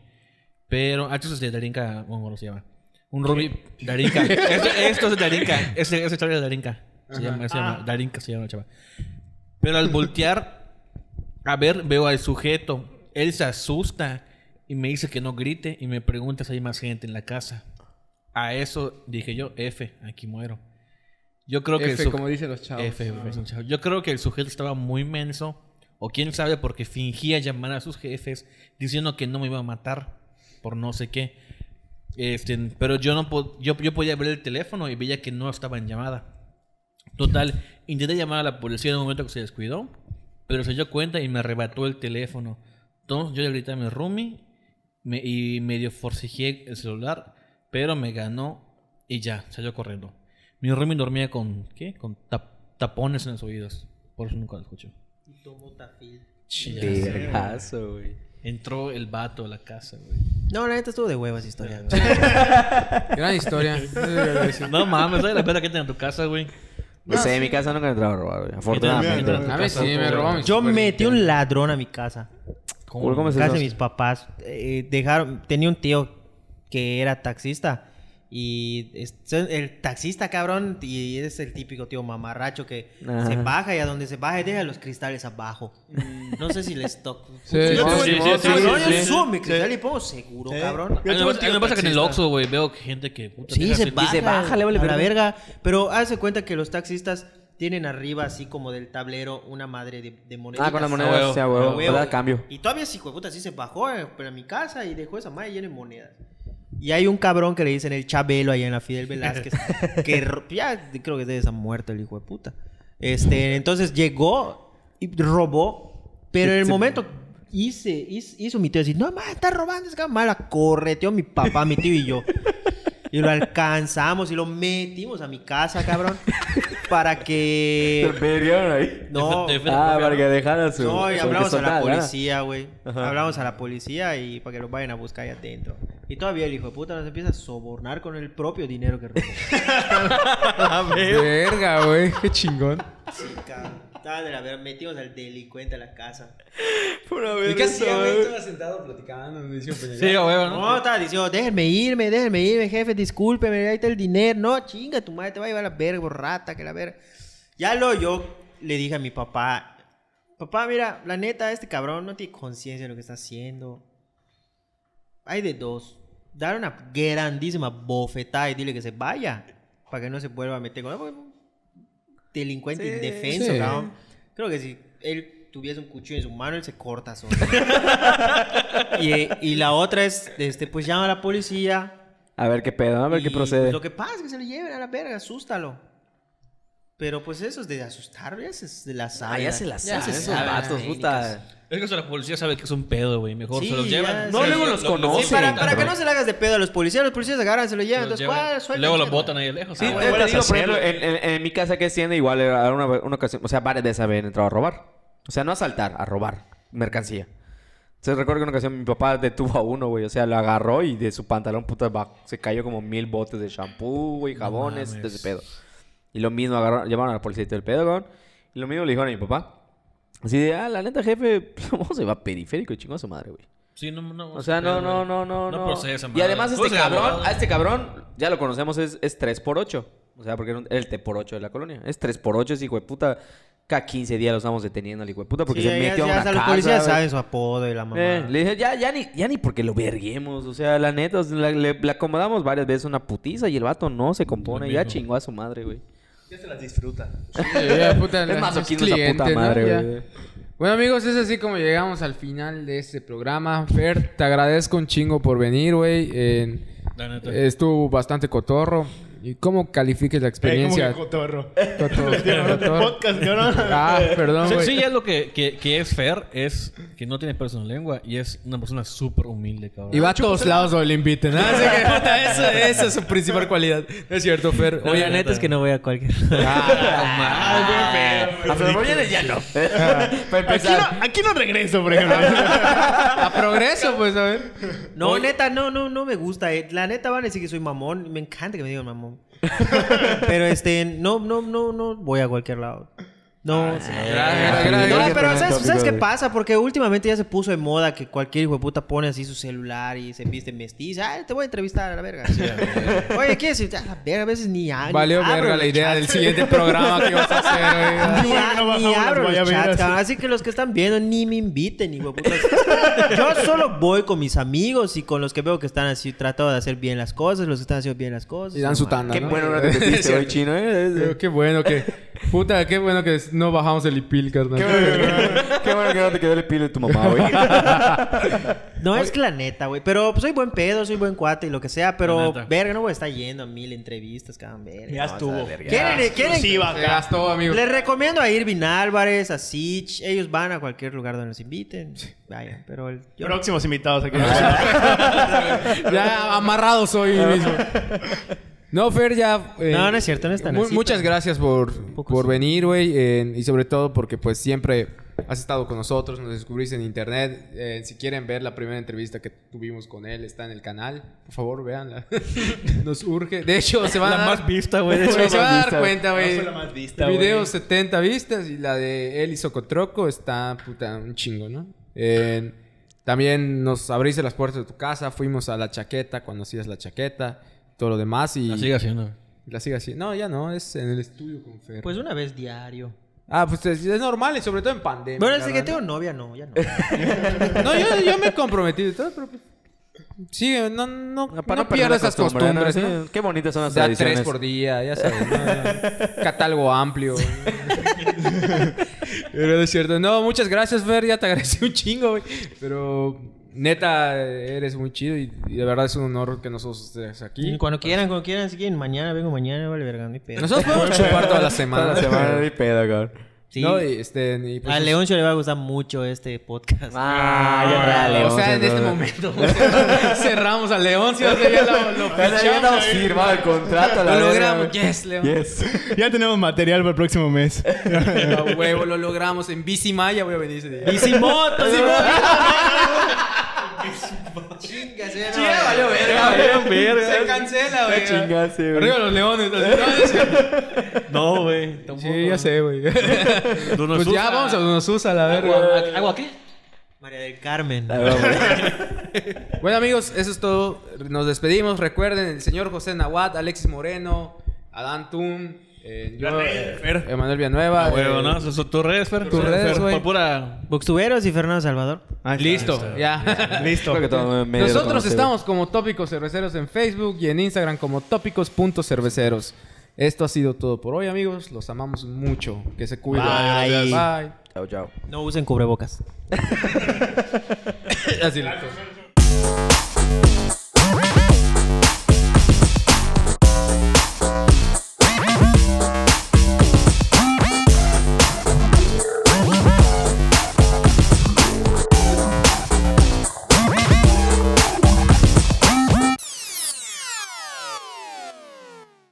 Speaker 2: Pero... Ah, esto es de Darinka... ¿Cómo se llama? Un roomie... Darinka. esto, esto es de Darinka. Esa historia de Darinka. Se llama, se llama Darinka se llama la chava. Pero al voltear a ver, veo al sujeto. Él se asusta y me dice que no grite y me pregunta si hay más gente en la casa. A eso dije yo, F, aquí muero. Yo creo que
Speaker 1: F, como dicen los chavos.
Speaker 2: F, F, chavos. Yo creo que el sujeto estaba muy menso. O quién sabe, porque fingía llamar a sus jefes diciendo que no me iba a matar por no sé qué. Este, pero yo no po- yo, yo podía ver el teléfono y veía que no estaba en llamada. Total, intenté llamar a la policía en un momento que se descuidó, pero se dio cuenta y me arrebató el teléfono. Entonces yo le grité a mi roomie me- y medio forcejeé el celular, pero me ganó y ya, salió corriendo. Mi roomie dormía con, ¿qué? Con tap- tapones en los oídos. Por eso nunca lo escucho. Y ya,
Speaker 5: Vergazo, güey.
Speaker 2: Entró el vato a la casa, güey.
Speaker 4: No, la neta estuvo de huevas historia.
Speaker 1: Gran historia.
Speaker 2: No mames, ¿sabes la pena que tiene en tu casa, güey?
Speaker 5: No sé, en mi casa nunca he entrado a robar, güey. Afortunadamente.
Speaker 1: A ver si me robó mi
Speaker 4: Yo metí un ladrón a mi casa.
Speaker 5: ¿Cómo, ¿Cómo es
Speaker 4: casa de mis papás. Eh, dejaron, tenía un tío que era taxista. Y es- el taxista, cabrón, y es el típico tío mamarracho que
Speaker 5: Ajá.
Speaker 4: se baja y a donde se baja deja los cristales abajo. No sé si les toca.
Speaker 1: Sí,
Speaker 3: Yo
Speaker 1: sí,
Speaker 3: tuve-
Speaker 1: sí,
Speaker 2: sí,
Speaker 1: sí,
Speaker 2: sí,
Speaker 4: Cabrón,
Speaker 1: sí,
Speaker 4: yo subo mi cristal y pongo seguro,
Speaker 3: Sí.
Speaker 4: cabrón.
Speaker 3: Yo
Speaker 2: A mí me pasa- que en el. Oxxo, güey, veo gente que... puta,
Speaker 4: Sí, se baja,
Speaker 5: se baja, le vale
Speaker 4: a la
Speaker 5: verga.
Speaker 4: Pero hace cuenta que los taxistas tienen arriba, así como del tablero, una madre de, de moneditas.
Speaker 5: Ah, con las monedas, sea, huevo. Cambio.
Speaker 4: Y todavía sí, puta, sí se bajó eh, pero a mi casa y dejó esa madre llena de monedas. Y hay un cabrón que le dicen el Chabelo allá en la Fidel Velázquez, que ya creo que debe estar muerto el hijo de puta. Este, entonces llegó y robó, pero en el momento hice, hizo, hizo mi tío decir, no, ma, está robando, es cabrón. Ma, la correteó mi papá, mi tío y yo. Y lo alcanzamos y lo metimos a mi casa, cabrón, para que...
Speaker 5: ahí?
Speaker 4: No,
Speaker 5: Ah, para que dejaran su.
Speaker 4: no, y hablamos a la policía, güey. Hablamos a la policía y para que los vayan a buscar ahí adentro. Y todavía el hijo de puta nos empieza a sobornar con el propio dinero que robó.
Speaker 1: Verga, güey. Qué chingón.
Speaker 4: sí, cabrón. Estaba de la verga, metimos al delincuente a la casa.
Speaker 5: Pura
Speaker 1: ¿Y
Speaker 5: verga
Speaker 1: qué hacía, güey? Estaba sentado platicando. Me decía un
Speaker 2: Sí, a huevo,
Speaker 4: No,
Speaker 2: ¿no?
Speaker 4: estaba diciendo, déjenme irme, déjenme irme, jefe, discúlpeme, ahí está el dinero. No, chinga, tu madre te va a llevar a la verga, rata, que la verga. Ya lo yo le dije a mi papá, papá, mira, la neta, este cabrón no tiene conciencia de lo que está haciendo. Hay de dos. Dar una grandísima bofetada y dile que se vaya. Para que no se vuelva a meter con... Delincuente
Speaker 5: Sí,
Speaker 4: indefenso,
Speaker 1: sí.
Speaker 4: cabrón. Creo que si él tuviese un cuchillo en su mano, él se corta solo. y, y la otra es, este, pues llama a la policía.
Speaker 5: A ver qué pedo, a ver
Speaker 4: y,
Speaker 5: qué
Speaker 4: pues,
Speaker 5: procede.
Speaker 4: lo que pasa es que se lo lleven a la verga, asústalo. Pero pues eso es de asustar, ya se, se la sabe.
Speaker 5: Ah, ya se saben
Speaker 4: se
Speaker 5: esos vatos,
Speaker 4: técnicas.
Speaker 5: puta.
Speaker 2: Es que eso la policía sabe que es un pedo, güey. Mejor
Speaker 4: Sí,
Speaker 2: se los
Speaker 4: ya,
Speaker 2: llevan.
Speaker 4: No,
Speaker 2: Sí,
Speaker 5: luego
Speaker 2: lo-
Speaker 5: los
Speaker 2: lo- lo-
Speaker 5: conocen.
Speaker 4: Sí, para, para que no se le hagas de pedo a los policías, los policías agarran, se lo llevan,
Speaker 2: los
Speaker 4: entonces,
Speaker 2: llevan.
Speaker 4: ¿cuál? Suelta,
Speaker 2: Luego lo
Speaker 4: suelta.
Speaker 2: botan ahí lejos.
Speaker 5: Sí,
Speaker 2: Ah,
Speaker 5: te
Speaker 2: güey.
Speaker 5: digo, por ejemplo, en, en- en mi casa que asciende igual era una, una ocasión, o sea, varias veces habían entrado a robar. O sea, no a asaltar, a robar mercancía. Entonces recuerdo que una ocasión mi papá detuvo a uno, güey. O sea, lo agarró y de su pantalón, puta, va- se cayó como mil botes de shampoo, güey, jabones, de
Speaker 2: mames.
Speaker 5: ese pedo. Y lo mismo, agarraron, llamaron a la policía y todo el pedo, güey. Y lo mismo le dijeron a mi papá. Así de, ah, la neta, jefe, ¿cómo se va periférico y chingó a su madre, güey?
Speaker 2: Sí, no, no.
Speaker 5: O sea, no, no, no, no.
Speaker 2: No
Speaker 5: no.
Speaker 2: procesa,
Speaker 5: Y
Speaker 2: madre.
Speaker 5: además este cabrón, a este cabrón, ya lo conocemos, es, es 3x8. O sea, porque era un- el T por 8 de la colonia. Es 3x8, ese hijo de puta. Cada 15 días lo estamos deteniendo al hijo de puta porque
Speaker 4: Sí,
Speaker 5: se
Speaker 4: ya-
Speaker 5: metió
Speaker 4: ya
Speaker 5: a una
Speaker 4: los policías
Speaker 5: casa, güey.
Speaker 4: saben su apodo y la mamá.
Speaker 5: Eh, le dije, ya, ya, ni, ya ni porque lo verguemos. O sea, la neta, o sea, la- le, le acomodamos varias veces una putiza y el vato no se compone. Ya chingó a su madre, güey.
Speaker 3: Ya se las disfruta.
Speaker 1: Sí, ya, puta,
Speaker 5: Es
Speaker 1: la-
Speaker 5: masoquismo
Speaker 1: es
Speaker 5: esa puta
Speaker 1: ¿no?
Speaker 5: madre, güey.
Speaker 1: Bueno amigos, es así como llegamos al final de este programa. Fer, te agradezco un chingo por venir, güey.
Speaker 2: Neta.
Speaker 1: Estuvo bastante cotorro. ¿Y cómo califiques la experiencia?
Speaker 3: Eh, ¿cómo que cotorro?
Speaker 1: Cotorro, cotorro.
Speaker 3: Podcast, cabrón.
Speaker 1: Ah, perdón,
Speaker 2: Sí,
Speaker 1: güey.
Speaker 2: sí, es lo que, que, que es Fer, es que no tiene pelos en lengua y es una persona súper humilde, cabrón.
Speaker 1: Y va a todos lados donde le inviten. ¿no? Así que, eso- esa es su principal cualidad. Es cierto, Fer.
Speaker 4: Oye, la neta es que no voy a cualquier.
Speaker 5: Ah, a Ferroboyenes ya no.
Speaker 3: Aquí no, aquí no regreso, por ejemplo.
Speaker 1: a progreso, pues, a ver.
Speaker 4: No, neta, no, no, no me gusta. eh. La neta van a decir que soy mamón. y Me encanta que me digan mamón. Pero este, no, no, no, no voy a cualquier lado. No,
Speaker 1: Gracias, gracias,
Speaker 4: No, pero ¿sabes,
Speaker 5: tópico
Speaker 4: ¿sabes qué pasa? Porque últimamente ya se puso de moda que cualquier hijo de puta pone así su celular y se viste mestiza. Ah, te voy a entrevistar a la verga. Oye, ¿qué es? Ya, la verga, a veces ni, a- ni
Speaker 1: Valió
Speaker 4: abro
Speaker 1: verga la idea del siguiente programa que ibas a hacer,
Speaker 4: Ni, a-
Speaker 3: No
Speaker 4: ni abro los chats. Así que los que están viendo ni me inviten, hijo de putas. Yo solo voy con mis amigos y con los que veo que están así, trato de hacer bien las cosas, los que están haciendo bien las cosas.
Speaker 1: Y dan su tanda,
Speaker 5: Qué
Speaker 1: ¿no?
Speaker 5: bueno no te metiste hoy, chino, eh.
Speaker 1: Qué bueno que... Puta, qué bueno que no bajamos el ipil, carnal.
Speaker 5: Qué bueno, que- qué bueno que no te quedó el pilo de tu mamá, güey.
Speaker 4: No es que la neta, güey. Pero pues, soy buen pedo, soy buen cuate y lo que sea. Pero, verga, no voy a estar yendo a mil entrevistas, cabrón. Verga.
Speaker 3: Ya estuvo.
Speaker 4: ¿Quieren, quieren?
Speaker 3: Acá.
Speaker 1: gastó, amigo.
Speaker 4: Les recomiendo a Irvin Álvarez, a Sitch. Ellos van a cualquier lugar donde los inviten. Vayan, pero el, yo-
Speaker 3: Próximos invitados aquí.
Speaker 1: ya amarrados hoy mismo. No, Fer, ya... eh,
Speaker 4: No, no es cierto, no es tan
Speaker 1: mu-
Speaker 4: así,
Speaker 1: Muchas
Speaker 4: pero-
Speaker 1: gracias por, por venir, güey. eh, y sobre todo porque, pues, siempre has estado con nosotros, nos descubriste en internet. Eh, si quieren ver la primera entrevista que tuvimos con él, está en el canal. Por favor, véanla. nos urge. De hecho, se van
Speaker 2: la
Speaker 1: a dar...
Speaker 2: más vista, güey. de
Speaker 1: Güey,
Speaker 2: hecho.
Speaker 1: se van a dar
Speaker 5: vista.
Speaker 1: cuenta, güey.
Speaker 3: No la más vista,
Speaker 1: video
Speaker 3: güey.
Speaker 1: 70 vistas y la de él y Socotroco está puta un chingo, ¿no? Eh, también nos abriste las puertas de tu casa, fuimos a la chaqueta cuando hacías la chaqueta, todo lo demás y
Speaker 2: La sigue haciendo.
Speaker 1: la sigue así. No, ya no, es en el estudio con Fer.
Speaker 4: Pues una vez diario.
Speaker 1: ah, pues es, es normal y sobre todo en pandemia.
Speaker 4: Bueno, desde que tengo novia, no, ya no.
Speaker 1: ¿no? No, yo, yo me he comprometido y todo, pero pues, sigue, no, no, no,
Speaker 5: Para
Speaker 1: pierdas esas
Speaker 5: costumbre,
Speaker 1: costumbres,
Speaker 5: ¿no?
Speaker 1: ¿no?
Speaker 5: Sí, Qué bonitas son las
Speaker 1: Da tres
Speaker 5: tradiciones.
Speaker 1: por día, ya sabes. ¿no? Catálogo amplio. Pero es cierto. No, muchas gracias, Fer. Ya te agradecí un chingo, güey. Pero neta, eres muy chido y, y de verdad es un honor que nosotros estés aquí.
Speaker 4: Y cuando quieran, cuando quieran, si quieren, mañana vengo mañana, vale, verga, ni pedo.
Speaker 1: Nosotros podemos chupar toda la
Speaker 5: Toda
Speaker 1: semana.
Speaker 5: la semana ni pedo, cabrón.
Speaker 4: Sí.
Speaker 1: No, y este, y pues,
Speaker 4: a Leoncio le va a gustar mucho este podcast.
Speaker 5: Ah, ya trae
Speaker 1: o sea, en este momento cerramos a León, si ya lo, lo
Speaker 5: Ya habíamos firmado el contrato. la
Speaker 1: Lo logramos, yes, León.
Speaker 5: Yes.
Speaker 3: Ya tenemos material para el próximo mes.
Speaker 1: A huevo, lo logramos. En Bici Maya voy a venir ese día.
Speaker 4: ¡Bicimoto!
Speaker 1: Ya valió verga, Se cancela, güey.
Speaker 5: Chingaste, güey.
Speaker 1: Arriba los leones.
Speaker 2: No, güey.
Speaker 1: Sí, ya sé, güey. Pues ya vamos a Donosusa, la verga.
Speaker 2: ¿Agua, ¿Agua qué?
Speaker 4: María del Carmen.
Speaker 1: Bueno, amigos, eso es todo. Nos despedimos. Recuerden, el señor José Nahuat, Alexis Moreno, Adán Tum, eh, yo, eh. Emanuel Villanueva.
Speaker 2: Ah, huevo,
Speaker 1: eh,
Speaker 2: ¿no? Eso son tus redes, Fer.
Speaker 1: Tus redes,
Speaker 2: Fer,
Speaker 1: güey.
Speaker 2: Por pura...
Speaker 4: Boxtuberos y Fernando Salvador.
Speaker 1: Listo, ya.
Speaker 3: Listo.
Speaker 5: Todo
Speaker 1: Nosotros estamos como Tópicos Cerveceros en Facebook y en Instagram como tópicos.cerveceros. Esto ha sido todo por hoy, amigos. Los amamos mucho. Que se cuiden.
Speaker 4: Bye.
Speaker 1: Bye.
Speaker 5: Chao, chao.
Speaker 4: No usen cubrebocas.
Speaker 1: Así lo-